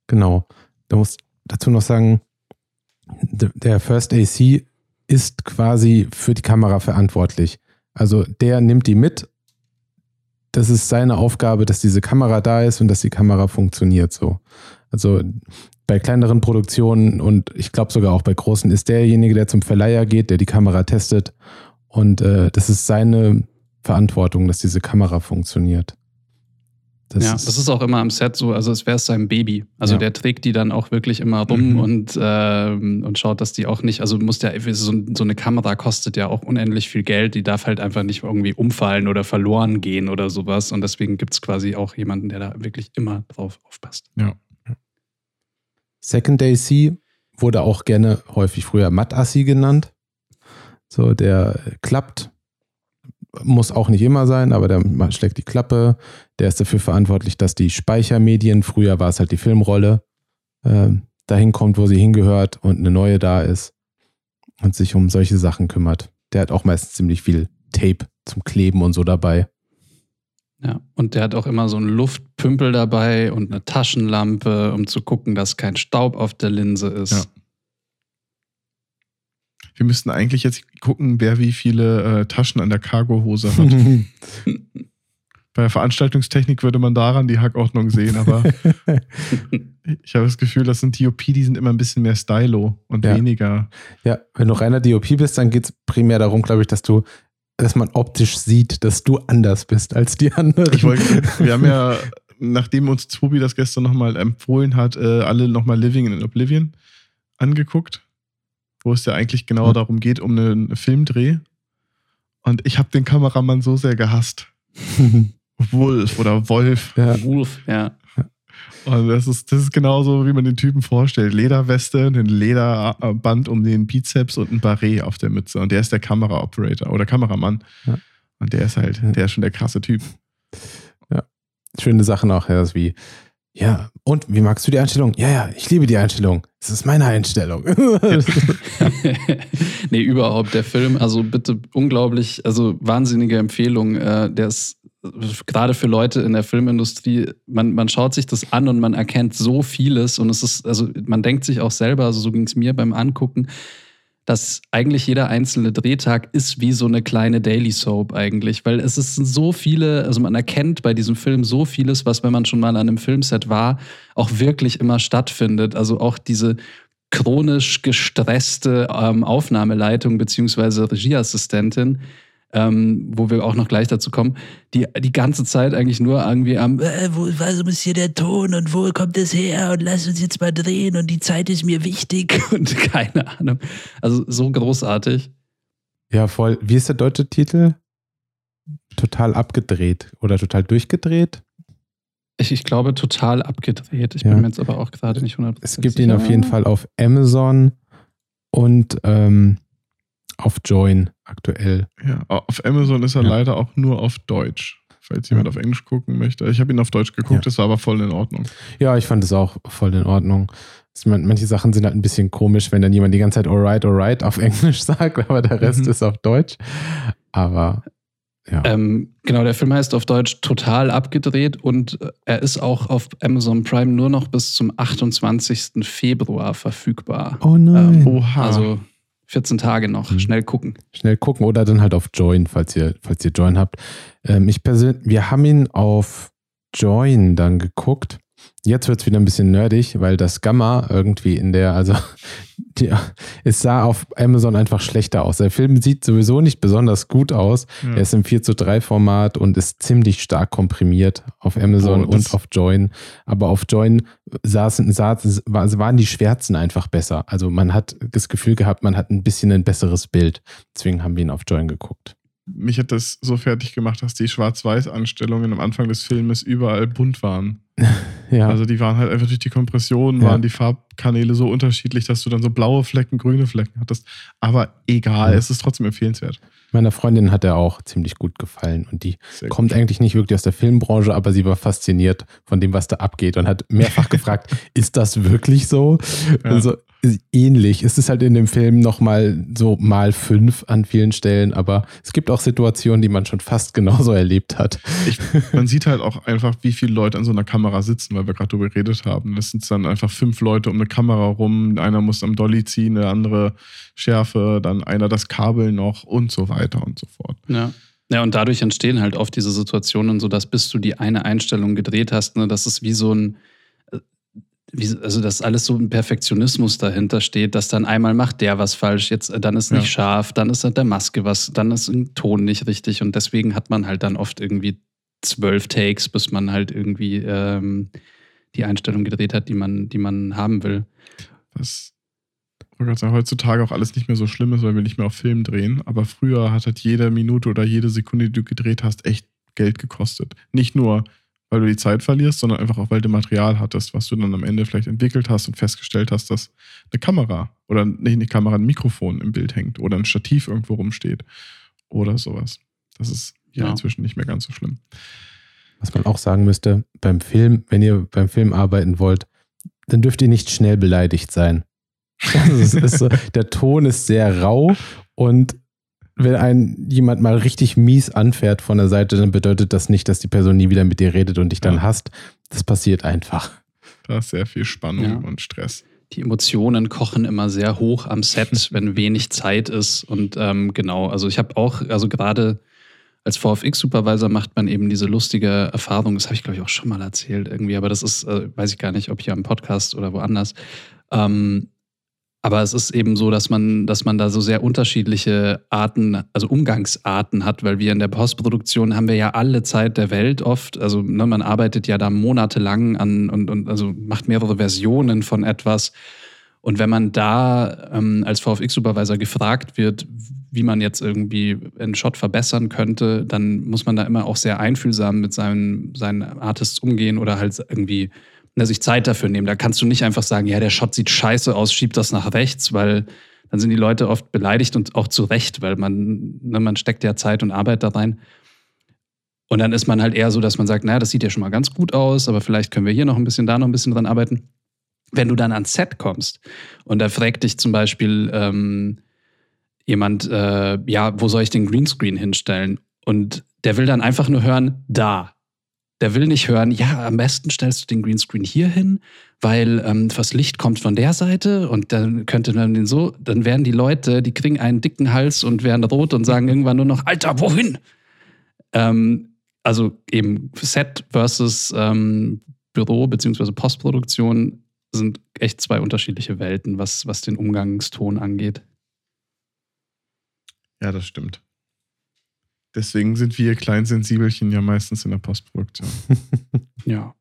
S1: Genau. Du musst dazu noch sagen, der First AC ist quasi für die Kamera verantwortlich. Also der nimmt die mit. Das ist seine Aufgabe, dass diese Kamera da ist und dass die Kamera funktioniert so. Also bei kleineren Produktionen und ich glaube sogar auch bei großen ist derjenige, der zum Verleiher geht, der die Kamera testet. Und äh, das ist seine Verantwortung, dass diese Kamera funktioniert.
S3: Das ja, das ist auch immer am Set so, also es wäre sein Baby. Also ja. der trägt die dann auch wirklich immer rum mhm. und, äh, und schaut, dass die auch nicht, also muss der, so, so, eine Kamera kostet ja auch unendlich viel Geld, die darf halt einfach nicht irgendwie umfallen oder verloren gehen oder sowas. Und deswegen gibt es quasi auch jemanden, der da wirklich immer drauf aufpasst.
S2: Ja.
S1: Second AC wurde auch gerne häufig früher Mattassi genannt. So, der klappt muss auch nicht immer sein, aber der schlägt die Klappe. Der ist dafür verantwortlich, dass die Speichermedien, früher war es halt die Filmrolle, äh, dahin kommt, wo sie hingehört und eine neue da ist und sich um solche Sachen kümmert. Der hat auch meistens ziemlich viel Tape zum Kleben und so dabei.
S3: Ja, und der hat auch immer so einen Luftpümpel dabei und eine Taschenlampe, um zu gucken, dass kein Staub auf der Linse ist. Ja
S2: wir müssten eigentlich jetzt gucken, wer wie viele äh, Taschen an der Cargohose hat. Bei der Veranstaltungstechnik würde man daran die Hackordnung sehen, aber ich habe das Gefühl, das sind DOP, die sind immer ein bisschen mehr Stylo und
S1: ja.
S2: weniger.
S1: Ja, wenn du reiner DOP bist, dann geht es primär darum, glaube ich, dass du, dass man optisch sieht, dass du anders bist als die anderen.
S2: Ich wollte, wir haben ja nachdem uns Tobi das gestern nochmal empfohlen hat, äh, alle nochmal Living in Oblivion angeguckt, wo es ja eigentlich genau
S1: Mhm.
S2: darum geht, um einen Filmdreh. Und ich habe den Kameramann so sehr gehasst. Wolf oder Wolf.
S1: ja.
S3: Wolf, ja.
S2: Und das ist, das ist genauso, wie man den Typen vorstellt. Lederweste, ein Lederband um den Bizeps und ein Barret auf der Mütze. Und der ist der Kameraoperator oder Kameramann.
S1: Ja.
S2: Und der ist halt, der ist schon der krasse Typ.
S1: Schöne Sachen auch, ja, das wie, ja, und wie magst du die Einstellung? Ja, ja, ich liebe die Einstellung. Es ist meine Einstellung.
S3: nee, überhaupt der Film, also bitte unglaublich, also wahnsinnige Empfehlung. Äh, der ist gerade für Leute in der Filmindustrie, man, man schaut sich das an und man erkennt so vieles und es ist, also man denkt sich auch selber, also so ging es mir beim Angucken, dass eigentlich jeder einzelne Drehtag ist wie so eine kleine Daily Soap eigentlich, weil es ist so viele, also man erkennt bei diesem Film so vieles, was, wenn man schon mal an einem Filmset war, auch wirklich immer stattfindet. Also auch diese chronisch gestresste ähm, Aufnahmeleitung beziehungsweise Regieassistentin, ähm, wo wir auch noch gleich dazu kommen, die die ganze Zeit eigentlich nur irgendwie am, äh, wo, was ist hier der Ton und wo kommt es her und lass uns jetzt mal drehen und die Zeit ist mir wichtig und keine Ahnung. Also so großartig.
S1: ja, voll. Wie ist der deutsche Titel? Total abgedreht oder total durchgedreht?
S3: Ich, ich glaube, total abgedreht. Ich
S1: Ja.
S3: bin mir jetzt aber auch gerade nicht 100%
S1: Es gibt ihn auf jeden Fall auf Amazon und ähm, auf Join aktuell.
S2: Ja, auf Amazon ist er
S1: Ja.
S2: leider auch nur auf Deutsch. Falls jemand
S1: Ja.
S2: auf Englisch gucken möchte. Ich habe ihn auf Deutsch geguckt,
S1: Ja.
S2: das war aber voll in Ordnung.
S1: Ja, ich fand es auch voll in Ordnung. Manche Sachen sind halt ein bisschen komisch, wenn dann jemand die ganze Zeit alright, alright auf Englisch sagt, aber der Rest
S2: Mhm.
S1: ist auf Deutsch. Aber ja.
S3: Ähm, genau, der Film heißt auf Deutsch total abgedreht und äh, er ist auch auf Amazon Prime nur noch bis zum 28. Februar verfügbar.
S1: oh nein.
S3: ähm,
S2: Oha.
S3: Also 14 Tage noch.
S1: Mhm.
S3: Schnell gucken.
S1: Schnell gucken oder dann halt auf Join, falls ihr, falls ihr Join habt. Ähm, ich persönlich, wir haben ihn auf Join dann geguckt. Jetzt wird es wieder ein bisschen nerdig, weil das Gamma irgendwie in der, also die, es sah auf Amazon einfach schlechter aus. Der Film sieht sowieso nicht besonders gut aus.
S2: ja.
S1: Er ist im 4 zu 3 Format und ist ziemlich stark komprimiert auf Amazon
S2: Oh,
S1: und auf Join. Aber auf Join saßen, saß, war- waren die Schwärzen einfach besser. Also man hat das Gefühl gehabt, man hat ein bisschen ein besseres Bild. Deswegen haben wir ihn auf Join geguckt.
S2: Mich hat das so fertig gemacht, dass die Schwarz-Weiß-Anstellungen am Anfang des Filmes überall bunt waren.
S1: Ja,
S2: Also die waren halt einfach durch die Kompression,
S1: Ja.
S2: waren die Farbkanäle so unterschiedlich, dass du dann so blaue Flecken, grüne Flecken hattest. Aber egal,
S1: Ja.
S2: es ist trotzdem empfehlenswert.
S1: meiner Freundin hat er auch ziemlich gut gefallen und die
S2: Sehr
S1: kommt eigentlich nicht wirklich aus der Filmbranche, aber sie war fasziniert von dem, was da abgeht und hat mehrfach gefragt, ist das wirklich so?
S2: Ja.
S1: Also ist ähnlich. Es ist halt in dem Film nochmal so mal fünf an vielen Stellen, aber es gibt auch Situationen, die man schon fast genauso erlebt hat.
S2: Ich, man sieht halt auch einfach, wie viele Leute an so einer Kamera sitzen, weil wir gerade darüber geredet haben. Das sind dann einfach fünf Leute um eine Kamera rum. Einer muss am Dolly ziehen, der andere Schärfe, dann einer das Kabel noch und so weiter und so fort.
S3: Ja. Ja, und dadurch entstehen halt oft diese Situationen, so dass bis du die eine Einstellung gedreht hast, ne, dass es wie so ein, äh, wie, also dass alles so ein Perfektionismus dahinter steht, dass dann einmal macht der was falsch, jetzt äh, dann ist nicht
S2: Ja.
S3: scharf, dann ist halt der Maske was, dann ist ein Ton nicht richtig und deswegen hat man halt dann oft irgendwie zwölf Takes, bis man halt irgendwie ähm, die Einstellung gedreht hat, die man, die man haben will.
S2: Gerade sagen, heutzutage auch alles nicht mehr so schlimm ist, weil wir nicht mehr auf Film drehen. Aber früher hat halt jede Minute oder jede Sekunde, die du gedreht hast, echt Geld gekostet. Nicht nur, weil du die Zeit verlierst, sondern einfach auch, weil du Material hattest, was du dann am Ende vielleicht entwickelt hast und festgestellt hast, dass eine Kamera oder nicht eine Kamera, ein Mikrofon im Bild hängt oder ein Stativ irgendwo rumsteht oder sowas. Das ist ja
S3: Ja.
S2: inzwischen nicht mehr ganz so schlimm.
S1: Was man auch sagen müsste, beim Film, wenn ihr beim Film arbeiten wollt, dann dürft ihr nicht schnell beleidigt sein. Also es ist so, der Ton ist sehr rau und wenn ein jemand mal richtig mies anfährt von der Seite, dann bedeutet das nicht, dass die Person nie wieder mit dir redet und dich dann
S2: Ja.
S1: hasst. Das passiert einfach.
S2: Da ist sehr viel Spannung
S3: Ja.
S2: und Stress.
S3: die Emotionen kochen immer sehr hoch am Set, wenn wenig Zeit ist. Und ähm, genau, also ich habe auch, also gerade als VFX-Supervisor macht man eben diese lustige Erfahrung, das habe ich glaube ich auch schon mal erzählt irgendwie, aber das ist, äh, weiß ich gar nicht, ob hier am Podcast oder woanders. Ähm, Aber es ist eben so, dass man, dass man da so sehr unterschiedliche Arten, also Umgangsarten hat, weil wir in der Postproduktion haben wir ja alle Zeit der Welt oft. Also ne, man arbeitet ja da monatelang an und, und also macht mehrere Versionen von etwas. Und wenn man da ähm, als VFX-Supervisor gefragt wird, wie man jetzt irgendwie einen Shot verbessern könnte, dann muss man da immer auch sehr einfühlsam mit seinen, seinen Artists umgehen oder halt irgendwie ne, sich Zeit dafür nehmen. Da kannst du nicht einfach sagen, ja, der Shot sieht scheiße aus, schieb das nach rechts, weil dann sind die Leute oft beleidigt und auch zu Recht, weil man, ne, man steckt ja Zeit und Arbeit da rein. Und dann ist man halt eher so, dass man sagt, naja, das sieht ja schon mal ganz gut aus, aber vielleicht können wir hier noch ein bisschen, da noch ein bisschen dran arbeiten. Wenn du dann ans Set kommst und da fragt dich zum Beispiel ähm, jemand, äh, ja, wo soll ich den Greenscreen hinstellen? Und der will dann einfach nur hören, da. Der will nicht hören, ja, am besten stellst du den Greenscreen hier hin, weil ähm, das Licht kommt von der Seite und dann könnte man den so, dann werden die Leute, die kriegen einen dicken Hals und werden rot und sagen irgendwann nur noch, Alter, wohin? Ähm, also eben Set versus ähm, Büro beziehungsweise Postproduktion sind echt zwei unterschiedliche Welten, was, was den Umgangston angeht.
S2: Ja, das stimmt. Deswegen sind wir Kleinsensibelchen ja meistens in der Postproduktion.
S3: ja.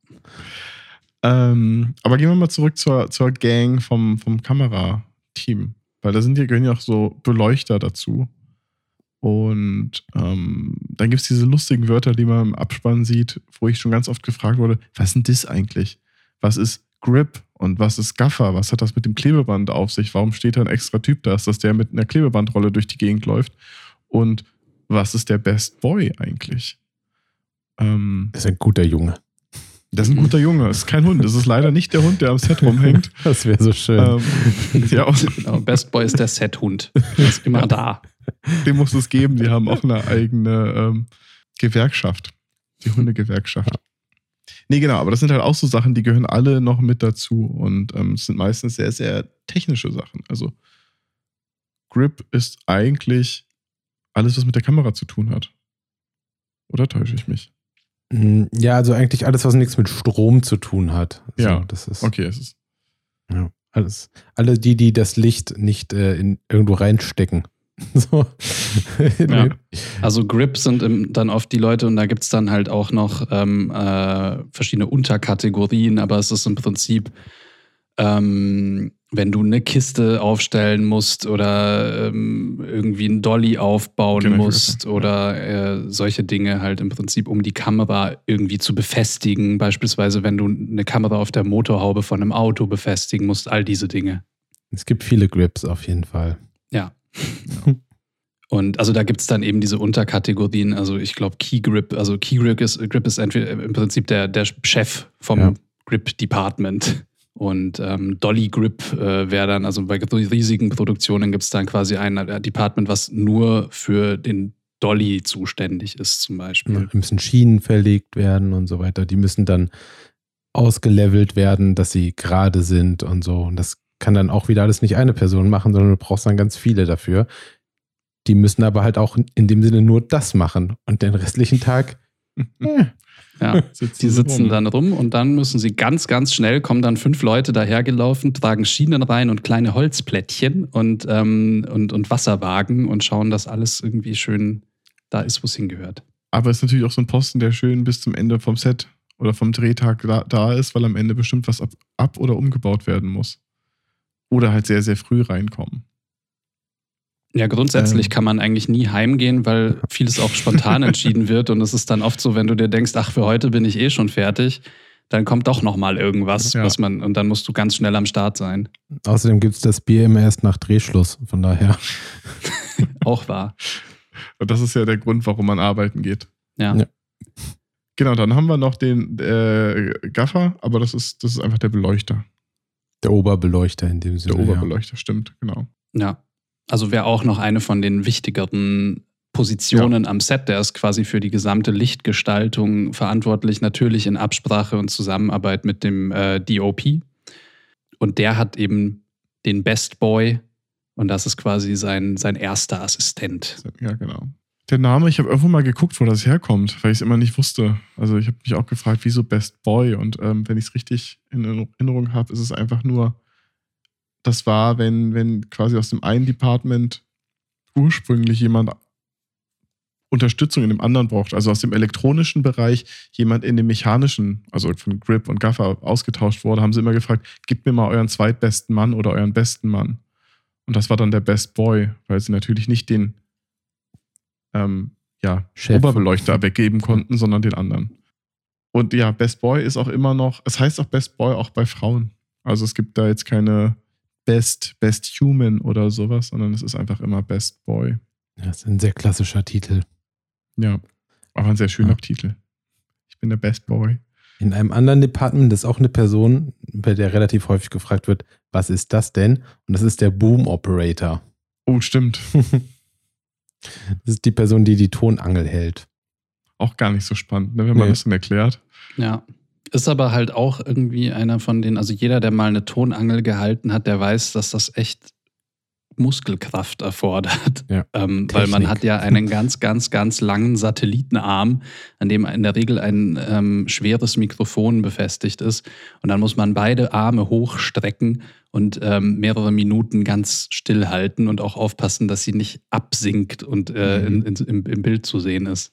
S2: Ähm, aber gehen wir mal zurück zur, zur Gang vom, vom Kamerateam. Weil da sind ja, gehören ja auch so Beleuchter dazu. Und ähm, dann gibt es diese lustigen Wörter, die man im Abspann sieht, wo ich schon ganz oft gefragt wurde, was ist denn das eigentlich? Was ist Grip und was ist Gaffer? Was hat das mit dem Klebeband auf sich? Warum steht da ein extra Typ da? Ist das der mit einer Klebebandrolle durch die Gegend läuft? Und was ist der Best Boy eigentlich?
S1: Ähm, das ist ein guter Junge.
S2: Das ist ein guter Junge. Das ist kein Hund. Das ist leider nicht der Hund, der am Set rumhängt.
S1: Das wäre so schön.
S3: Ähm, ja, genau, Best Boy ist der Set-Hund. Der ist immer da.
S2: Den muss es geben. Die haben auch eine eigene ähm, Gewerkschaft. Die Hundegewerkschaft. Nee, genau, aber das sind halt auch so Sachen, die gehören alle noch mit dazu. Und ähm, es sind meistens sehr, sehr technische Sachen. Also Grip ist eigentlich alles, was mit der Kamera zu tun hat. Oder täusche ich mich?
S1: Mm, ja, also eigentlich alles, was nichts mit Strom zu tun hat.
S2: Also ja, das ist. Okay, es ist.
S1: Ja, alles. Alle die, die das Licht nicht äh, in, irgendwo reinstecken. So.
S3: ja. Also Grip sind im, dann oft die Leute und da gibt es dann halt auch noch ähm, äh, verschiedene Unterkategorien, aber es ist im Prinzip ähm, wenn du eine Kiste aufstellen musst oder ähm, irgendwie einen Dolly aufbauen genau, musst oder äh, solche Dinge halt im Prinzip, um die Kamera irgendwie zu befestigen. Beispielsweise, wenn du eine Kamera auf der Motorhaube von einem Auto befestigen musst, all diese Dinge.
S1: Es gibt viele Grips auf jeden Fall.
S3: Ja. Und also da gibt es dann eben diese Unterkategorien. Also ich glaube Key Grip, also Key Grip ist, Grip ist entweder im Prinzip der, der Chef vom ja. Grip Department. Und ähm, Dolly Grip äh, wäre dann, also bei riesigen Produktionen gibt es dann quasi ein äh, Department, was nur für den Dolly zuständig ist, zum Beispiel.
S1: Ja, müssen Schienen verlegt werden und so weiter. Die müssen dann ausgelevelt werden, dass sie gerade sind und so. Und das kann dann auch wieder alles nicht eine Person machen, sondern du brauchst dann ganz viele dafür. Die müssen aber halt auch in dem Sinne nur das machen und den restlichen Tag.
S3: äh, ja, sitzen die sitzen rum. dann rum und dann müssen sie ganz, ganz schnell, kommen dann fünf Leute dahergelaufen, tragen Schienen rein und kleine Holzplättchen und, ähm, und, und Wasserwagen und schauen, dass alles irgendwie schön da ist, wo es hingehört.
S2: Aber es ist natürlich auch so ein Posten, der schön bis zum Ende vom Set oder vom Drehtag da, da ist, weil am Ende bestimmt was ab, ab oder umgebaut werden muss. Oder halt sehr, sehr früh reinkommen.
S3: Ja, grundsätzlich ähm. kann man eigentlich nie heimgehen, weil vieles auch spontan entschieden wird. Und es ist dann oft so, wenn du dir denkst, ach, für heute bin ich eh schon fertig, dann kommt doch nochmal irgendwas, ja. was man, und dann musst du ganz schnell am Start sein.
S1: Außerdem gibt es das Bier immer erst nach Drehschluss, von daher.
S3: auch wahr.
S2: Und das ist ja der Grund, warum man arbeiten geht.
S3: Ja. ja.
S2: Genau, dann haben wir noch den äh, Gaffer, aber das ist, das ist einfach der Beleuchter.
S1: Der Oberbeleuchter in dem Sinne.
S2: Der Oberbeleuchter, ja. stimmt, genau.
S3: Ja. Also wäre auch noch eine von den wichtigeren Positionen ja. am Set. Der ist quasi für die gesamte Lichtgestaltung verantwortlich, natürlich in Absprache und Zusammenarbeit mit dem äh, DOP. Und der hat eben den Best Boy und das ist quasi sein, sein erster Assistent.
S2: Ja, genau. Der Name, ich habe irgendwo mal geguckt, wo das herkommt, weil ich es immer nicht wusste. Also ich habe mich auch gefragt, wieso Best Boy? Und ähm, wenn ich es richtig in Erinnerung habe, ist es einfach nur das war, wenn, wenn quasi aus dem einen Department ursprünglich jemand Unterstützung in dem anderen braucht, also aus dem elektronischen Bereich jemand in dem mechanischen, also von Grip und Gaffer ausgetauscht wurde, haben sie immer gefragt, gebt mir mal euren zweitbesten Mann oder euren besten Mann. Und das war dann der Best Boy, weil sie natürlich nicht den ähm, ja,
S1: Chef.
S2: Oberbeleuchter weggeben konnten, sondern den anderen. Und ja, Best Boy ist auch immer noch, es heißt auch Best Boy auch bei Frauen. Also es gibt da jetzt keine Best, Best Human oder sowas, sondern es ist einfach immer Best Boy.
S1: Das ist ein sehr klassischer Titel.
S2: Ja, aber ein sehr schöner
S1: Ja.
S2: Titel. Ich bin der Best Boy.
S1: In einem anderen Department ist auch eine Person, bei der relativ häufig gefragt wird, was ist das denn? Und das ist der Boom Operator.
S2: Oh, stimmt.
S1: Das ist die Person, die die Tonangel hält.
S2: Auch gar nicht so spannend, ne, wenn man
S1: Nee.
S2: das dann erklärt.
S3: Ja. Ist aber halt auch irgendwie einer von den, also jeder, der mal eine Tonangel gehalten hat, der weiß, dass das echt Muskelkraft erfordert.
S1: Ja.
S3: Ähm, weil man hat ja einen ganz, ganz, ganz langen Satellitenarm, an dem in der Regel ein ähm, schweres Mikrofon befestigt ist. Und dann muss man beide Arme hochstrecken und ähm, mehrere Minuten ganz still halten und auch aufpassen, dass sie nicht absinkt und äh,
S2: Mhm.
S3: in, in, im, im Bild zu sehen ist.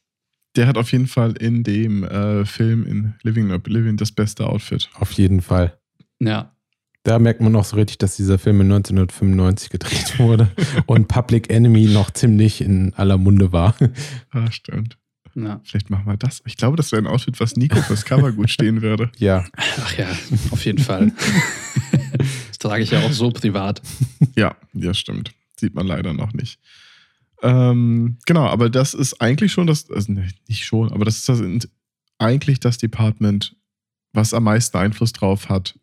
S2: Der hat auf jeden Fall in dem äh, Film in Living in Oblivion das beste Outfit.
S1: Auf jeden Fall.
S3: Ja.
S1: Da merkt man noch so richtig, dass dieser Film in 1995 gedreht wurde und Public Enemy noch ziemlich in aller Munde war.
S2: Ah, stimmt.
S3: ja.
S2: Vielleicht machen wir das. Ich glaube, das wäre ein Outfit, was Nico fürs Cover gut stehen würde.
S1: Ja,
S3: Ach ja, auf jeden Fall. das trage ich ja auch so privat.
S2: Ja, ja, stimmt. Sieht man leider noch nicht. Ähm, genau, aber das ist eigentlich schon das, also nicht schon, aber das ist das, eigentlich das Department, was am meisten Einfluss drauf hat,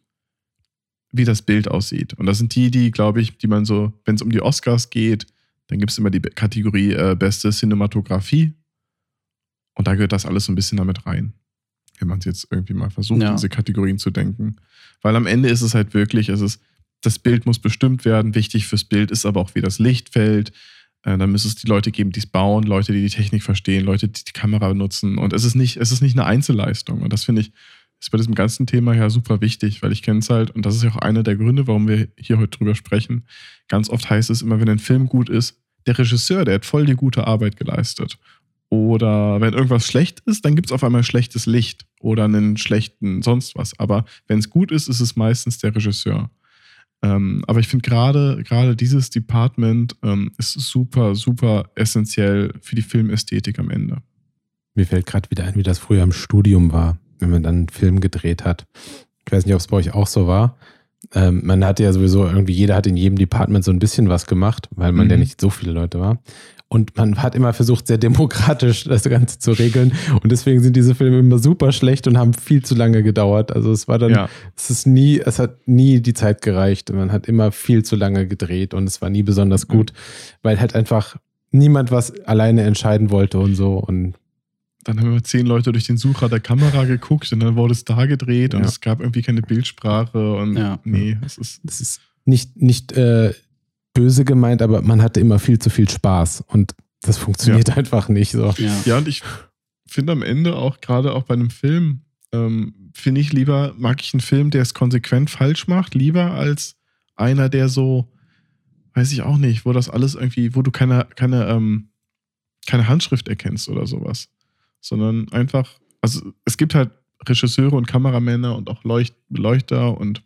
S2: wie das Bild aussieht. Und das sind die, die, glaube ich, die man so, wenn es um die Oscars geht, dann gibt es immer die Kategorie äh, beste Cinematografie. Und da gehört das alles so ein bisschen damit rein. Wenn man es jetzt irgendwie mal versucht,
S3: Ja.
S2: diese Kategorien zu denken. Weil am Ende ist es halt wirklich, es ist, das Bild muss bestimmt werden. Wichtig fürs Bild ist aber auch, wie das Licht fällt. Äh, dann müsste es die Leute geben, die es bauen, Leute, die die Technik verstehen, Leute, die die Kamera benutzen. Und es ist nicht, es ist nicht eine Einzelleistung. Und das finde ich, ist bei diesem ganzen Thema ja super wichtig, weil ich kenne es halt, und das ist ja auch einer der Gründe, warum wir hier heute drüber sprechen. Ganz oft heißt es immer, wenn ein Film gut ist, der Regisseur, der hat voll die gute Arbeit geleistet. Oder wenn irgendwas schlecht ist, dann gibt es auf einmal schlechtes Licht oder einen schlechten sonst was. Aber wenn es gut ist, ist es meistens der Regisseur. Ähm, aber ich finde gerade dieses Department ähm, ist super, super essentiell für die Filmästhetik am Ende.
S1: mir fällt gerade wieder ein, wie das früher im Studium war, wenn man dann einen Film gedreht hat. Ich weiß nicht, ob es bei euch auch so war. Ähm, man hatte ja sowieso irgendwie, jeder hat in jedem Department so ein bisschen was gemacht, weil man
S2: Mhm.
S1: ja nicht so viele Leute war. Und man hat immer versucht, sehr demokratisch das Ganze zu regeln. Und deswegen sind diese Filme immer super schlecht und haben viel zu lange gedauert. Also es war dann,
S2: Ja,
S1: es ist nie, es hat nie die Zeit gereicht. Man hat immer viel zu lange gedreht und es war nie besonders gut, weil halt einfach niemand was alleine entscheiden wollte und so. Und
S2: dann haben wir zehn Leute durch den Sucher der Kamera geguckt und dann wurde es da gedreht und
S1: Ja.
S2: es gab irgendwie keine Bildsprache und
S3: Ja.
S2: nee, es ist
S1: das ist nicht, nicht äh, böse gemeint, aber man hatte immer viel zu viel Spaß und das funktioniert einfach nicht so.
S3: Ja.
S2: Ja, und ich finde am Ende auch, gerade auch bei einem Film, ähm, finde ich lieber, mag ich einen Film, der es konsequent falsch macht, lieber als einer, der so, weiß ich auch nicht, wo das alles irgendwie, wo du keine, keine, ähm, keine Handschrift erkennst oder sowas. Sondern einfach, also es gibt halt Regisseure und Kameramänner und auch Leucht Leuchter und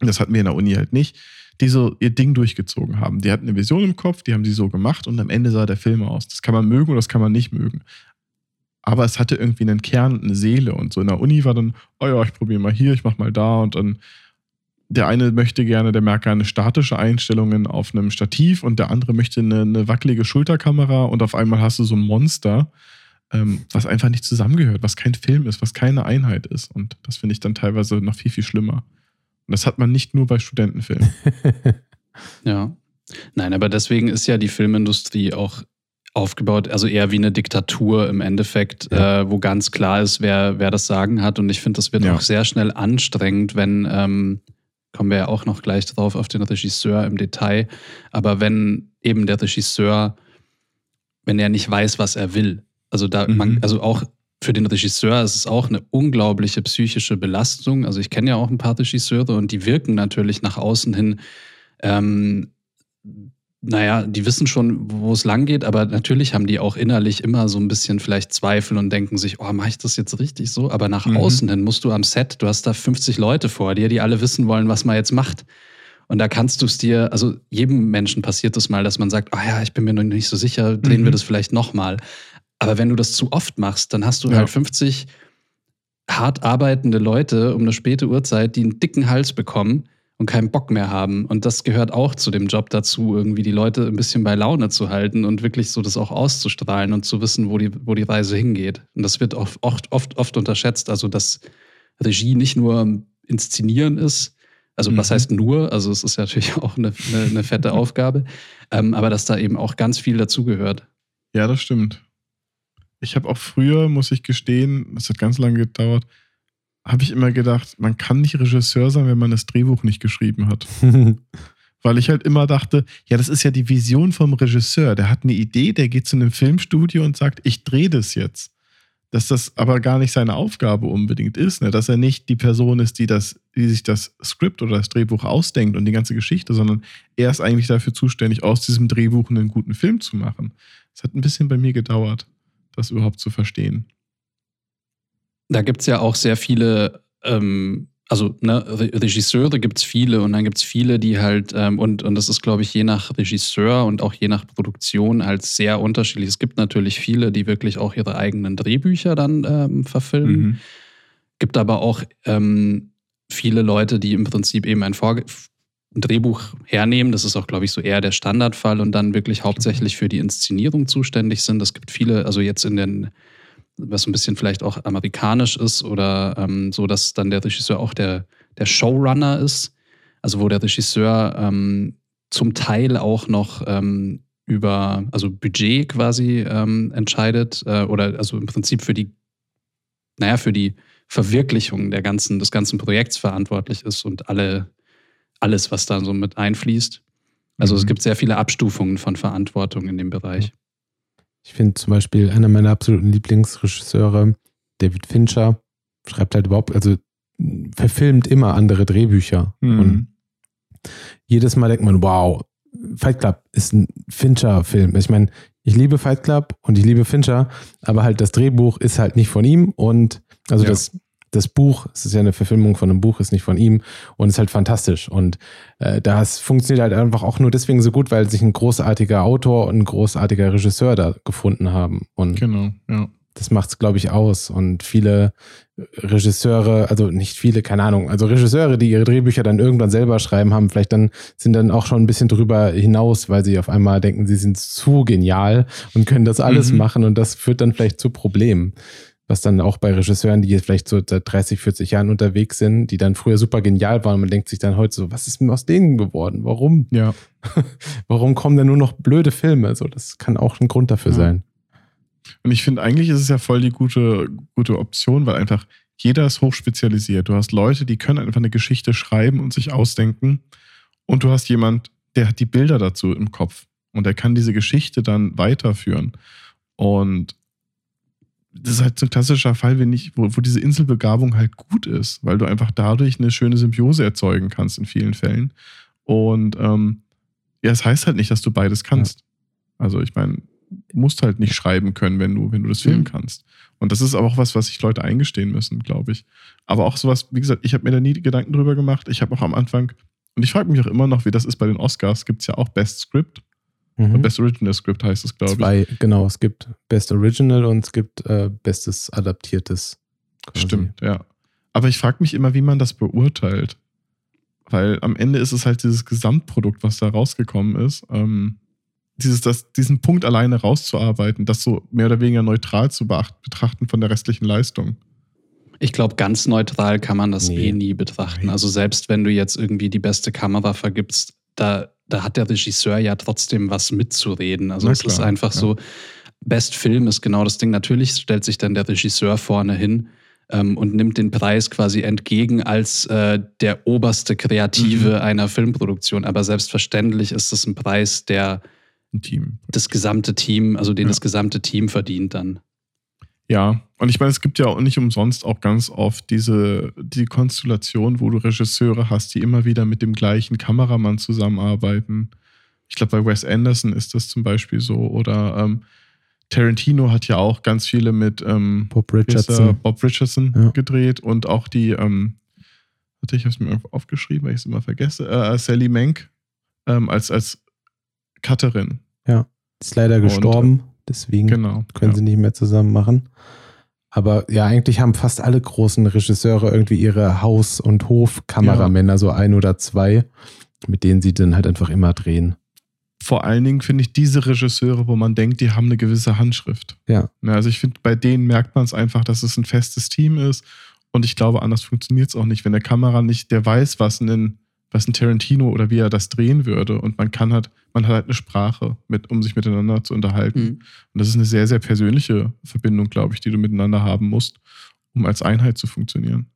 S2: das hatten wir in der Uni halt nicht, die so ihr Ding durchgezogen haben. Die hatten eine Vision im Kopf, die haben sie so gemacht und am Ende sah der Film aus. Das kann man mögen oder das kann man nicht mögen. Aber es hatte irgendwie einen Kern und eine Seele. Und so in der Uni war dann, oh ja, ich probiere mal hier, ich mach mal da. Und dann der eine möchte gerne, der merkt gerne statische Einstellungen auf einem Stativ und der andere möchte eine, eine wackelige Schulterkamera und auf einmal hast du so ein Monster, ähm, was einfach nicht zusammengehört, was kein Film ist, was keine Einheit ist. Und das finde ich dann teilweise noch viel, viel schlimmer. Und das hat man nicht nur bei Studentenfilmen.
S3: Ja. Nein, aber deswegen ist ja die Filmindustrie auch aufgebaut, also eher wie eine Diktatur im Endeffekt,
S1: Ja.
S3: äh, wo ganz klar ist, wer, wer das Sagen hat. Und ich finde, das wird
S2: Ja.
S3: auch sehr schnell anstrengend, wenn, ähm, kommen wir ja auch noch gleich drauf auf den Regisseur im Detail, aber wenn eben der Regisseur, wenn er nicht weiß, was er will. Also da,
S2: Mhm.
S3: man, also auch für den Regisseur ist es auch eine unglaubliche psychische Belastung. Also ich kenne ja auch ein paar Regisseure und die wirken natürlich nach außen hin ähm, naja, die wissen schon, wo es lang geht, aber natürlich haben die auch innerlich immer so ein bisschen vielleicht Zweifel und denken sich, oh, mache ich das jetzt richtig so? Aber nach
S2: Mhm.
S3: außen hin musst du am Set, du hast da 50 Leute vor dir, die alle wissen wollen, was man jetzt macht. Und da kannst du es dir, also jedem Menschen passiert es mal, dass man sagt, ah ja, ich bin mir noch nicht so sicher, drehen
S2: Mhm.
S3: wir das vielleicht nochmal. Aber wenn du das zu oft machst, dann hast du
S2: Ja.
S3: halt 50 hart arbeitende Leute um eine späte Uhrzeit, die einen dicken Hals bekommen und keinen Bock mehr haben. Und das gehört auch zu dem Job dazu, irgendwie die Leute ein bisschen bei Laune zu halten und wirklich so das auch auszustrahlen und zu wissen, wo die, wo die Reise hingeht. Und das wird oft, oft, oft, oft unterschätzt. Also, dass Regie nicht nur Inszenieren ist, also was
S2: Mhm.
S3: heißt nur, also es ist ja natürlich auch eine, eine, eine fette Aufgabe, ähm, aber dass da eben auch ganz viel dazugehört.
S2: Ja, das stimmt. Ich habe auch früher, muss ich gestehen, das hat ganz lange gedauert, habe ich immer gedacht, man kann nicht Regisseur sein, wenn man das Drehbuch nicht geschrieben hat. Weil ich halt immer dachte, ja, das ist ja die Vision vom Regisseur. Der hat eine Idee, der geht zu einem Filmstudio und sagt, ich drehe das jetzt. Dass das aber gar nicht seine Aufgabe unbedingt ist, ne? dass er nicht die Person ist, die, das, die sich das Skript oder das Drehbuch ausdenkt und die ganze Geschichte, sondern er ist eigentlich dafür zuständig, aus diesem Drehbuch einen guten Film zu machen. Es hat ein bisschen bei mir gedauert, das überhaupt zu verstehen.
S3: Da gibt es ja auch sehr viele, ähm, also ne, Re Regisseure gibt es viele und dann gibt es viele, die halt, ähm, und, und das ist, glaube ich, je nach Regisseur und auch je nach Produktion halt sehr unterschiedlich. Es gibt natürlich viele, die wirklich auch ihre eigenen Drehbücher dann ähm, verfilmen.
S2: Mhm.
S3: Gibt aber auch ähm, viele Leute, die im Prinzip eben ein, Vorge ein Drehbuch hernehmen. Das ist auch, glaube ich, so eher der Standardfall und dann wirklich hauptsächlich für die Inszenierung zuständig sind. Es gibt viele, also jetzt in den, was ein bisschen vielleicht auch amerikanisch ist oder ähm, so, dass dann der Regisseur auch der, der Showrunner ist. Also wo der Regisseur ähm, zum Teil auch noch ähm, über, also Budget quasi ähm, entscheidet äh, oder also im Prinzip für die, naja, für die Verwirklichung der ganzen, des ganzen Projekts verantwortlich ist und alle, alles, was da so mit einfließt. Also es
S2: Mhm.
S3: gibt sehr viele Abstufungen von Verantwortung in dem Bereich.
S1: Ich finde zum Beispiel einer meiner absoluten Lieblingsregisseure, David Fincher, schreibt halt überhaupt, also verfilmt immer andere Drehbücher. Und
S2: Mhm.
S1: jedes Mal denkt man, wow, Fight Club ist ein Fincher-Film. Ich meine, ich liebe Fight Club und ich liebe Fincher, aber halt das Drehbuch ist halt nicht von ihm und also
S2: Ja.
S1: das, das Buch, es ist ja eine Verfilmung von einem Buch, ist nicht von ihm und ist halt fantastisch. Und äh, das funktioniert halt einfach auch nur deswegen so gut, weil sich ein großartiger Autor und ein großartiger Regisseur da gefunden haben. Und
S2: Genau, ja.
S1: das macht es, glaube ich, aus. Und viele Regisseure, also nicht viele, keine Ahnung, also Regisseure, die ihre Drehbücher dann irgendwann selber schreiben, haben vielleicht dann, sind dann auch schon ein bisschen drüber hinaus, weil sie auf einmal denken, sie sind zu genial und können das alles
S2: Mhm.
S1: machen und das führt dann vielleicht zu Problemen. Was dann auch bei Regisseuren, die jetzt vielleicht so seit 30, 40 Jahren unterwegs sind, die dann früher super genial waren, man denkt sich dann heute so, was ist denn aus denen geworden? Warum?
S2: Ja,
S1: Warum kommen denn nur noch blöde Filme? So, das kann auch ein Grund dafür
S2: Ja.
S1: sein.
S2: Und ich finde, eigentlich ist es ja voll die gute, gute Option, weil einfach jeder ist hochspezialisiert. Du hast Leute, die können einfach eine Geschichte schreiben und sich ausdenken. Und du hast jemand, der hat die Bilder dazu im Kopf. Und der kann diese Geschichte dann weiterführen. Und das ist halt so ein klassischer Fall, wenn ich, wo, wo diese Inselbegabung halt gut ist, weil du einfach dadurch eine schöne Symbiose erzeugen kannst in vielen Fällen. Und ähm, ja, es heißt halt nicht, dass du beides kannst. Also ich meine, du musst halt nicht schreiben können, wenn du, wenn du das filmen
S3: Mhm.
S2: kannst. Und das ist aber auch was, was sich Leute eingestehen müssen, glaube ich. Aber auch sowas, wie gesagt, ich habe mir da nie Gedanken drüber gemacht. Ich habe auch am Anfang, und ich frage mich auch immer noch, wie das ist bei den Oscars, gibt es ja auch Best Script.
S1: Mhm.
S2: Best Original Script heißt es, glaube ich.
S1: Zwei, genau, es gibt Best Original und es gibt äh, Bestes Adaptiertes. quasi.
S2: Stimmt, ja. Aber ich frage mich immer, wie man das beurteilt. Weil am Ende ist es halt dieses Gesamtprodukt, was da rausgekommen ist. Ähm, dieses, das, diesen Punkt alleine rauszuarbeiten, das so mehr oder weniger neutral zu beacht, betrachten von der restlichen Leistung.
S3: Ich glaube, ganz neutral kann man das
S1: Nee.
S3: eh nie betrachten.
S2: Nein.
S3: Also selbst wenn du jetzt irgendwie die beste Kamera vergibst, da, da hat der Regisseur ja trotzdem was mitzureden. Also es ist einfach
S2: ja.
S3: so, Best Film ist genau das Ding. Natürlich stellt sich dann der Regisseur vorne hin ähm, und nimmt den Preis quasi entgegen als äh, der oberste Kreative
S2: Mhm.
S3: einer Filmproduktion. Aber selbstverständlich ist es ein Preis, der
S2: Team.
S3: das gesamte Team, also den
S2: Ja.
S3: das gesamte Team verdient dann.
S2: Ja, und ich meine, es gibt ja auch nicht umsonst auch ganz oft diese die Konstellation, wo du Regisseure hast, die immer wieder mit dem gleichen Kameramann zusammenarbeiten. Ich glaube, bei Wes Anderson ist das zum Beispiel so. Oder ähm, Tarantino hat ja auch ganz viele mit ähm,
S1: Bob? Richardson.
S2: Bob Richardson
S1: Ja.
S2: gedreht und auch die, ähm, warte, ich habe es mir aufgeschrieben, weil ich es immer vergesse, äh, Sally Menk ähm, als, als Cutterin.
S1: Ist leider gestorben, deswegen
S2: Genau.
S1: können
S2: ja.
S1: sie nicht mehr zusammen machen. Aber ja, eigentlich haben fast alle großen Regisseure irgendwie ihre Haus- und Hofkameramänner, so ein oder zwei, mit denen sie dann halt einfach immer drehen.
S2: Vor allen Dingen finde ich diese Regisseure, wo man denkt, die haben eine gewisse Handschrift.
S1: Ja.
S2: also ich finde, bei denen merkt man es einfach, dass es ein festes Team ist. Und ich glaube, anders funktioniert es auch nicht. Wenn der Kamera nicht, der weiß, was ein, was ein Tarantino oder wie er das drehen würde. Und man kann halt, man hat halt eine Sprache, mit, um sich miteinander zu unterhalten.
S3: Mhm.
S2: Und das ist eine sehr, sehr persönliche Verbindung, glaube ich, die du miteinander haben musst, um als Einheit zu funktionieren.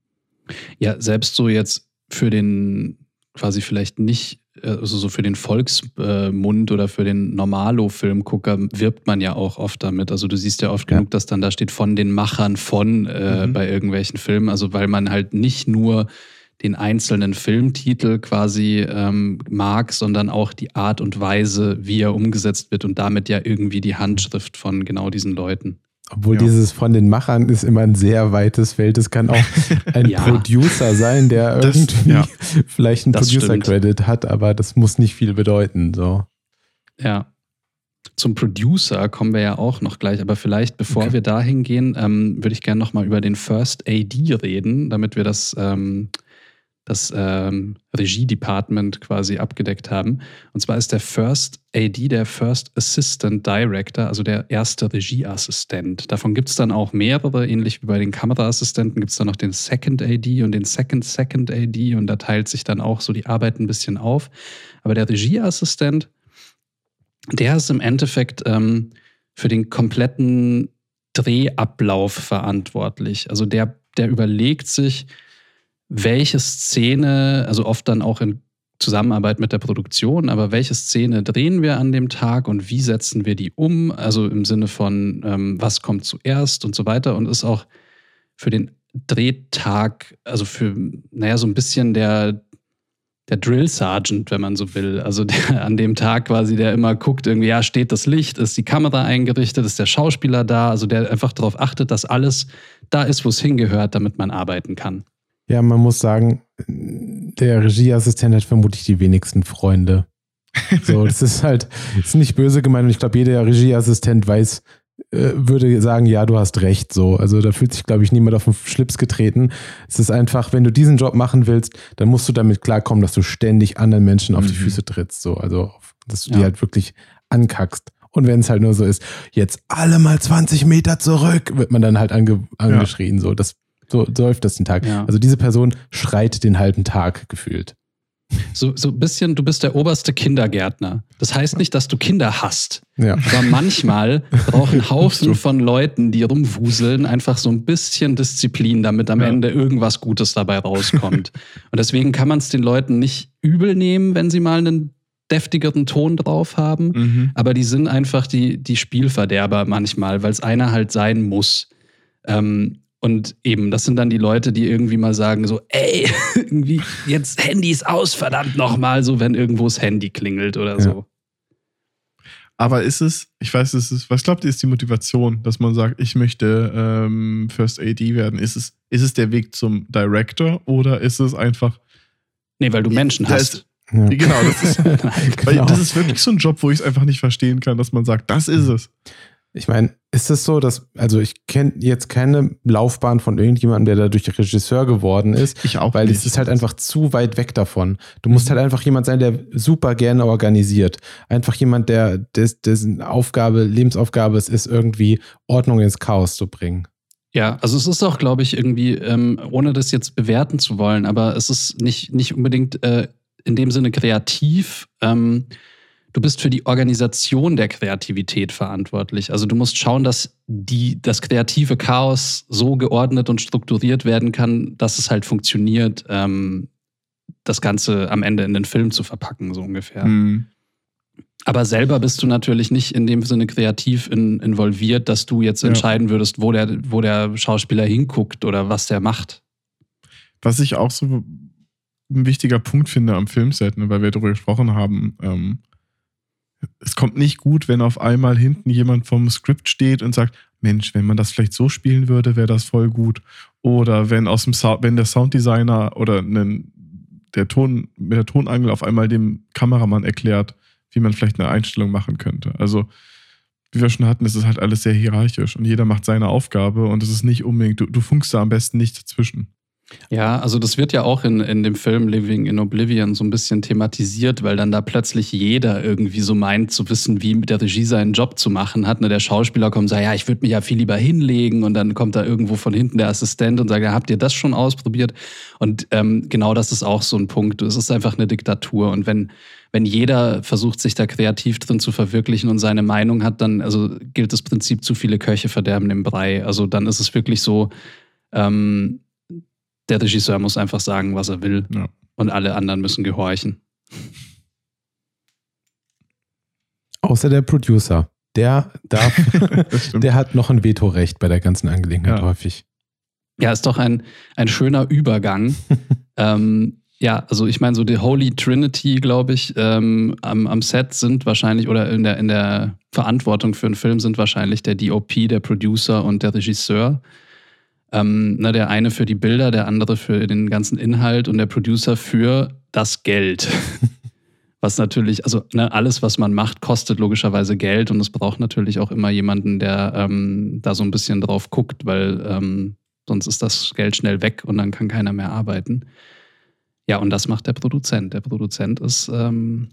S3: Ja, selbst so jetzt für den quasi vielleicht nicht, also so für den Volksmund oder für den Normalo-Filmgucker wirbt man ja auch oft damit. Also du siehst ja oft
S1: Ja.
S3: genug, dass dann da steht von den Machern von äh,
S2: Mhm.
S3: bei irgendwelchen Filmen. Also weil man halt nicht nur den einzelnen Filmtitel quasi ähm, mag, sondern auch die Art und Weise, wie er umgesetzt wird und damit ja irgendwie die Handschrift von genau diesen Leuten.
S1: Obwohl
S2: Ja.
S1: dieses von den Machern ist immer ein sehr weites Feld. Es kann auch ein
S3: Ja.
S1: Producer sein, der
S2: Das-
S1: irgendwie
S2: ja.
S1: vielleicht einen. Producer-Credit hat, aber das muss nicht viel bedeuten. So.
S3: Ja. Zum Producer kommen wir ja auch noch gleich, aber vielleicht bevor
S2: Okay.
S3: wir dahin gehen, ähm, würde ich gerne nochmal über den First AD reden, damit wir das, ähm, das ähm, Regie-Department quasi abgedeckt haben. Und zwar ist der First AD der First Assistant Director, also der erste Regieassistent. Davon gibt es dann auch mehrere, ähnlich wie bei den Kameraassistenten gibt es dann noch den Second AD und den Second Second AD und da teilt sich dann auch so die Arbeit ein bisschen auf. Aber der Regieassistent, der ist im Endeffekt ähm, für den kompletten Drehablauf verantwortlich. Also der, der überlegt sich, welche Szene, also oft dann auch in Zusammenarbeit mit der Produktion, aber welche Szene drehen wir an dem Tag und wie setzen wir die um? Also im Sinne von, ähm, was kommt zuerst und so weiter und ist auch für den Drehtag, also für, naja, so ein bisschen der, der Drill Sergeant, wenn man so will. Also der an dem Tag quasi, der immer guckt, irgendwie, ja, steht das Licht, ist die Kamera eingerichtet, ist der Schauspieler da, also der einfach darauf achtet, dass alles da ist, wo es hingehört, damit man arbeiten kann.
S1: Ja, man muss sagen, der Regieassistent hat vermutlich die wenigsten Freunde. So, das ist halt, ist nicht böse gemeint und ich glaube, jeder Regieassistent weiß, äh, würde sagen, ja, du hast recht. So, also da fühlt sich, glaube ich, niemand auf den Schlips getreten. Es ist einfach, wenn du diesen Job machen willst, dann musst du damit klarkommen, dass du ständig anderen Menschen auf die
S2: Mhm.
S1: Füße trittst. So, also, dass du die
S3: Ja.
S1: halt wirklich ankackst. Und wenn es halt nur so ist, jetzt alle mal 20 Meter zurück, wird man dann halt ange angeschrien. So, das so so läuft das den Tag.
S3: Ja.
S1: Also diese Person schreit den halben Tag gefühlt.
S3: So, so ein bisschen, du bist der oberste Kindergärtner. Das heißt nicht, dass du Kinder hast.
S1: Ja.
S3: Aber manchmal brauchen Haufen von Leuten, die rumwuseln, einfach so ein bisschen Disziplin, damit am
S2: Ja.
S3: Ende irgendwas Gutes dabei rauskommt. Und deswegen kann man es den Leuten nicht übel nehmen, wenn sie mal einen deftigeren Ton drauf haben.
S2: Mhm.
S3: Aber die sind einfach die, die Spielverderber manchmal, weil es einer halt sein muss. Ähm, und eben, das sind dann die Leute, die irgendwie mal sagen so, ey, irgendwie jetzt Handys aus, verdammt nochmal, so wenn irgendwo das Handy klingelt oder
S1: Ja.
S3: so.
S2: Aber ist es, ich weiß, es ist, was glaubt ihr, ist die Motivation, dass man sagt, ich möchte ähm, First AD werden? Ist es, ist es der Weg zum Director oder ist es einfach,
S3: Nee, weil du Menschen
S2: Da
S3: hast.
S2: ist-
S1: Ja.
S2: genau, das ist, weil
S1: Genau.
S2: das ist wirklich so ein Job, wo ich es einfach nicht verstehen kann, dass man sagt, das ist es.
S1: Ich meine, ist es so, dass, also ich kenne jetzt keine Laufbahn von irgendjemandem, der dadurch Regisseur geworden ist,
S2: Ich auch
S1: weil
S2: nicht.
S1: es ist halt einfach zu weit weg davon. Du musst
S2: Mhm.
S1: halt einfach jemand sein, der super gerne organisiert. Einfach jemand, der des, dessen Aufgabe, Lebensaufgabe es ist, irgendwie Ordnung ins Chaos zu bringen.
S3: Ja, also es ist auch, glaube ich, irgendwie, ähm, ohne das jetzt bewerten zu wollen, aber es ist nicht, nicht unbedingt äh, in dem Sinne kreativ. Ähm, du bist für die Organisation der Kreativität verantwortlich. Also du musst schauen, dass die, das kreative Chaos so geordnet und strukturiert werden kann, dass es halt funktioniert, ähm, das Ganze am Ende in den Film zu verpacken, so ungefähr.
S2: Hm.
S3: Aber selber bist du natürlich nicht in dem Sinne kreativ in, involviert, dass du jetzt
S2: Ja.
S3: entscheiden würdest, wo der, wo der Schauspieler hinguckt oder was der macht.
S2: Was ich auch so ein wichtiger Punkt finde am Filmset, ne, weil wir darüber gesprochen haben, ähm, es kommt nicht gut, wenn auf einmal hinten jemand vom Skript steht und sagt, Mensch, wenn man das vielleicht so spielen würde, wäre das voll gut. Oder wenn aus dem Sound, wenn der Sounddesigner oder einen, der Ton mit der Tonangel auf einmal dem Kameramann erklärt, wie man vielleicht eine Einstellung machen könnte. Also wie wir schon hatten, ist es halt alles sehr hierarchisch und jeder macht seine Aufgabe und es ist nicht unbedingt, du, du funkst da am besten nicht dazwischen.
S3: Ja, also das wird ja auch in, in dem Film Living in Oblivion so ein bisschen thematisiert, weil dann da plötzlich jeder irgendwie so meint zu wissen, wie mit der Regie seinen Job zu machen hat. Ne, der Schauspieler kommt und sagt, ja, ich würde mich ja viel lieber hinlegen und dann kommt da irgendwo von hinten der Assistent und sagt, ja, habt ihr das schon ausprobiert? Und ähm, genau das ist auch so ein Punkt. Es ist einfach eine Diktatur und wenn, wenn jeder versucht, sich da kreativ drin zu verwirklichen und seine Meinung hat, dann also gilt das Prinzip, zu viele Köche verderben den Brei. Also dann ist es wirklich so, ähm, der Regisseur muss einfach sagen, was er will.
S2: Ja.
S3: Und alle anderen müssen gehorchen.
S1: Außer der Producer. Der darf, der hat noch ein Vetorecht bei der ganzen Angelegenheit
S2: Ja.
S1: häufig.
S3: Ja, ist doch ein, ein schöner Übergang. ähm, ja, also ich meine, so die Holy Trinity, glaube ich, ähm, am, am Set sind wahrscheinlich oder in der, in der Verantwortung für einen Film sind wahrscheinlich der DOP, der Producer und der Regisseur. Ähm, na, der eine für die Bilder, der andere für den ganzen Inhalt und der Producer für das Geld. Was natürlich, also ne, alles, was man macht, kostet logischerweise Geld und es braucht natürlich auch immer jemanden, der ähm, da so ein bisschen drauf guckt, weil ähm, sonst ist das Geld schnell weg und dann kann keiner mehr arbeiten. Ja, und das macht der Produzent. Der Produzent ist ähm,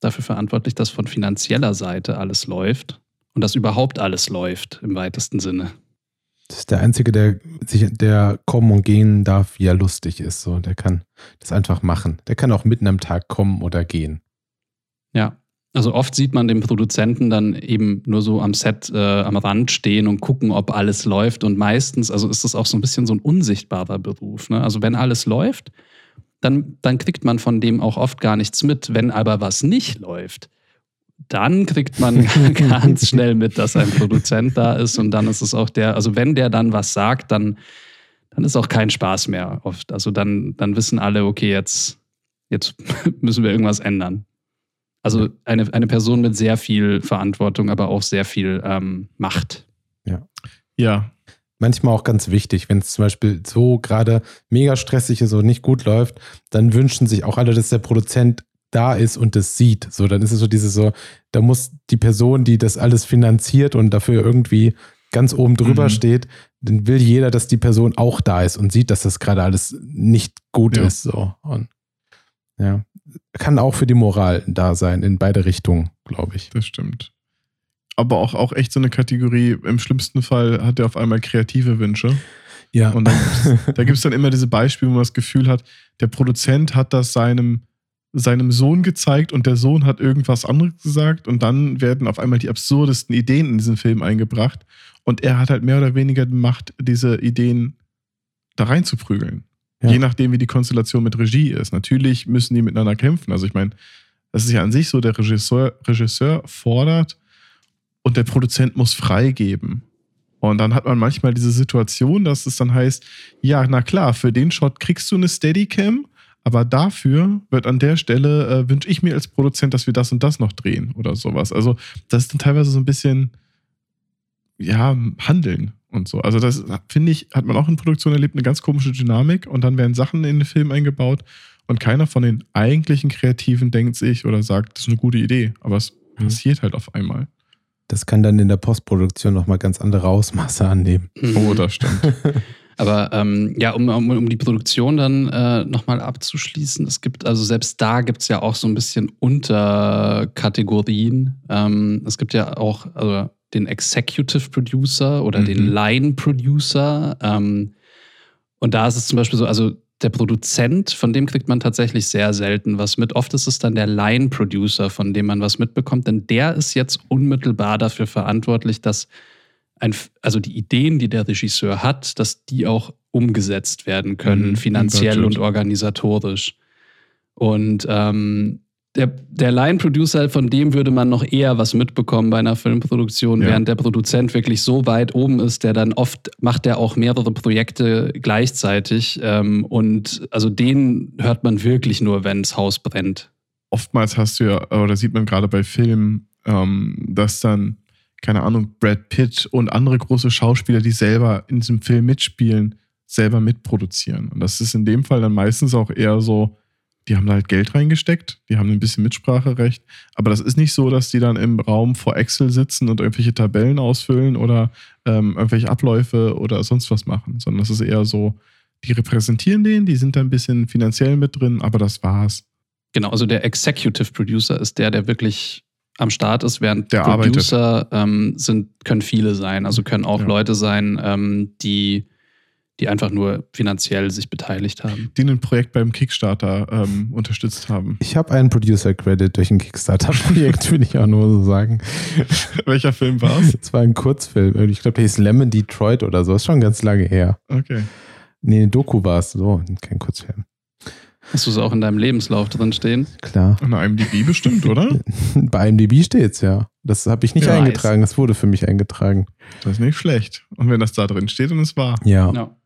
S3: dafür verantwortlich, dass von finanzieller Seite alles läuft und dass überhaupt alles läuft im weitesten Sinne.
S1: Das ist der Einzige, der sich, der kommen und gehen darf, wie er lustig ist. So, der kann das einfach machen. Der kann auch mitten am Tag kommen oder gehen.
S3: Ja. Also oft sieht man den Produzenten dann eben nur so am Set äh, am Rand stehen und gucken, ob alles läuft. Und meistens, also ist das auch so ein bisschen so ein unsichtbarer Beruf. Ne? Also wenn alles läuft, dann, dann kriegt man von dem auch oft gar nichts mit. Wenn aber was nicht läuft, dann kriegt man ganz schnell mit, dass ein Produzent da ist. Und dann ist es auch der, also wenn der dann was sagt, dann, dann ist auch kein Spaß mehr oft. Also dann, dann wissen alle, okay, jetzt, jetzt müssen wir irgendwas ändern. Also eine, eine Person mit sehr viel Verantwortung, aber auch sehr viel ähm, Macht.
S2: Ja,
S1: Manchmal auch ganz wichtig, wenn es zum Beispiel so gerade mega stressig ist und nicht gut läuft, dann wünschen sich auch alle, dass der Produzent da ist und das sieht. So, dann ist es so dieses so, da muss die Person, die das alles finanziert und dafür irgendwie ganz oben drüber
S2: Mhm.
S1: steht, dann will jeder, dass die Person auch da ist und sieht, dass das gerade alles nicht gut
S2: Ja.
S1: ist. So. Und ja, kann auch für die Moral da sein, in beide Richtungen, glaube ich.
S2: das stimmt. Aber auch, auch echt so eine Kategorie, im schlimmsten Fall hat er auf einmal kreative Wünsche.
S1: Ja.
S2: Und dann gibt's, da gibt es dann immer diese Beispiele, wo man das Gefühl hat, der Produzent hat das seinem, seinem Sohn gezeigt und der Sohn hat irgendwas anderes gesagt und dann werden auf einmal die absurdesten Ideen in diesen Film eingebracht und er hat halt mehr oder weniger die Macht, diese Ideen da reinzuprügeln.
S1: Ja.
S2: Je nachdem, wie die Konstellation mit Regie ist. Natürlich müssen die miteinander kämpfen. Also ich meine, das ist ja an sich so, der Regisseur, Regisseur fordert und der Produzent muss freigeben. Und dann hat man manchmal diese Situation, dass es dann heißt, ja, na klar, für den Shot kriegst du eine Steadicam, aber dafür wird an der Stelle, äh, wünsche ich mir als Produzent, dass wir das und das noch drehen oder sowas. Also das ist dann teilweise so ein bisschen, ja, Handeln und so. Also das, finde ich, hat man auch in Produktion erlebt, eine ganz komische Dynamik und dann werden Sachen in den Film eingebaut und keiner von den eigentlichen Kreativen denkt sich oder sagt, das ist eine gute Idee, aber es
S1: Mhm.
S2: passiert halt auf einmal.
S1: Das kann dann in der Postproduktion nochmal ganz andere Ausmaße annehmen.
S2: Oh, das stimmt.
S3: Aber ähm, ja, um, um, um die Produktion dann äh, nochmal abzuschließen, es gibt, also selbst da gibt es ja auch so ein bisschen Unterkategorien. Ähm, es gibt ja auch also den Executive Producer oder
S2: Mhm.
S3: den Line Producer. Ähm, und da ist es zum Beispiel so, also der Produzent, von dem kriegt man tatsächlich sehr selten was mit. Oft ist es dann der Line-Producer, von dem man was mitbekommt, denn der ist jetzt unmittelbar dafür verantwortlich, dass ein, also die Ideen, die der Regisseur hat, dass die auch umgesetzt werden können,
S2: Mhm,
S3: finanziell und organisatorisch. Und ähm, der, der Line-Producer, von dem würde man noch eher was mitbekommen bei einer Filmproduktion,
S2: Ja.
S3: während der Produzent wirklich so weit oben ist, der dann oft macht der auch mehrere Projekte gleichzeitig. Ähm, und also den hört man wirklich nur, wenn das Haus brennt.
S2: oftmals hast du ja, oder sieht man gerade bei Filmen, ähm, dass dann, keine Ahnung, Brad Pitt und andere große Schauspieler, die selber in diesem Film mitspielen, selber mitproduzieren. Und das ist in dem Fall dann meistens auch eher so, die haben da halt Geld reingesteckt, die haben ein bisschen Mitspracherecht, aber das ist nicht so, dass die dann im Raum vor Excel sitzen und irgendwelche Tabellen ausfüllen oder ähm, irgendwelche Abläufe oder sonst was machen, sondern das ist eher so, die repräsentieren den, die sind da ein bisschen finanziell mit drin, aber das war's.
S3: Genau, also der Executive Producer ist der, der wirklich am Start ist, während
S2: Der
S3: Producer ähm, sind, können viele sein. Also können auch
S2: Ja.
S3: Leute sein, ähm, die, die einfach nur finanziell sich beteiligt haben.
S2: die ein Projekt beim Kickstarter ähm, unterstützt haben.
S1: Ich habe einen Producer-Credit durch ein Kickstarter-Projekt, will ich auch nur so sagen.
S2: Welcher Film war es?
S1: Es war ein Kurzfilm. Ich glaube, der hieß Lemon Detroit oder so. Ist schon ganz lange her.
S2: Okay.
S1: Nee, eine Doku war es. So, kein Kurzfilm.
S3: Hast du es auch in deinem Lebenslauf drin stehen?
S1: Klar.
S2: An IMDb bestimmt, oder?
S1: Bei IMDb steht's ja. Das habe ich nicht
S3: Ja,
S1: eingetragen. Das wurde für mich eingetragen.
S2: Das ist nicht schlecht. Und wenn das da drin steht und es war.
S1: Ja.
S3: Ja.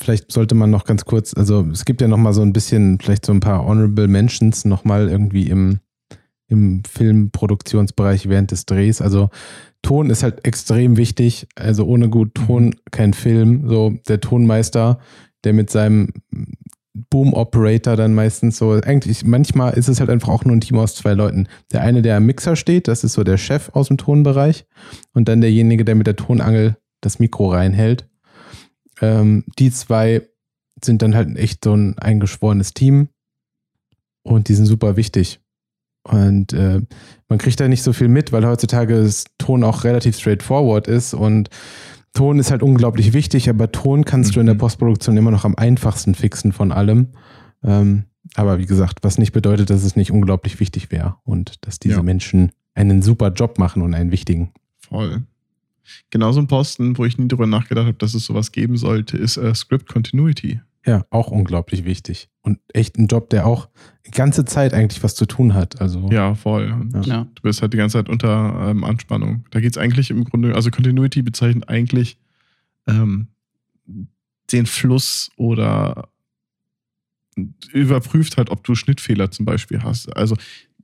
S1: Vielleicht sollte man noch ganz kurz, also es gibt ja noch mal so ein bisschen, vielleicht so ein paar Honorable Mentions noch mal irgendwie im, im Filmproduktionsbereich während des Drehs. Also Ton ist halt extrem wichtig. Also ohne gut Ton kein Film. So der Tonmeister, der mit seinem Boom Operator dann meistens so, eigentlich, manchmal ist es halt einfach auch nur ein Team aus zwei Leuten. Der eine, der am Mixer steht, das ist so der Chef aus dem Tonbereich. Und dann derjenige, der mit der Tonangel das Mikro reinhält. Ähm, die zwei sind dann halt echt so ein eingeschworenes Team. Und die sind super wichtig. Und äh, man kriegt da nicht so viel mit, weil heutzutage das Ton auch relativ straightforward ist und Ton ist halt unglaublich wichtig, aber Ton kannst du in der
S2: Mhm.
S1: Postproduktion immer noch am einfachsten fixen von allem. Ähm, aber wie gesagt, was nicht bedeutet, dass es nicht unglaublich wichtig wäre und dass diese
S2: Ja.
S1: Menschen einen super Job machen und einen wichtigen.
S2: Voll. Genauso ein Posten, wo ich nie drüber nachgedacht habe, dass es sowas geben sollte, ist äh, Script Continuity.
S1: Ja, auch unglaublich wichtig. Und echt ein Job, der auch die ganze Zeit eigentlich was zu tun hat. Also
S2: Ja, voll.
S1: Ja.
S2: Du bist halt die ganze Zeit unter ähm, Anspannung. Da geht es eigentlich im Grunde, also Continuity bezeichnet eigentlich ähm, den Fluss oder überprüft halt, ob du Schnittfehler zum Beispiel hast. Also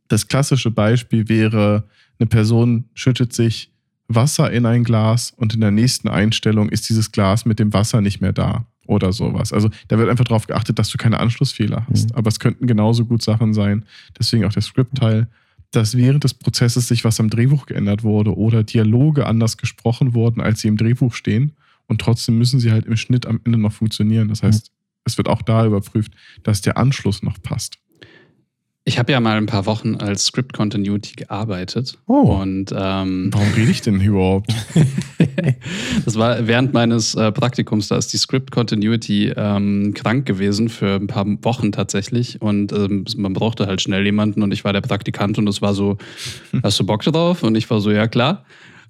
S2: das klassische Beispiel wäre, eine Person schüttet sich Wasser in ein Glas und in der nächsten Einstellung ist dieses Glas mit dem Wasser nicht mehr da oder sowas. Also da wird einfach darauf geachtet, dass du keine Anschlussfehler hast.
S1: Mhm.
S2: Aber es könnten genauso gut Sachen sein, deswegen auch der Script-Teil, dass während des Prozesses sich was am Drehbuch geändert wurde oder Dialoge anders gesprochen wurden, als sie im Drehbuch stehen. Und trotzdem müssen sie halt im Schnitt am Ende noch funktionieren. Das heißt, es wird auch da überprüft, dass der Anschluss noch passt.
S3: Ich habe ja mal ein paar Wochen als Script Continuity gearbeitet.
S1: Oh.
S3: Und ähm,
S2: Warum rede ich denn überhaupt?
S3: das war während meines äh, Praktikums, da ist die Script Continuity ähm, krank gewesen für ein paar Wochen tatsächlich. Und ähm, man brauchte halt schnell jemanden und ich war der Praktikant und es war so, hast du Bock drauf? Und ich war so, ja klar.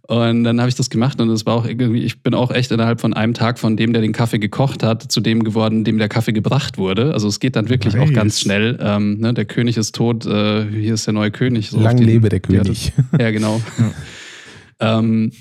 S3: Und dann habe ich das gemacht und es war auch irgendwie, ich bin auch echt innerhalb von einem Tag von dem, der den Kaffee gekocht hat, zu dem geworden, dem der Kaffee gebracht wurde. Also es geht dann wirklich auch
S2: Nice.
S3: ganz schnell. Ähm, ne, der König ist tot, äh, hier ist der neue König. So
S1: lang
S3: den-
S1: lebe der König.
S3: Ja, genau. ähm,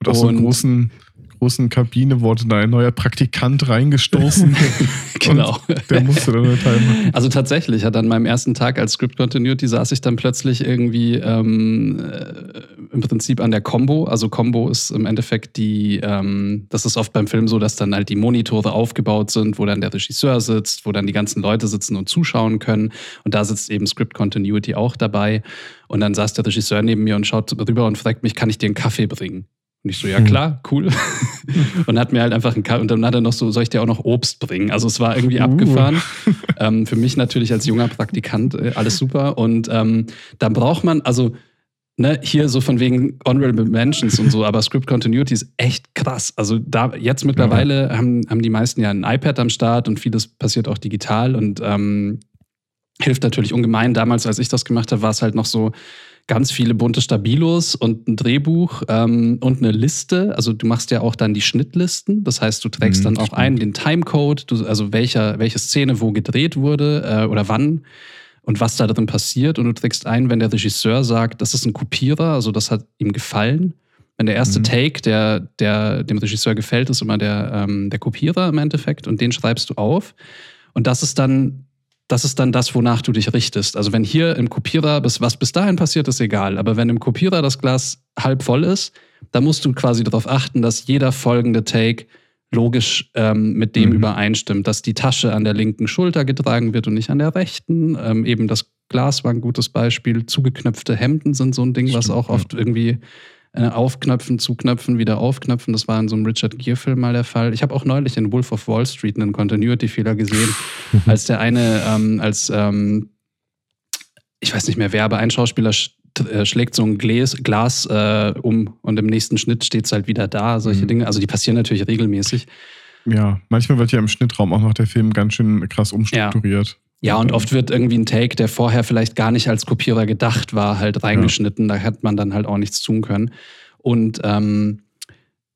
S2: Und aus so einer
S3: Und-
S2: großen, großen Kabine wurde da ein neuer Praktikant reingestoßen.
S3: genau.
S2: Der musste dann einen Teil machen.
S3: Also tatsächlich hat an meinem ersten Tag als Script Continuity saß ich dann plötzlich irgendwie ähm, äh, im Prinzip an der Combo. Also Combo ist im Endeffekt die, ähm, das ist oft beim Film so, dass dann halt die Monitore aufgebaut sind, wo dann der Regisseur sitzt, wo dann die ganzen Leute sitzen und zuschauen können. Und da sitzt eben Script Continuity auch dabei. Und dann saß der Regisseur neben mir und schaut rüber und fragt mich, kann ich dir einen Kaffee bringen? Und ich so, ja
S1: Hm.
S3: klar, cool. und hat mir halt einfach einen Kaffee, und dann hat er noch so, soll ich dir auch noch Obst bringen? Also es war irgendwie
S2: Uh.
S3: abgefahren. ähm, für mich natürlich als junger Praktikant äh, alles super. Und ähm, dann braucht man, also ne, hier so von wegen Honorable Mentions und so, aber Script Continuity ist echt krass. Also da jetzt mittlerweile haben, haben die meisten ja ein iPad am Start und vieles passiert auch digital und ähm, hilft natürlich ungemein. Damals, als ich das gemacht habe, war es halt noch so ganz viele bunte Stabilos und ein Drehbuch ähm, und eine Liste. Also du machst ja auch dann die Schnittlisten. Das heißt, du trägst
S2: Mhm,
S3: dann auch
S2: stimmt.
S3: ein den Timecode, du, also welcher, welche Szene wo gedreht wurde äh, oder wann. und was da drin passiert. Und du trägst ein, wenn der Regisseur sagt, das ist ein Kopierer, also das hat ihm gefallen. Wenn der erste
S2: Mhm.
S3: Take, der, der dem Regisseur gefällt, ist immer der, ähm, der Kopierer im Endeffekt und den schreibst du auf. Und das ist dann, das ist dann das, wonach du dich richtest. Also wenn hier im Kopierer, bis, was bis dahin passiert, ist egal. Aber wenn im Kopierer das Glas halb voll ist, dann musst du quasi darauf achten, dass jeder folgende Take logisch ähm, mit dem
S2: Mhm.
S3: übereinstimmt, dass die Tasche an der linken Schulter getragen wird und nicht an der rechten. Ähm, eben das Glas war ein gutes Beispiel. Zugeknöpfte Hemden sind so ein Ding, was
S2: Stimmt,
S3: auch
S2: ja.
S3: oft irgendwie aufknöpfen, zuknöpfen, wieder aufknöpfen. Das war in so einem Richard Gere-Film mal der Fall. Ich habe auch neulich in Wolf of Wall Street einen Continuity-Fehler gesehen, als der eine, ähm, als ähm, ich weiß nicht mehr wer, aber ein Schauspieler sch äh, schlägt so ein Gläs, Glas äh, um und im nächsten Schnitt steht es halt wieder da. Solche
S2: Mhm.
S3: Dinge. Also die passieren natürlich regelmäßig.
S2: Ja, manchmal wird ja im Schnittraum auch noch der Film ganz schön krass umstrukturiert.
S3: Ja, und oft wird irgendwie ein Take, der vorher vielleicht gar nicht als Kopierer gedacht war, halt reingeschnitten. Da hat man dann halt auch nichts tun können. Und ähm,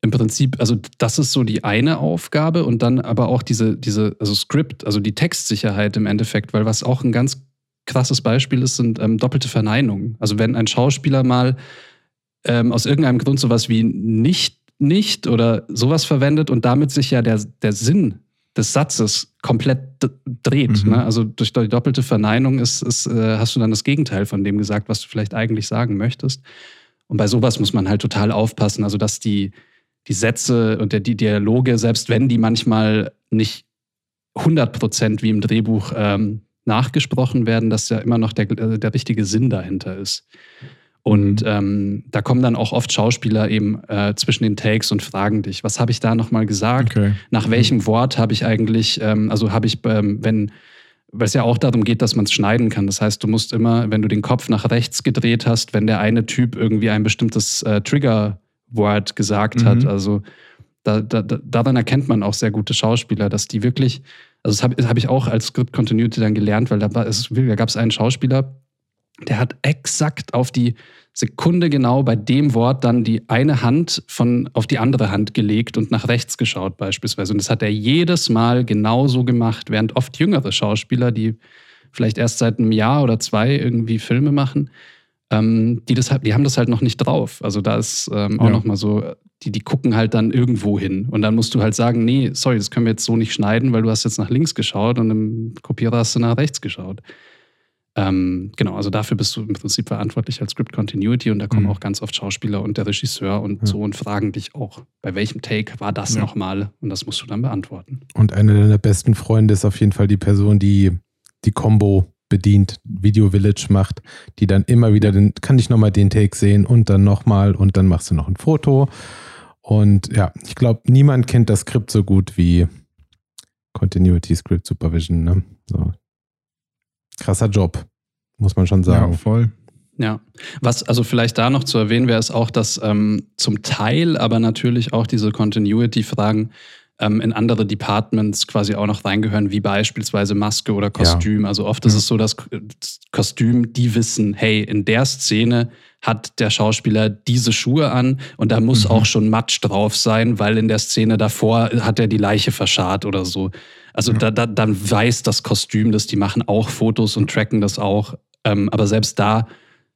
S3: im Prinzip, also das ist so die eine Aufgabe und dann aber auch diese, diese, also Script, also die Textsicherheit im Endeffekt, weil was auch ein ganz krasses Beispiel ist, sind ähm, doppelte Verneinungen. Also wenn ein Schauspieler mal ähm, aus irgendeinem Grund sowas wie nicht, nicht oder sowas verwendet und damit sich ja der, der Sinn des Satzes komplett dreht.
S2: Mhm.
S3: Ne? Also durch die doppelte Verneinung ist, ist, äh, hast du dann das Gegenteil von dem gesagt, was du vielleicht eigentlich sagen möchtest. Und bei sowas muss man halt total aufpassen, also dass die, die Sätze und der, die Dialoge, selbst wenn die manchmal nicht 100% wie im Drehbuch ähm, nachgesprochen werden, dass ja immer noch der, äh, der richtige Sinn dahinter ist. Und ähm, da kommen dann auch oft Schauspieler eben äh, zwischen den Takes und fragen dich, was habe ich da nochmal gesagt?
S2: Okay.
S3: Nach welchem Wort habe ich eigentlich, ähm, also habe ich, ähm, wenn, weil es ja auch darum geht, dass man es schneiden kann. Das heißt, du musst immer, wenn du den Kopf nach rechts gedreht hast, wenn der eine Typ irgendwie ein bestimmtes äh, Trigger-Wort gesagt
S2: Mhm.
S3: hat, also da, da, da, daran erkennt man auch sehr gute Schauspieler, dass die wirklich, also das habe hab ich auch als Script Continuity dann gelernt, weil da, war, es, da gab es einen Schauspieler, der hat exakt auf die Sekunde genau bei dem Wort dann die eine Hand von auf die andere Hand gelegt und nach rechts geschaut beispielsweise. Und das hat er jedes Mal genauso gemacht, während oft jüngere Schauspieler, die vielleicht erst seit einem Jahr oder zwei irgendwie Filme machen, ähm, die, das, halt- die haben das halt noch nicht drauf. Also da ist ähm, auch
S2: Ja.
S3: noch mal so, die, die gucken halt dann irgendwo hin. Und dann musst du halt sagen, nee, sorry, das können wir jetzt so nicht schneiden, weil du hast jetzt nach links geschaut und im Kopierer hast du nach rechts geschaut. Ähm, genau, also dafür bist du im Prinzip verantwortlich als Script Continuity und da kommen
S2: Mhm.
S3: auch ganz oft Schauspieler und der Regisseur und
S1: Ja.
S3: so und fragen dich auch, bei welchem Take war das
S2: Ja.
S3: nochmal? Und das musst du dann beantworten.
S1: Und einer deiner besten Freunde ist auf jeden Fall die Person, die die Combo bedient, Video Village macht, die dann immer wieder den, kann ich nochmal den Take sehen und dann nochmal und dann machst du noch ein Foto. Und ja, ich glaube, niemand kennt das Skript so gut wie Continuity Script Supervision. Ne? So. Krasser Job, muss man schon
S2: Ja,
S1: sagen.
S2: voll.
S3: Ja, was also vielleicht da noch zu erwähnen wäre, ist auch, dass ähm, zum Teil aber natürlich auch diese Continuity-Fragen ähm, in andere Departments quasi auch noch reingehören, wie beispielsweise Maske oder Kostüm. Also oft ist
S2: Ja.
S3: es so, dass Kostüm, die wissen, hey, in der Szene hat der Schauspieler diese Schuhe an und da muss
S2: Mhm.
S3: auch schon Matsch drauf sein, weil in der Szene davor hat er die Leiche verscharrt oder so. Also
S2: Ja.
S3: da, da, dann weiß das Kostüm das, die machen auch Fotos und tracken das auch. Ähm, aber selbst da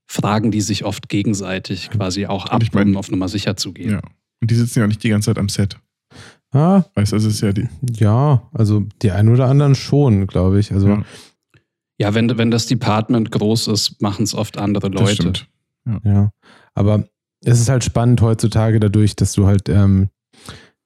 S3: fragen die sich oft gegenseitig quasi auch ab,
S2: ich mein-
S3: um auf Nummer sicher zu gehen.
S2: Ja. Und die sitzen ja auch nicht die ganze Zeit am Set.
S1: Ah,
S2: Weißt du, es ist ja die.
S1: ja, also die einen oder anderen schon, glaube ich. Also
S2: Ja,
S3: Ja, wenn, wenn das Department groß ist, machen es oft andere
S2: das
S3: Leute.
S2: stimmt.
S1: Ja, aber es ist halt spannend heutzutage dadurch, dass du halt ähm,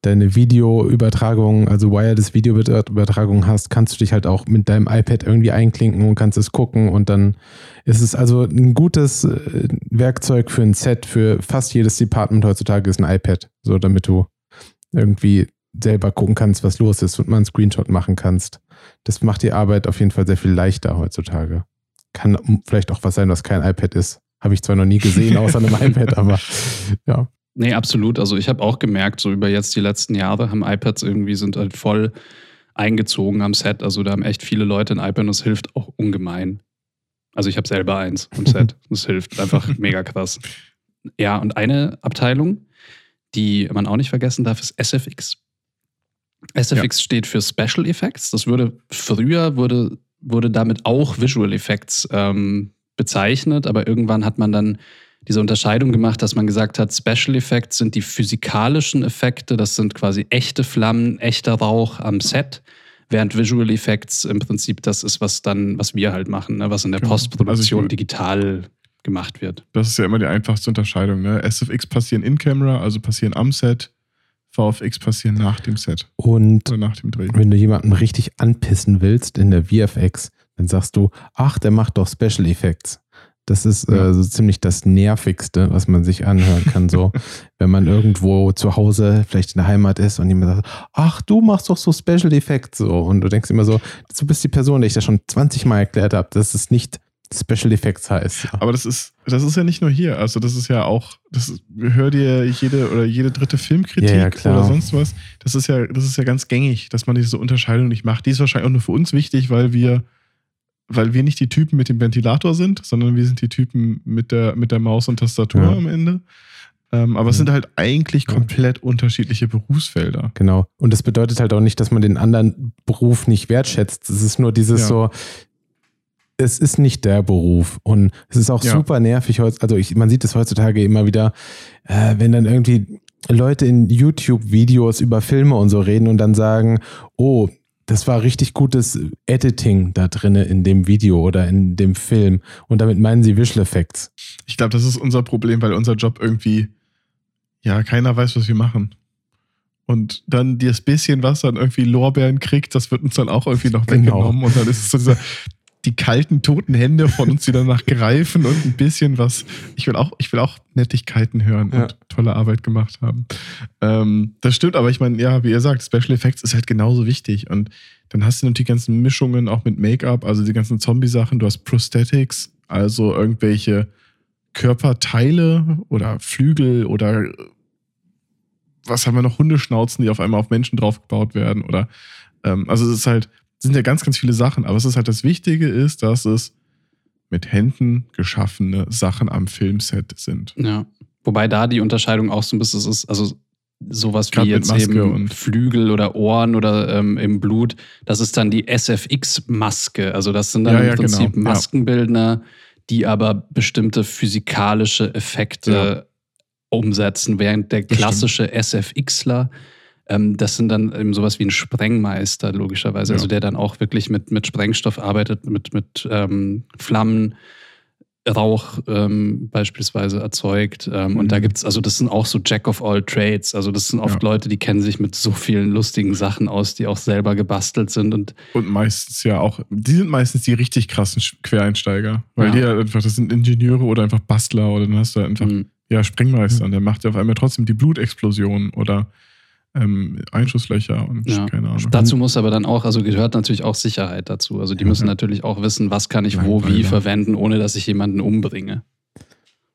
S1: deine Videoübertragung, also wireless Videoübertragung hast, kannst du dich halt auch mit deinem iPad irgendwie einklinken und kannst es gucken und dann ist es also ein gutes äh, Werkzeug für ein Set für fast jedes Department heutzutage ist ein iPad, so damit du irgendwie selber gucken kannst, was los ist und mal einen Screenshot machen kannst. Das macht die Arbeit auf jeden Fall sehr viel leichter heutzutage. Kann vielleicht auch was sein, was kein iPad ist. Habe ich zwar noch nie gesehen, außer einem iPad, aber ja.
S3: Nee, absolut. Also ich habe auch gemerkt, so über jetzt die letzten Jahre haben iPads irgendwie sind halt voll eingezogen am Set. Also da haben echt viele Leute ein iPad und es hilft auch ungemein. Also ich habe selber eins am Set. Das hilft einfach mega krass. Ja, und eine Abteilung, die man auch nicht vergessen darf, ist SFX. SFX steht für Special Effects. Das würde früher wurde wurde damit auch Visual Effects ähm, bezeichnet, aber irgendwann hat man dann diese Unterscheidung gemacht, dass man gesagt hat, Special Effects sind die physikalischen Effekte, das sind quasi echte Flammen, echter Rauch am Set, während Visual Effects im Prinzip das ist, was dann, was wir halt machen, ne? was in der
S2: Genau.
S3: Postproduktion
S2: Also ich-
S3: digital gemacht wird.
S2: Das ist ja immer die einfachste Unterscheidung. Ne? SFX passieren in Camera, also passieren am Set. VFX passieren nach dem Set
S1: Und
S2: oder nach dem Dreh.
S1: wenn du jemanden richtig anpissen willst in der VFX, dann sagst du, ach, der macht doch Special Effects. Das ist äh, so ziemlich das Nervigste, was man sich anhören kann. So, wenn man irgendwo zu Hause, vielleicht in der Heimat ist und jemand sagt, ach, du machst doch so Special Effects. So. Und du denkst immer so, du bist die Person, der ich das schon 20 Mal erklärt habe, dass es nicht Special Effects heißt. Ja.
S2: Aber das ist, das ist ja nicht nur hier. Also, das ist ja auch, das ist, hör dir jede oder jede dritte Filmkritik
S1: Ja, ja,
S2: oder sonst was. Das ist ja, das ist ja ganz gängig, dass man diese Unterscheidung nicht macht. Die ist wahrscheinlich auch nur für uns wichtig, weil wir, weil wir nicht die Typen mit dem Ventilator sind, sondern wir sind die Typen mit der, mit der Maus und Tastatur
S1: Ja.
S2: am Ende. Ähm, aber es
S1: Ja.
S2: sind halt eigentlich
S1: Ja.
S2: komplett unterschiedliche Berufsfelder.
S1: Genau. Und das bedeutet halt auch nicht, dass man den anderen Beruf nicht wertschätzt. Es ist nur dieses
S2: Ja.
S1: so, es ist nicht der Beruf. Und es ist auch
S2: Ja.
S1: super nervig. Also ich, man sieht es heutzutage immer wieder, äh, wenn dann irgendwie Leute in YouTube-Videos über Filme und so reden und dann sagen, oh, das war richtig gutes Editing da drinne in dem Video oder in dem Film. Und damit meinen sie Visual Effects.
S2: Ich glaube, das ist unser Problem, weil unser Job irgendwie, ja, keiner weiß, was wir machen. Und dann das bisschen, was dann irgendwie Lorbeeren kriegt, das wird uns dann auch irgendwie noch
S1: Genau.
S2: weggenommen. Und dann ist es so dieser, die kalten, toten Hände von uns, die danach greifen und ein bisschen was. Ich will auch, ich will auch Nettigkeiten hören
S1: Ja.
S2: und tolle Arbeit gemacht haben. Ähm, das stimmt, aber ich meine, ja, wie ihr sagt, Special Effects ist halt genauso wichtig. Und dann hast du noch die ganzen Mischungen auch mit Make-up, also die ganzen Zombie-Sachen. Du hast Prosthetics, also irgendwelche Körperteile oder Flügel oder was haben wir noch, Hundeschnauzen, die auf einmal auf Menschen draufgebaut werden oder ähm, also es ist halt, sind ja ganz, ganz viele Sachen, aber es ist halt das Wichtige ist, dass es mit Händen geschaffene Sachen am Filmset sind.
S3: Ja. Wobei da die Unterscheidung auch so ein bisschen ist, also sowas wie
S2: Grad
S3: jetzt eben Flügel oder Ohren oder ähm, im Blut, das ist dann die SFX-Maske. Also das sind dann
S2: Ja,
S3: im
S2: ja,
S3: Prinzip
S2: genau.
S3: Maskenbildner, die aber bestimmte physikalische Effekte
S2: Ja.
S3: umsetzen, während der klassische SFXler ähm, das sind dann eben sowas wie ein Sprengmeister, logischerweise.
S2: Ja.
S3: Also der dann auch wirklich mit, mit Sprengstoff arbeitet, mit, mit ähm, Flammen, Rauch ähm, beispielsweise erzeugt. Ähm, Und da
S2: Mhm.
S3: gibt's, also das sind auch so Jack of all Trades. Also das sind oft
S2: Ja.
S3: Leute, die kennen sich mit so vielen lustigen Sachen aus, die auch selber gebastelt sind. Und
S2: Und meistens ja auch, die sind meistens die richtig krassen Quereinsteiger, weil
S3: Ja.
S2: die halt einfach, das sind Ingenieure oder einfach Bastler oder dann hast du einfach,
S3: mh,
S2: ja, Sprengmeister und der macht ja auf einmal trotzdem die Blutexplosion oder ähm, Einschusslöcher und
S3: Ja.
S2: keine Ahnung.
S3: Dazu muss aber dann auch, also gehört natürlich auch Sicherheit dazu. Also die
S2: Ja.
S3: müssen natürlich auch wissen, was kann ich wo wie verwenden, ohne dass ich jemanden umbringe.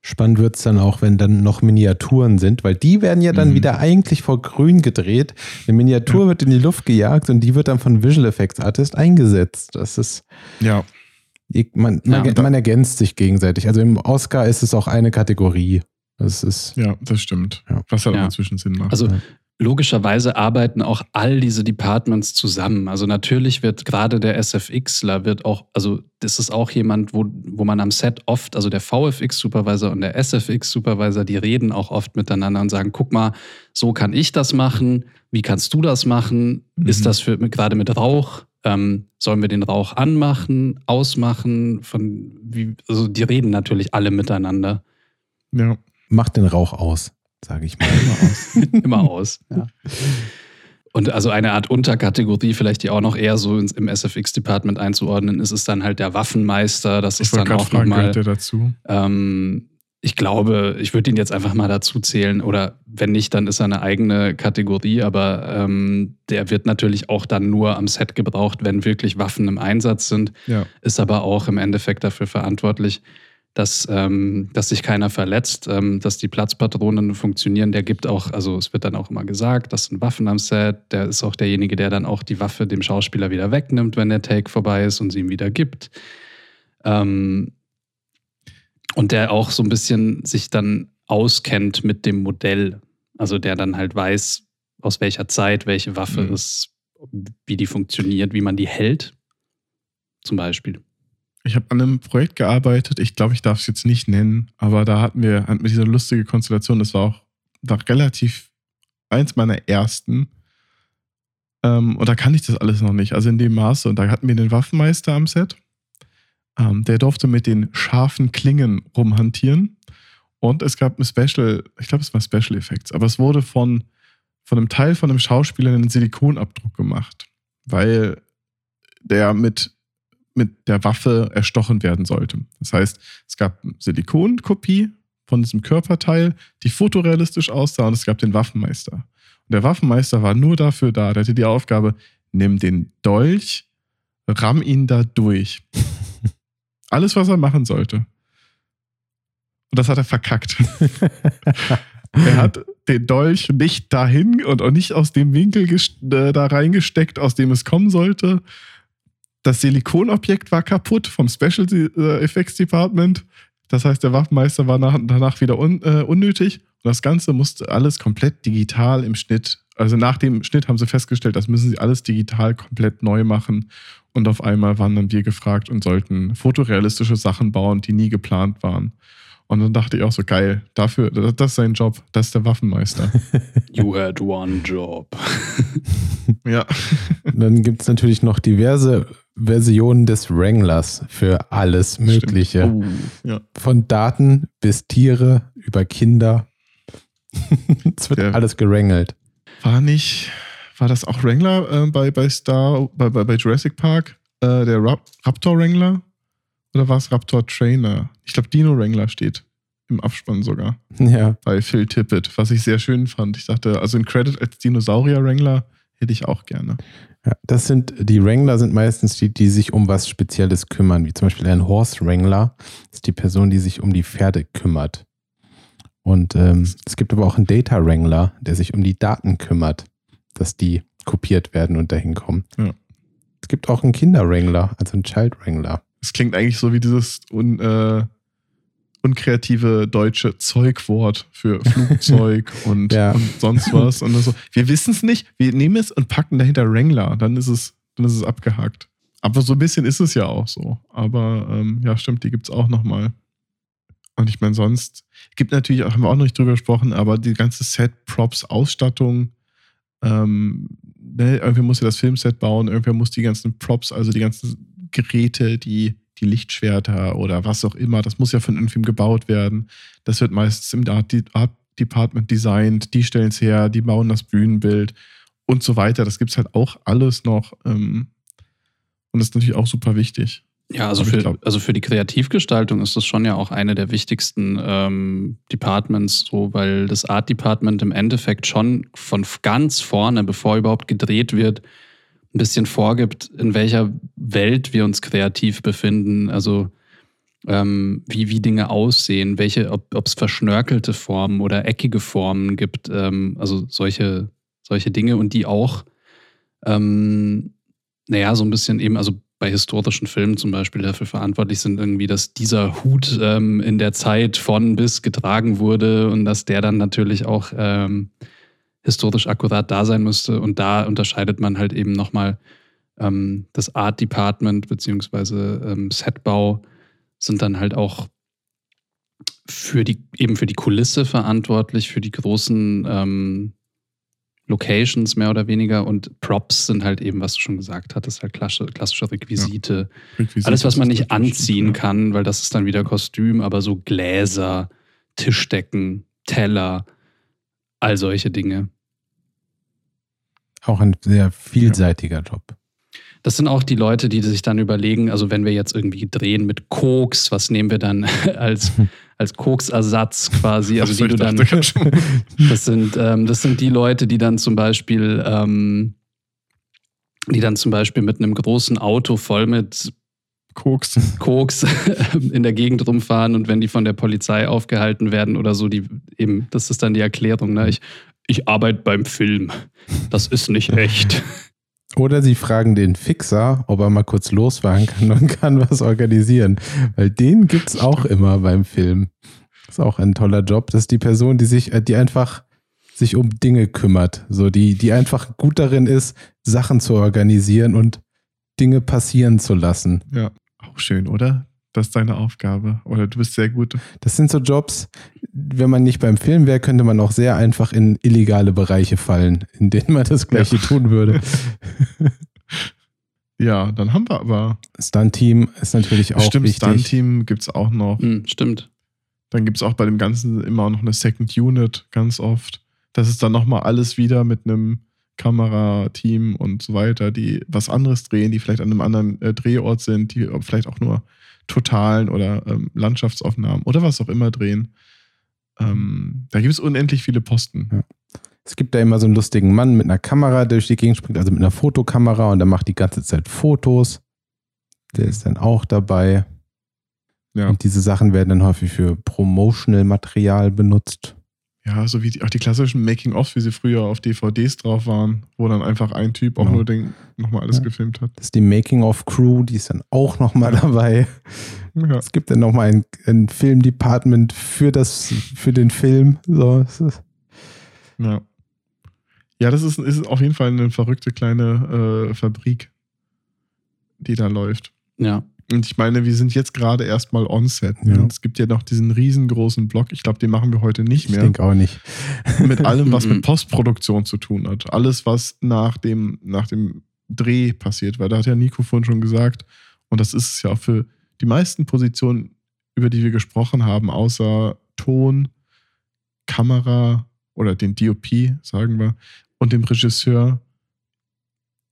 S1: Spannend wird es dann auch, wenn dann noch Miniaturen sind, weil die werden ja dann
S2: Mhm.
S1: wieder eigentlich vor grün gedreht. Eine Miniatur
S2: Ja.
S1: wird in die Luft gejagt und die wird dann von Visual Effects Artist eingesetzt. Das ist,
S2: Ja,
S1: man,
S3: Ja,
S1: man, man ergänzt sich gegenseitig. Also im Oscar ist es auch eine Kategorie. Das ist,
S2: ja, das stimmt.
S1: Ja.
S2: Was halt
S3: Ja.
S2: auch inzwischen Sinn macht.
S3: Also
S1: Ja.
S3: Logischerweise arbeiten auch all diese Departments zusammen. Also natürlich wird gerade der SFXler wird auch, also das ist auch jemand, wo, wo man am Set oft, also der VFX-Supervisor und der SFX-Supervisor, die reden auch oft miteinander und sagen, guck mal, so kann ich das machen, wie kannst du das machen?
S2: Mhm.
S3: Ist das für, gerade mit Rauch? Ähm, sollen wir den Rauch anmachen, ausmachen? Von, wie, also die reden natürlich alle miteinander.
S2: ja.
S1: macht den Rauch aus, sage ich mal.
S3: immer aus. Ja. Und also eine Art Unterkategorie, vielleicht die auch noch eher so ins, im SFX-Department einzuordnen ist, ist dann halt der Waffenmeister. Das
S2: Ich
S3: ist dann auch nochmal,
S2: dazu?
S3: ähm, ich glaube, ich würde ihn jetzt einfach mal dazu zählen oder wenn nicht, dann ist er eine eigene Kategorie, aber ähm, der wird natürlich auch dann nur am Set gebraucht, wenn wirklich Waffen im Einsatz sind
S2: Ja.
S3: ist aber auch im Endeffekt dafür verantwortlich, dass, ähm, dass sich keiner verletzt, ähm, dass die Platzpatronen funktionieren. Der gibt auch, also es wird dann auch immer gesagt, das sind Waffen am Set. Der ist auch derjenige, der dann auch die Waffe dem Schauspieler wieder wegnimmt, wenn der Take vorbei ist und sie ihm wieder gibt. Ähm, und der auch so ein bisschen sich dann auskennt mit dem Modell. Also der dann halt weiß, aus welcher Zeit welche Waffe
S2: Mhm.
S3: ist, wie die funktioniert, wie man die hält. zum Beispiel.
S2: Ich habe an einem Projekt gearbeitet, ich glaube, ich darf es jetzt nicht nennen, aber da hatten wir, hatten wir diese lustige Konstellation, das war auch war relativ eins meiner ersten. Ähm, und da kann ich das alles noch nicht, also in dem Maße. Und da hatten wir den Waffenmeister am Set. Ähm, der durfte mit den scharfen Klingen rumhantieren. Und es gab ein Special, ich glaube, es war Special Effects, aber es wurde von, von einem Teil von einem Schauspieler einen Silikonabdruck gemacht, weil der mit, mit der Waffe erstochen werden sollte. Das heißt, es gab eine Silikonkopie von diesem Körperteil, die fotorealistisch aussah, und es gab den Waffenmeister. Und der Waffenmeister war nur dafür da, der hatte die Aufgabe, nimm den Dolch, ramm ihn da durch. Alles, was er machen sollte. Und das hat er verkackt. er hat den Dolch nicht dahin und auch nicht aus dem Winkel äh, da reingesteckt, aus dem es kommen sollte. Das Silikonobjekt war kaputt vom Special äh, Effects Department. Das heißt, der Waffenmeister war nach, danach wieder un, äh, unnötig. Und das Ganze musste alles komplett digital im Schnitt. Also nach dem Schnitt haben sie festgestellt, das müssen sie alles digital komplett neu machen. Und auf einmal waren dann wir gefragt und sollten fotorealistische Sachen bauen, die nie geplant waren. Und dann dachte ich auch so, geil, dafür, das ist sein Job, das ist der Waffenmeister.
S3: You had one job.
S2: ja.
S1: Dann gibt es natürlich noch diverse Versionen des Wranglers für alles Mögliche.
S2: Oh, ja.
S1: Von Daten bis Tiere über Kinder. es wird
S2: Der-
S1: alles gerangelt.
S2: War nicht, war das auch Wrangler äh, bei, bei Star, bei, bei, bei Jurassic Park? Äh, der Rap Raptor Wrangler? Oder war es Raptor Trainer? Ich glaube, Dino Wrangler steht im Abspann sogar
S1: Ja,
S2: bei Phil Tippett, was ich sehr schön fand. Ich dachte, also ein Credit als Dinosaurier Wrangler hätte ich auch gerne.
S1: ja, das sind, die Wrangler sind meistens die, die sich um was Spezielles kümmern, wie zum Beispiel ein Horse Wrangler ist die Person, die sich um die Pferde kümmert. Und ähm, es gibt aber auch einen Data Wrangler, der sich um die Daten kümmert, dass die kopiert werden und dahin kommen.
S2: Ja.
S1: Es gibt auch einen Kinder Wrangler, also einen Child Wrangler.
S2: Es klingt eigentlich so wie dieses un, äh, unkreative deutsche Zeugwort für Flugzeug und,
S1: Ja.
S2: und sonst was. Und so, wir wissen es nicht, wir nehmen es und packen dahinter Wrangler. Dann ist es, dann ist es abgehakt. Aber so ein bisschen ist es ja auch so. Aber ähm, ja, stimmt, die gibt es auch nochmal. Und ich meine, sonst gibt natürlich, auch, haben wir auch noch nicht drüber gesprochen, aber die ganze Set, Props, Ausstattung, ähm, ne, irgendwer muss ja das Filmset bauen, irgendwer muss die ganzen Props, also die ganzen Geräte, die, die Lichtschwerter oder was auch immer, das muss ja von irgendwem gebaut werden. Das wird meistens im Art, Art Department designt, die stellen es her, die bauen das Bühnenbild und so weiter. Das gibt es halt auch alles noch. Ähm, und das ist natürlich auch super wichtig.
S3: Ja, also für,
S2: glaub-
S3: also für die Kreativgestaltung ist das schon ja auch eine der wichtigsten ähm, Departments, so, weil das Art Department im Endeffekt schon von ganz vorne, bevor überhaupt gedreht wird, ein bisschen vorgibt, in welcher Welt wir uns kreativ befinden. Also ähm, wie, wie Dinge aussehen, welche, ob es verschnörkelte Formen oder eckige Formen gibt, ähm, also solche, solche Dinge und die auch, ähm, naja, so ein bisschen eben, also bei historischen Filmen zum Beispiel dafür verantwortlich sind, irgendwie, dass dieser Hut ähm, in der Zeit von bis getragen wurde und dass der dann natürlich auch ähm, historisch akkurat da sein müsste. Und da unterscheidet man halt eben nochmal ähm, das Art Department beziehungsweise ähm, Setbau sind dann halt auch für die, eben für die Kulisse verantwortlich, für die großen ähm, Locations mehr oder weniger und Props sind halt eben, was du schon gesagt hattest, halt klassische, klassische Requisite.
S2: Requisite
S3: Alles, was man nicht anziehen
S2: ja.
S3: kann, weil das ist dann wieder Kostüm, aber so Gläser, Tischdecken, Teller, all solche Dinge.
S1: Auch ein sehr vielseitiger Job.
S3: Das sind auch die Leute, die sich dann überlegen, also wenn wir jetzt irgendwie drehen mit Koks, was nehmen wir dann als, als Koksersatz quasi? Also die du dann, das sind, ähm, das sind die Leute, die dann zum Beispiel, ähm, die dann zum Beispiel mit einem großen Auto voll mit
S2: Koks.
S3: Koks in der Gegend rumfahren und wenn die von der Polizei aufgehalten werden oder so, die eben, das ist dann die Erklärung, ne? Ich, ich arbeite beim Film. Das ist nicht echt.
S1: Oder sie fragen den Fixer, ob er mal kurz losfahren kann und kann was organisieren. Weil den gibt es auch immer beim Film. ist auch ein toller Job. Das ist die Person, die sich, äh, die einfach sich um Dinge kümmert. So, die, die einfach gut darin ist, Sachen zu organisieren und Dinge passieren zu lassen.
S2: Ja, auch schön, oder? Das ist deine Aufgabe. Oder du bist sehr gut.
S1: Das sind so Jobs, wenn man nicht beim Film wäre, könnte man auch sehr einfach in illegale Bereiche fallen, in denen man das Gleiche
S2: Ja.
S1: tun würde.
S2: Ja, dann haben wir aber.
S1: Stunt-Team ist natürlich auch
S2: Stimmt,
S1: wichtig.
S2: Stunt-Team gibt es auch noch.
S3: Hm, stimmt.
S2: Dann gibt es auch bei dem Ganzen immer noch eine Second Unit, ganz oft. Das ist dann nochmal alles wieder mit einem Kamerateam und so weiter, die was anderes drehen, die vielleicht an einem anderen äh, Drehort sind, die vielleicht auch nur Totalen oder ähm, Landschaftsaufnahmen oder was auch immer drehen. Ähm, da gibt es unendlich viele Posten.
S1: Ja. Es gibt da immer so einen lustigen Mann mit einer Kamera, der durch die Gegend springt, also mit einer Fotokamera und der macht die ganze Zeit Fotos. Der ist dann auch dabei.
S2: Ja,
S1: Und diese Sachen werden dann häufig für Promotional-Material benutzt.
S2: Ja so wie die, auch die klassischen Making-ofs, wie sie früher auf DVDs drauf waren, wo dann einfach ein Typ auch
S1: Genau.
S2: nur den, nochmal alles
S1: Ja.
S2: gefilmt hat.
S1: Das ist die Making-of-Crew, die ist dann auch nochmal dabei.
S2: Ja.
S1: Es gibt dann nochmal ein, ein Film-Department für, das, für den Film. So, es ist,
S2: Ja. Ja, das ist, ist auf jeden Fall eine verrückte kleine äh, Fabrik, die da läuft.
S3: Ja.
S2: Und ich meine, wir sind jetzt gerade erstmal on-set.
S1: Ja.
S2: Und es gibt ja noch diesen riesengroßen Block. Ich glaube, den machen wir heute nicht
S1: ich
S2: mehr.
S1: denke auch nicht.
S2: Mit allem, was mit Postproduktion zu tun hat. Alles, was nach dem, nach dem Dreh passiert. Weil da hat ja Nico vorhin schon gesagt, und das ist es ja auch für die meisten Positionen, über die wir gesprochen haben, außer Ton, Kamera oder den DOP, sagen wir, und dem Regisseur,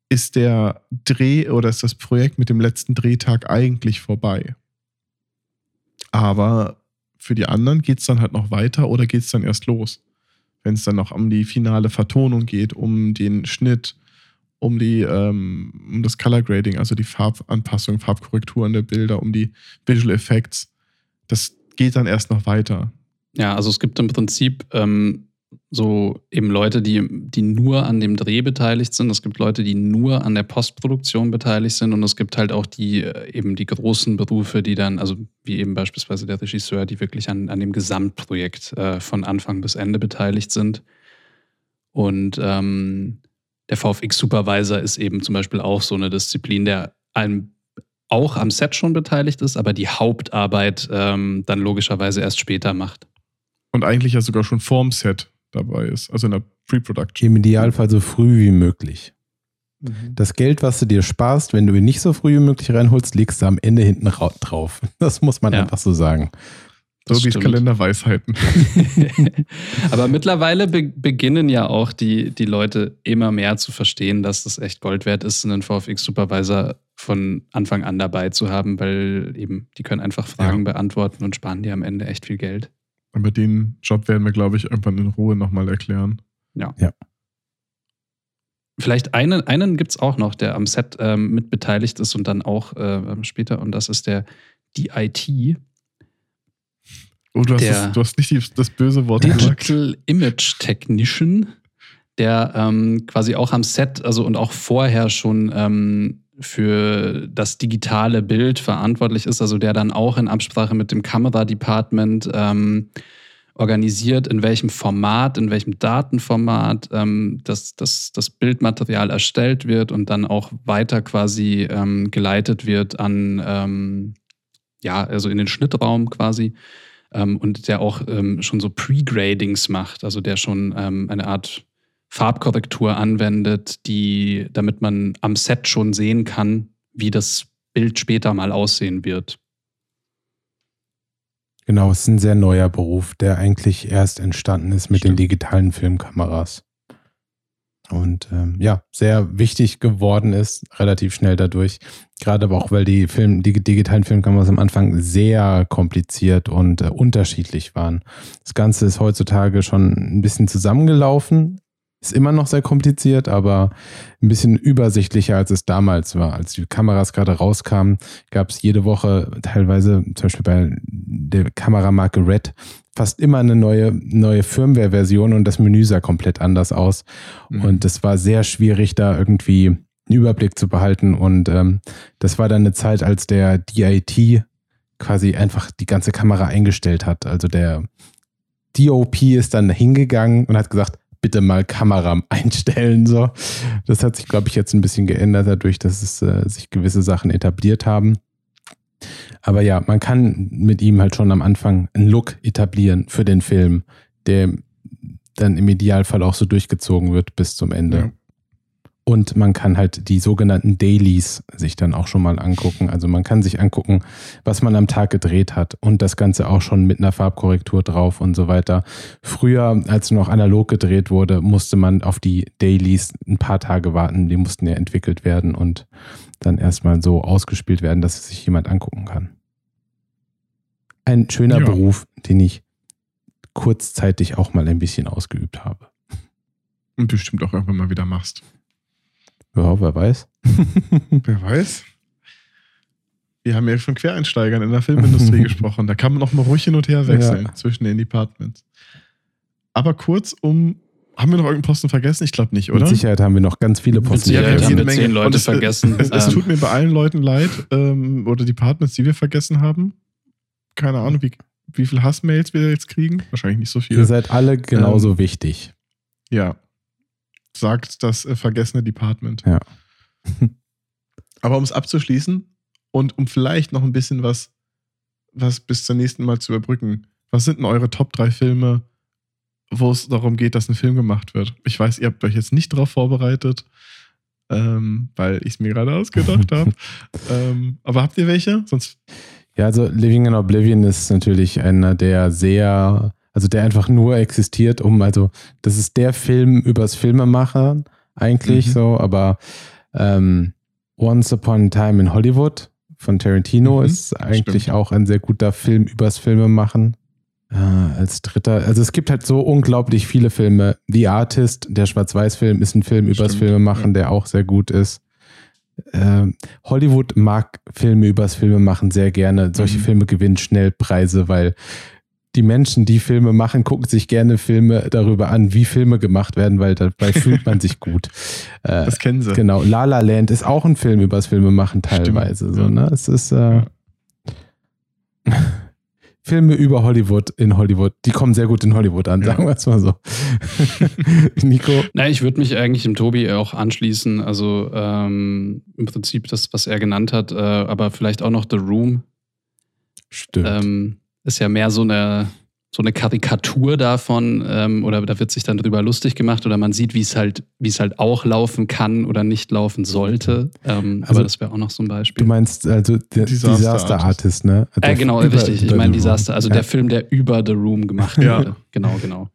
S2: ist der Dreh oder ist das Projekt mit dem letzten Drehtag eigentlich vorbei. Aber für die anderen geht es dann halt noch weiter oder geht es dann erst los? Wenn es dann noch um die finale Vertonung geht, um den Schnitt, um die, ähm, um das Color Grading, also die Farbanpassung, Farbkorrekturen der Bilder, um die Visual Effects. Das geht dann erst noch weiter.
S3: Ja, also es gibt im Prinzip ähm, so eben Leute, die, die nur an dem Dreh beteiligt sind. Es gibt Leute, die nur an der Postproduktion beteiligt sind. Und es gibt halt auch die äh, eben die großen Berufe, die dann, also wie eben beispielsweise der Regisseur, die wirklich an, an dem Gesamtprojekt äh, von Anfang bis Ende beteiligt sind. Und ähm, der VFX-Supervisor ist eben zum Beispiel auch so eine Disziplin, der einem auch am Set schon beteiligt ist, aber die Hauptarbeit ähm, dann logischerweise erst später macht.
S2: Und eigentlich ja sogar schon vorm Set dabei ist, also in der Pre-Production.
S1: Im Idealfall so früh wie möglich. Das Geld, was du dir sparst, wenn du ihn nicht so früh wie möglich reinholst, legst du am Ende hinten ra- drauf. Das muss man
S3: Ja.
S1: einfach so sagen.
S2: So wie. Kalenderweisheiten.
S3: Aber mittlerweile be beginnen ja auch die, die Leute immer mehr zu verstehen, dass das echt Gold wert ist, einen VFX-Supervisor von Anfang an dabei zu haben, weil eben die können einfach Fragen beantworten und sparen dir am Ende echt viel Geld.
S2: Aber den Job werden wir, glaube ich, irgendwann in Ruhe nochmal erklären.
S3: Vielleicht einen, einen gibt es auch noch, der am Set ähm, mit beteiligt ist und dann auch äh, später, und das ist der DIT,
S2: Oh, du hast,
S3: Der-
S2: das, du hast nicht die, das böse Wort gesagt.
S3: Digital Image Technician, der ähm, quasi auch am Set, also und auch vorher schon ähm, für das digitale Bild verantwortlich ist, also der dann auch in Absprache mit dem Kameradepartment ähm, organisiert, in welchem Format, in welchem Datenformat ähm, das, das, das Bildmaterial erstellt wird und dann auch weiter quasi ähm, geleitet wird an, ähm, ja, also in den Schnittraum quasi ähm, und der auch ähm, schon so Pre-Gradings macht, also der schon eine Art Farbkorrektur anwendet, die, damit man am Set schon sehen kann, wie das Bild später mal aussehen wird.
S1: Genau, es ist ein sehr neuer Beruf, der eigentlich erst entstanden ist mit
S2: Stimmt.
S1: den digitalen Filmkameras. Und ähm, ja, sehr wichtig geworden ist, relativ schnell dadurch. Gerade aber auch, weil die, Film, die digitalen Filmkameras am Anfang sehr kompliziert und äh, unterschiedlich waren. Das Ganze ist heutzutage schon ein bisschen zusammengelaufen. Ist immer noch sehr kompliziert, aber ein bisschen übersichtlicher, als es damals war. Als die Kameras gerade rauskamen, gab es jede Woche teilweise, zum Beispiel bei der Kameramarke Red, fast immer eine neue, neue Firmware-Version und das Menü sah komplett anders aus.
S2: Mhm.
S1: Und es war sehr schwierig, da irgendwie einen Überblick zu behalten. Und ähm, das war dann eine Zeit, als der DIT quasi einfach die ganze Kamera eingestellt hat. Also der DOP ist dann hingegangen und hat gesagt, bitte mal Kamera einstellen. So. Das hat sich, glaube ich, jetzt ein bisschen geändert, dadurch, dass es, äh, sich gewisse Sachen etabliert haben. Aber ja, man kann mit ihm halt schon am Anfang einen Look etablieren für den Film, der dann im Idealfall auch so durchgezogen wird bis zum Ende.
S2: Ja.
S1: Und man kann halt die sogenannten Dailies sich dann auch schon mal angucken. Also man kann sich angucken, was man am Tag gedreht hat und das Ganze auch schon mit einer Farbkorrektur drauf und so weiter. Früher, als noch analog gedreht wurde, musste man auf die Dailies ein paar Tage warten. Die mussten ja entwickelt werden und dann erstmal so ausgespielt werden, dass es sich jemand angucken kann. Ein schöner
S2: Ja.
S1: Beruf, den ich kurzzeitig auch mal ein bisschen ausgeübt habe.
S2: Und bestimmt auch irgendwann mal wieder machst.
S1: Ja, wer weiß.
S2: Wer weiß. Wir haben ja von Quereinsteigern in der Filmindustrie gesprochen. Da kann man auch mal ruhig hin und her wechseln
S1: Ja.
S2: zwischen den Departments. Aber kurz um. Haben wir noch irgendeinen Posten vergessen? Ich glaube nicht, oder?
S1: Mit Sicherheit haben wir noch ganz viele
S3: Mit
S1: Posten.
S3: Sicherheit
S2: wir
S3: haben wir zehn Leute
S2: Und es,
S3: vergessen.
S2: Es, es
S3: Ähm,
S2: tut mir bei allen Leuten leid, ähm, oder Departments, die wir vergessen haben. Keine Ahnung, wie, wie viele Hassmails wir jetzt kriegen. Wahrscheinlich nicht so
S1: Ihr
S2: viele.
S1: seid alle genauso wichtig.
S2: Ja. Sagt das äh, vergessene Department.
S1: Ja.
S2: Aber um es abzuschließen und um vielleicht noch ein bisschen was, was bis zum nächsten Mal zu überbrücken. Was sind denn eure Top 3 Filme, wo es darum geht, dass ein Film gemacht wird? Ich weiß, ihr habt euch jetzt nicht darauf vorbereitet, ähm, weil ich es mir gerade ausgedacht habe. Ähm, aber habt ihr welche? Sonst
S1: Ja, also Living in Oblivion ist natürlich einer, der sehr, also der einfach nur existiert, um, also das ist der Film übers Filmemachen eigentlich
S2: Mhm.
S1: so, aber ähm, Once Upon a Time in Hollywood von Tarantino
S2: Mhm,
S1: ist eigentlich
S2: stimmt.
S1: auch ein sehr guter Film übers Filmemachen. Äh, als dritter, also es gibt halt so unglaublich viele Filme. The Artist, der Schwarz-Weiß-Film, ist ein Film übers
S2: Stimmt,
S1: Filmemachen,
S2: ja.
S1: der auch sehr gut ist. Ähm, Hollywood mag Filme übers Filmemachen sehr gerne. Solche
S2: Mhm.
S1: Filme gewinnen schnell Preise, weil die Menschen, die Filme machen, gucken sich gerne Filme darüber an, wie Filme gemacht werden, weil dabei fühlt man sich gut. Äh,
S2: das kennen sie.
S1: genau, La La Land ist auch ein Film übers Filmemachen teilweise.
S2: Stimmt,
S1: so, ne? Es ist äh,
S2: Ja.
S1: Filme über Hollywood in Hollywood. Die kommen sehr gut in Hollywood an,
S2: Ja.
S1: sagen wir es mal so. Nico,
S3: Na, ich würde mich eigentlich dem Tobi auch anschließen. Also ähm, im Prinzip das, was er genannt hat, äh, aber vielleicht auch noch The Room.
S1: stimmt.
S3: Ähm, ist ja mehr so eine, so eine Karikatur davon, ähm, oder da wird sich dann drüber lustig gemacht, oder man sieht, wie es halt, wie es halt auch laufen kann oder nicht laufen sollte. Ähm,
S1: Also,
S3: aber das wäre auch noch so ein Beispiel.
S1: du meinst also der
S2: Disaster
S1: Disaster,
S2: Artist.
S1: Artist, ne?
S3: äh,
S1: Der
S3: genau,
S1: über-
S3: richtig. Ich meine. Disaster, also
S1: Ja.
S3: der Film, der über The Room gemacht
S2: Ja.
S3: wurde. Genau, genau.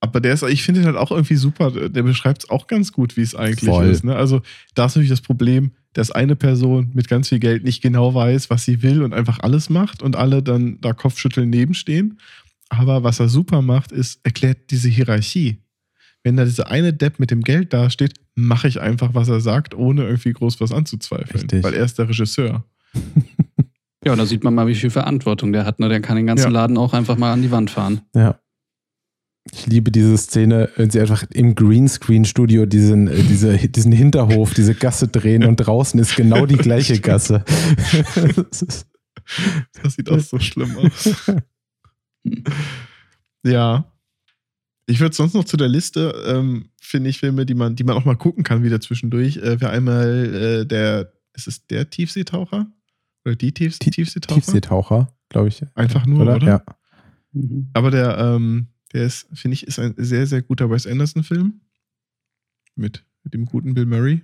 S2: Aber der ist, ich finde ihn halt auch irgendwie super. Der beschreibt es auch ganz gut, wie es eigentlich
S1: Voll.
S2: ist. Ne? Also, da ist natürlich das Problem, dass eine Person mit ganz viel Geld nicht genau weiß, was sie will und einfach alles macht und alle dann da Kopfschütteln nebenstehen. Aber was er super macht, ist, erklärt diese Hierarchie. Wenn da dieser eine Depp mit dem Geld dasteht, mache ich einfach, was er sagt, ohne irgendwie groß was anzuzweifeln.
S1: Richtig.
S2: Weil er ist der Regisseur.
S3: Ja, und da sieht man mal, wie viel Verantwortung der hat. Ne? Der kann den ganzen
S2: Ja.
S3: Laden auch einfach mal an die Wand fahren.
S1: Ja. Ich liebe diese Szene, wenn sie einfach im Greenscreen-Studio diesen, äh, diese, diesen Hinterhof, diese Gasse drehen und draußen ist genau die gleiche Gasse. Das
S2: sieht auch so schlimm aus. Ja. Ich würde sonst noch zu der Liste, ähm, finde ich, Filme, die man, die man auch mal gucken kann, wieder zwischendurch. Äh, Wäre einmal äh, der, ist es der Tiefseetaucher? Oder die Tiefs
S1: Tie-
S2: Tiefseetaucher?
S1: Tiefseetaucher, glaube ich.
S2: Einfach nur, oder?
S1: Ja.
S3: Mhm.
S2: Aber der, ähm, der ist, finde ich, ist ein sehr, sehr guter Wes Anderson-Film. Mit, mit dem guten Bill Murray.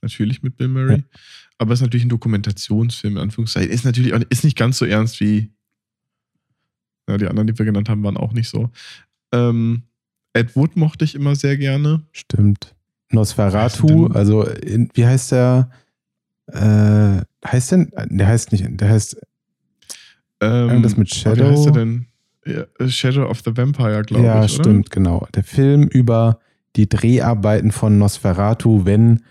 S2: Natürlich mit Bill Murray.
S1: Ja.
S2: Aber ist natürlich ein Dokumentationsfilm, in Anführungszeichen. Ist natürlich auch, ist nicht ganz so ernst wie ja, die anderen, die wir genannt haben, waren auch nicht so. Ähm, Ed Wood mochte ich immer sehr gerne.
S1: Stimmt. Nosferatu, also in, wie heißt der? Äh, heißt denn? Der heißt nicht, der heißt
S2: Ähm,
S1: Irgendwas mit
S2: oh, Wie
S1: Shadow?
S2: heißt der denn? Ja, Shadow of the Vampire, glaube
S1: ja,
S2: ich. oder?
S1: stimmt, genau. Der Film über die Dreharbeiten von Nosferatu, wenn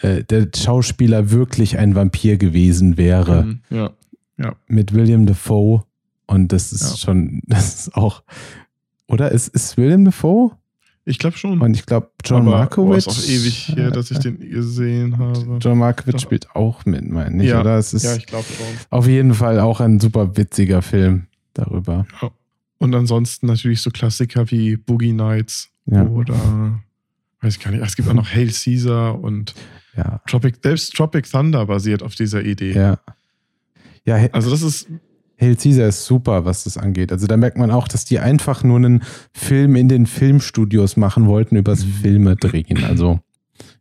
S1: äh, der Schauspieler wirklich ein Vampir gewesen wäre,
S2: Mhm, ja.
S1: mit William Defoe. Und das ist
S2: Ja.
S1: schon, das ist auch, oder? Ist, ist William Defoe?
S2: Ich glaube schon.
S1: Und ich glaube, John
S2: Aber,
S1: Markowitz.
S2: Oh, ist auch ewig her, dass ich den gesehen habe.
S1: John Markowitz
S2: Doch.
S1: spielt auch mit, meine ich,
S2: Ja.
S1: oder? Es ist
S2: Ja, ich glaube schon.
S1: auf jeden Fall auch ein super witziger Film darüber.
S2: Und ansonsten natürlich so Klassiker wie Boogie Nights
S1: Ja.
S2: Oder weiß ich gar nicht. Es gibt auch noch Hail Caesar und
S1: Ja.
S2: Tropic, selbst Tropic Thunder basiert auf dieser Idee.
S1: Ja. Ja,
S2: Also das ist,
S1: Hail Caesar ist super, was das angeht. Also da merkt man auch, dass die einfach nur einen Film in den Filmstudios machen wollten, übers Filme drehen. Also,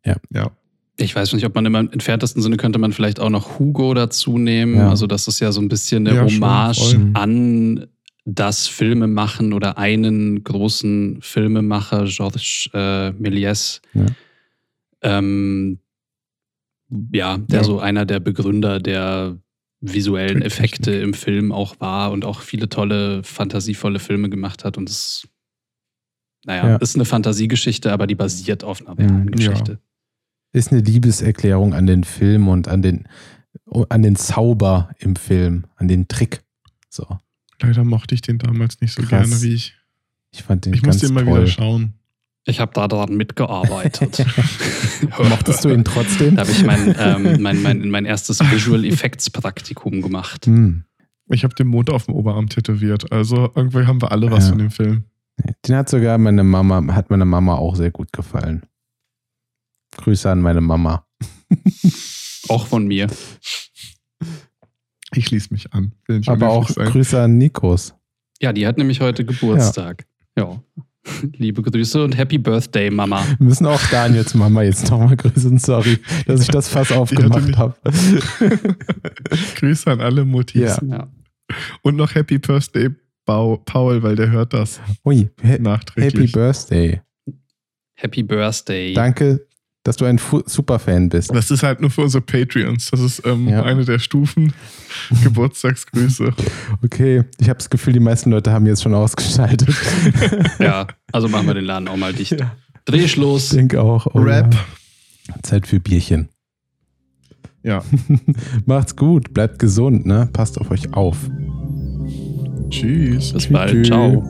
S2: ja,
S3: Ich weiß nicht, ob man im entferntesten Sinne könnte man vielleicht auch noch Hugo dazu nehmen.
S1: Ja.
S3: Also das ist ja so ein bisschen eine
S2: Ja, schon,
S3: Hommage
S2: voll.
S3: an das Filmemachen oder einen großen Filmemacher, Georges äh, Méliès.
S1: Ja.
S3: Ähm, ja, der
S2: Ja.
S3: so einer der Begründer der visuellen. Effekte im Film auch war und auch viele tolle, fantasievolle Filme gemacht hat. Und es, naja,
S1: Ja.
S3: ist eine Fantasiegeschichte, aber die basiert auf einer
S1: Mhm.
S3: realen
S2: Ja.
S3: Geschichte.
S1: ist eine Liebeserklärung an den Film und an den, an den Zauber im Film, an den Trick. So.
S2: Leider mochte ich den damals nicht so
S1: Krass.
S2: gerne wie ich.
S1: Ich fand den
S2: Ich musste immer
S1: toll.
S2: wieder schauen.
S3: Ich habe da daran mitgearbeitet.
S1: Mochtest du ihn trotzdem?
S3: Da habe ich mein, ähm, mein, mein, mein erstes Visual Effects Praktikum gemacht.
S1: Hm.
S2: Ich habe den Mond auf dem Oberarm tätowiert. Also irgendwie haben wir alle was
S1: Ja.
S2: von dem Film.
S1: Den hat sogar meine Mama, hat meine Mama auch sehr gut gefallen. Grüße an meine Mama.
S3: Auch von mir.
S2: Ich schließe mich an.
S1: Aber auch. Grüße an Nikos.
S3: Ja, die hat nämlich heute Geburtstag. Ja. Liebe Grüße und Happy Birthday, Mama.
S1: Wir müssen auch Daniels Mama jetzt nochmal grüßen. Sorry, dass ich das Fass aufgemacht habe.
S2: Grüße an alle Muttis.
S1: Ja.
S3: Ja.
S2: Und noch Happy Birthday Paul, weil der hört das
S1: Ui, ha Happy
S2: nachträglich.
S1: Birthday.
S3: Happy Birthday.
S1: Danke, dass du ein Fu Superfan bist.
S2: Das ist halt nur für unsere Patreons. Das ist ähm,
S1: Ja.
S2: eine der Stufen. Geburtstagsgrüße.
S1: Okay, ich habe das Gefühl, die meisten Leute haben jetzt schon ausgeschaltet.
S3: Ja, also machen wir den Laden auch mal dicht.
S1: Ja.
S3: Dreh
S1: Ich
S3: Schluss.
S1: denke auch. oh
S2: Rap.
S1: ja. Zeit für Bierchen.
S2: Ja.
S1: Macht's gut, bleibt gesund, ne? Passt auf euch auf.
S2: Tschüss.
S3: Bis bald.
S1: Tschüss.
S3: Ciao.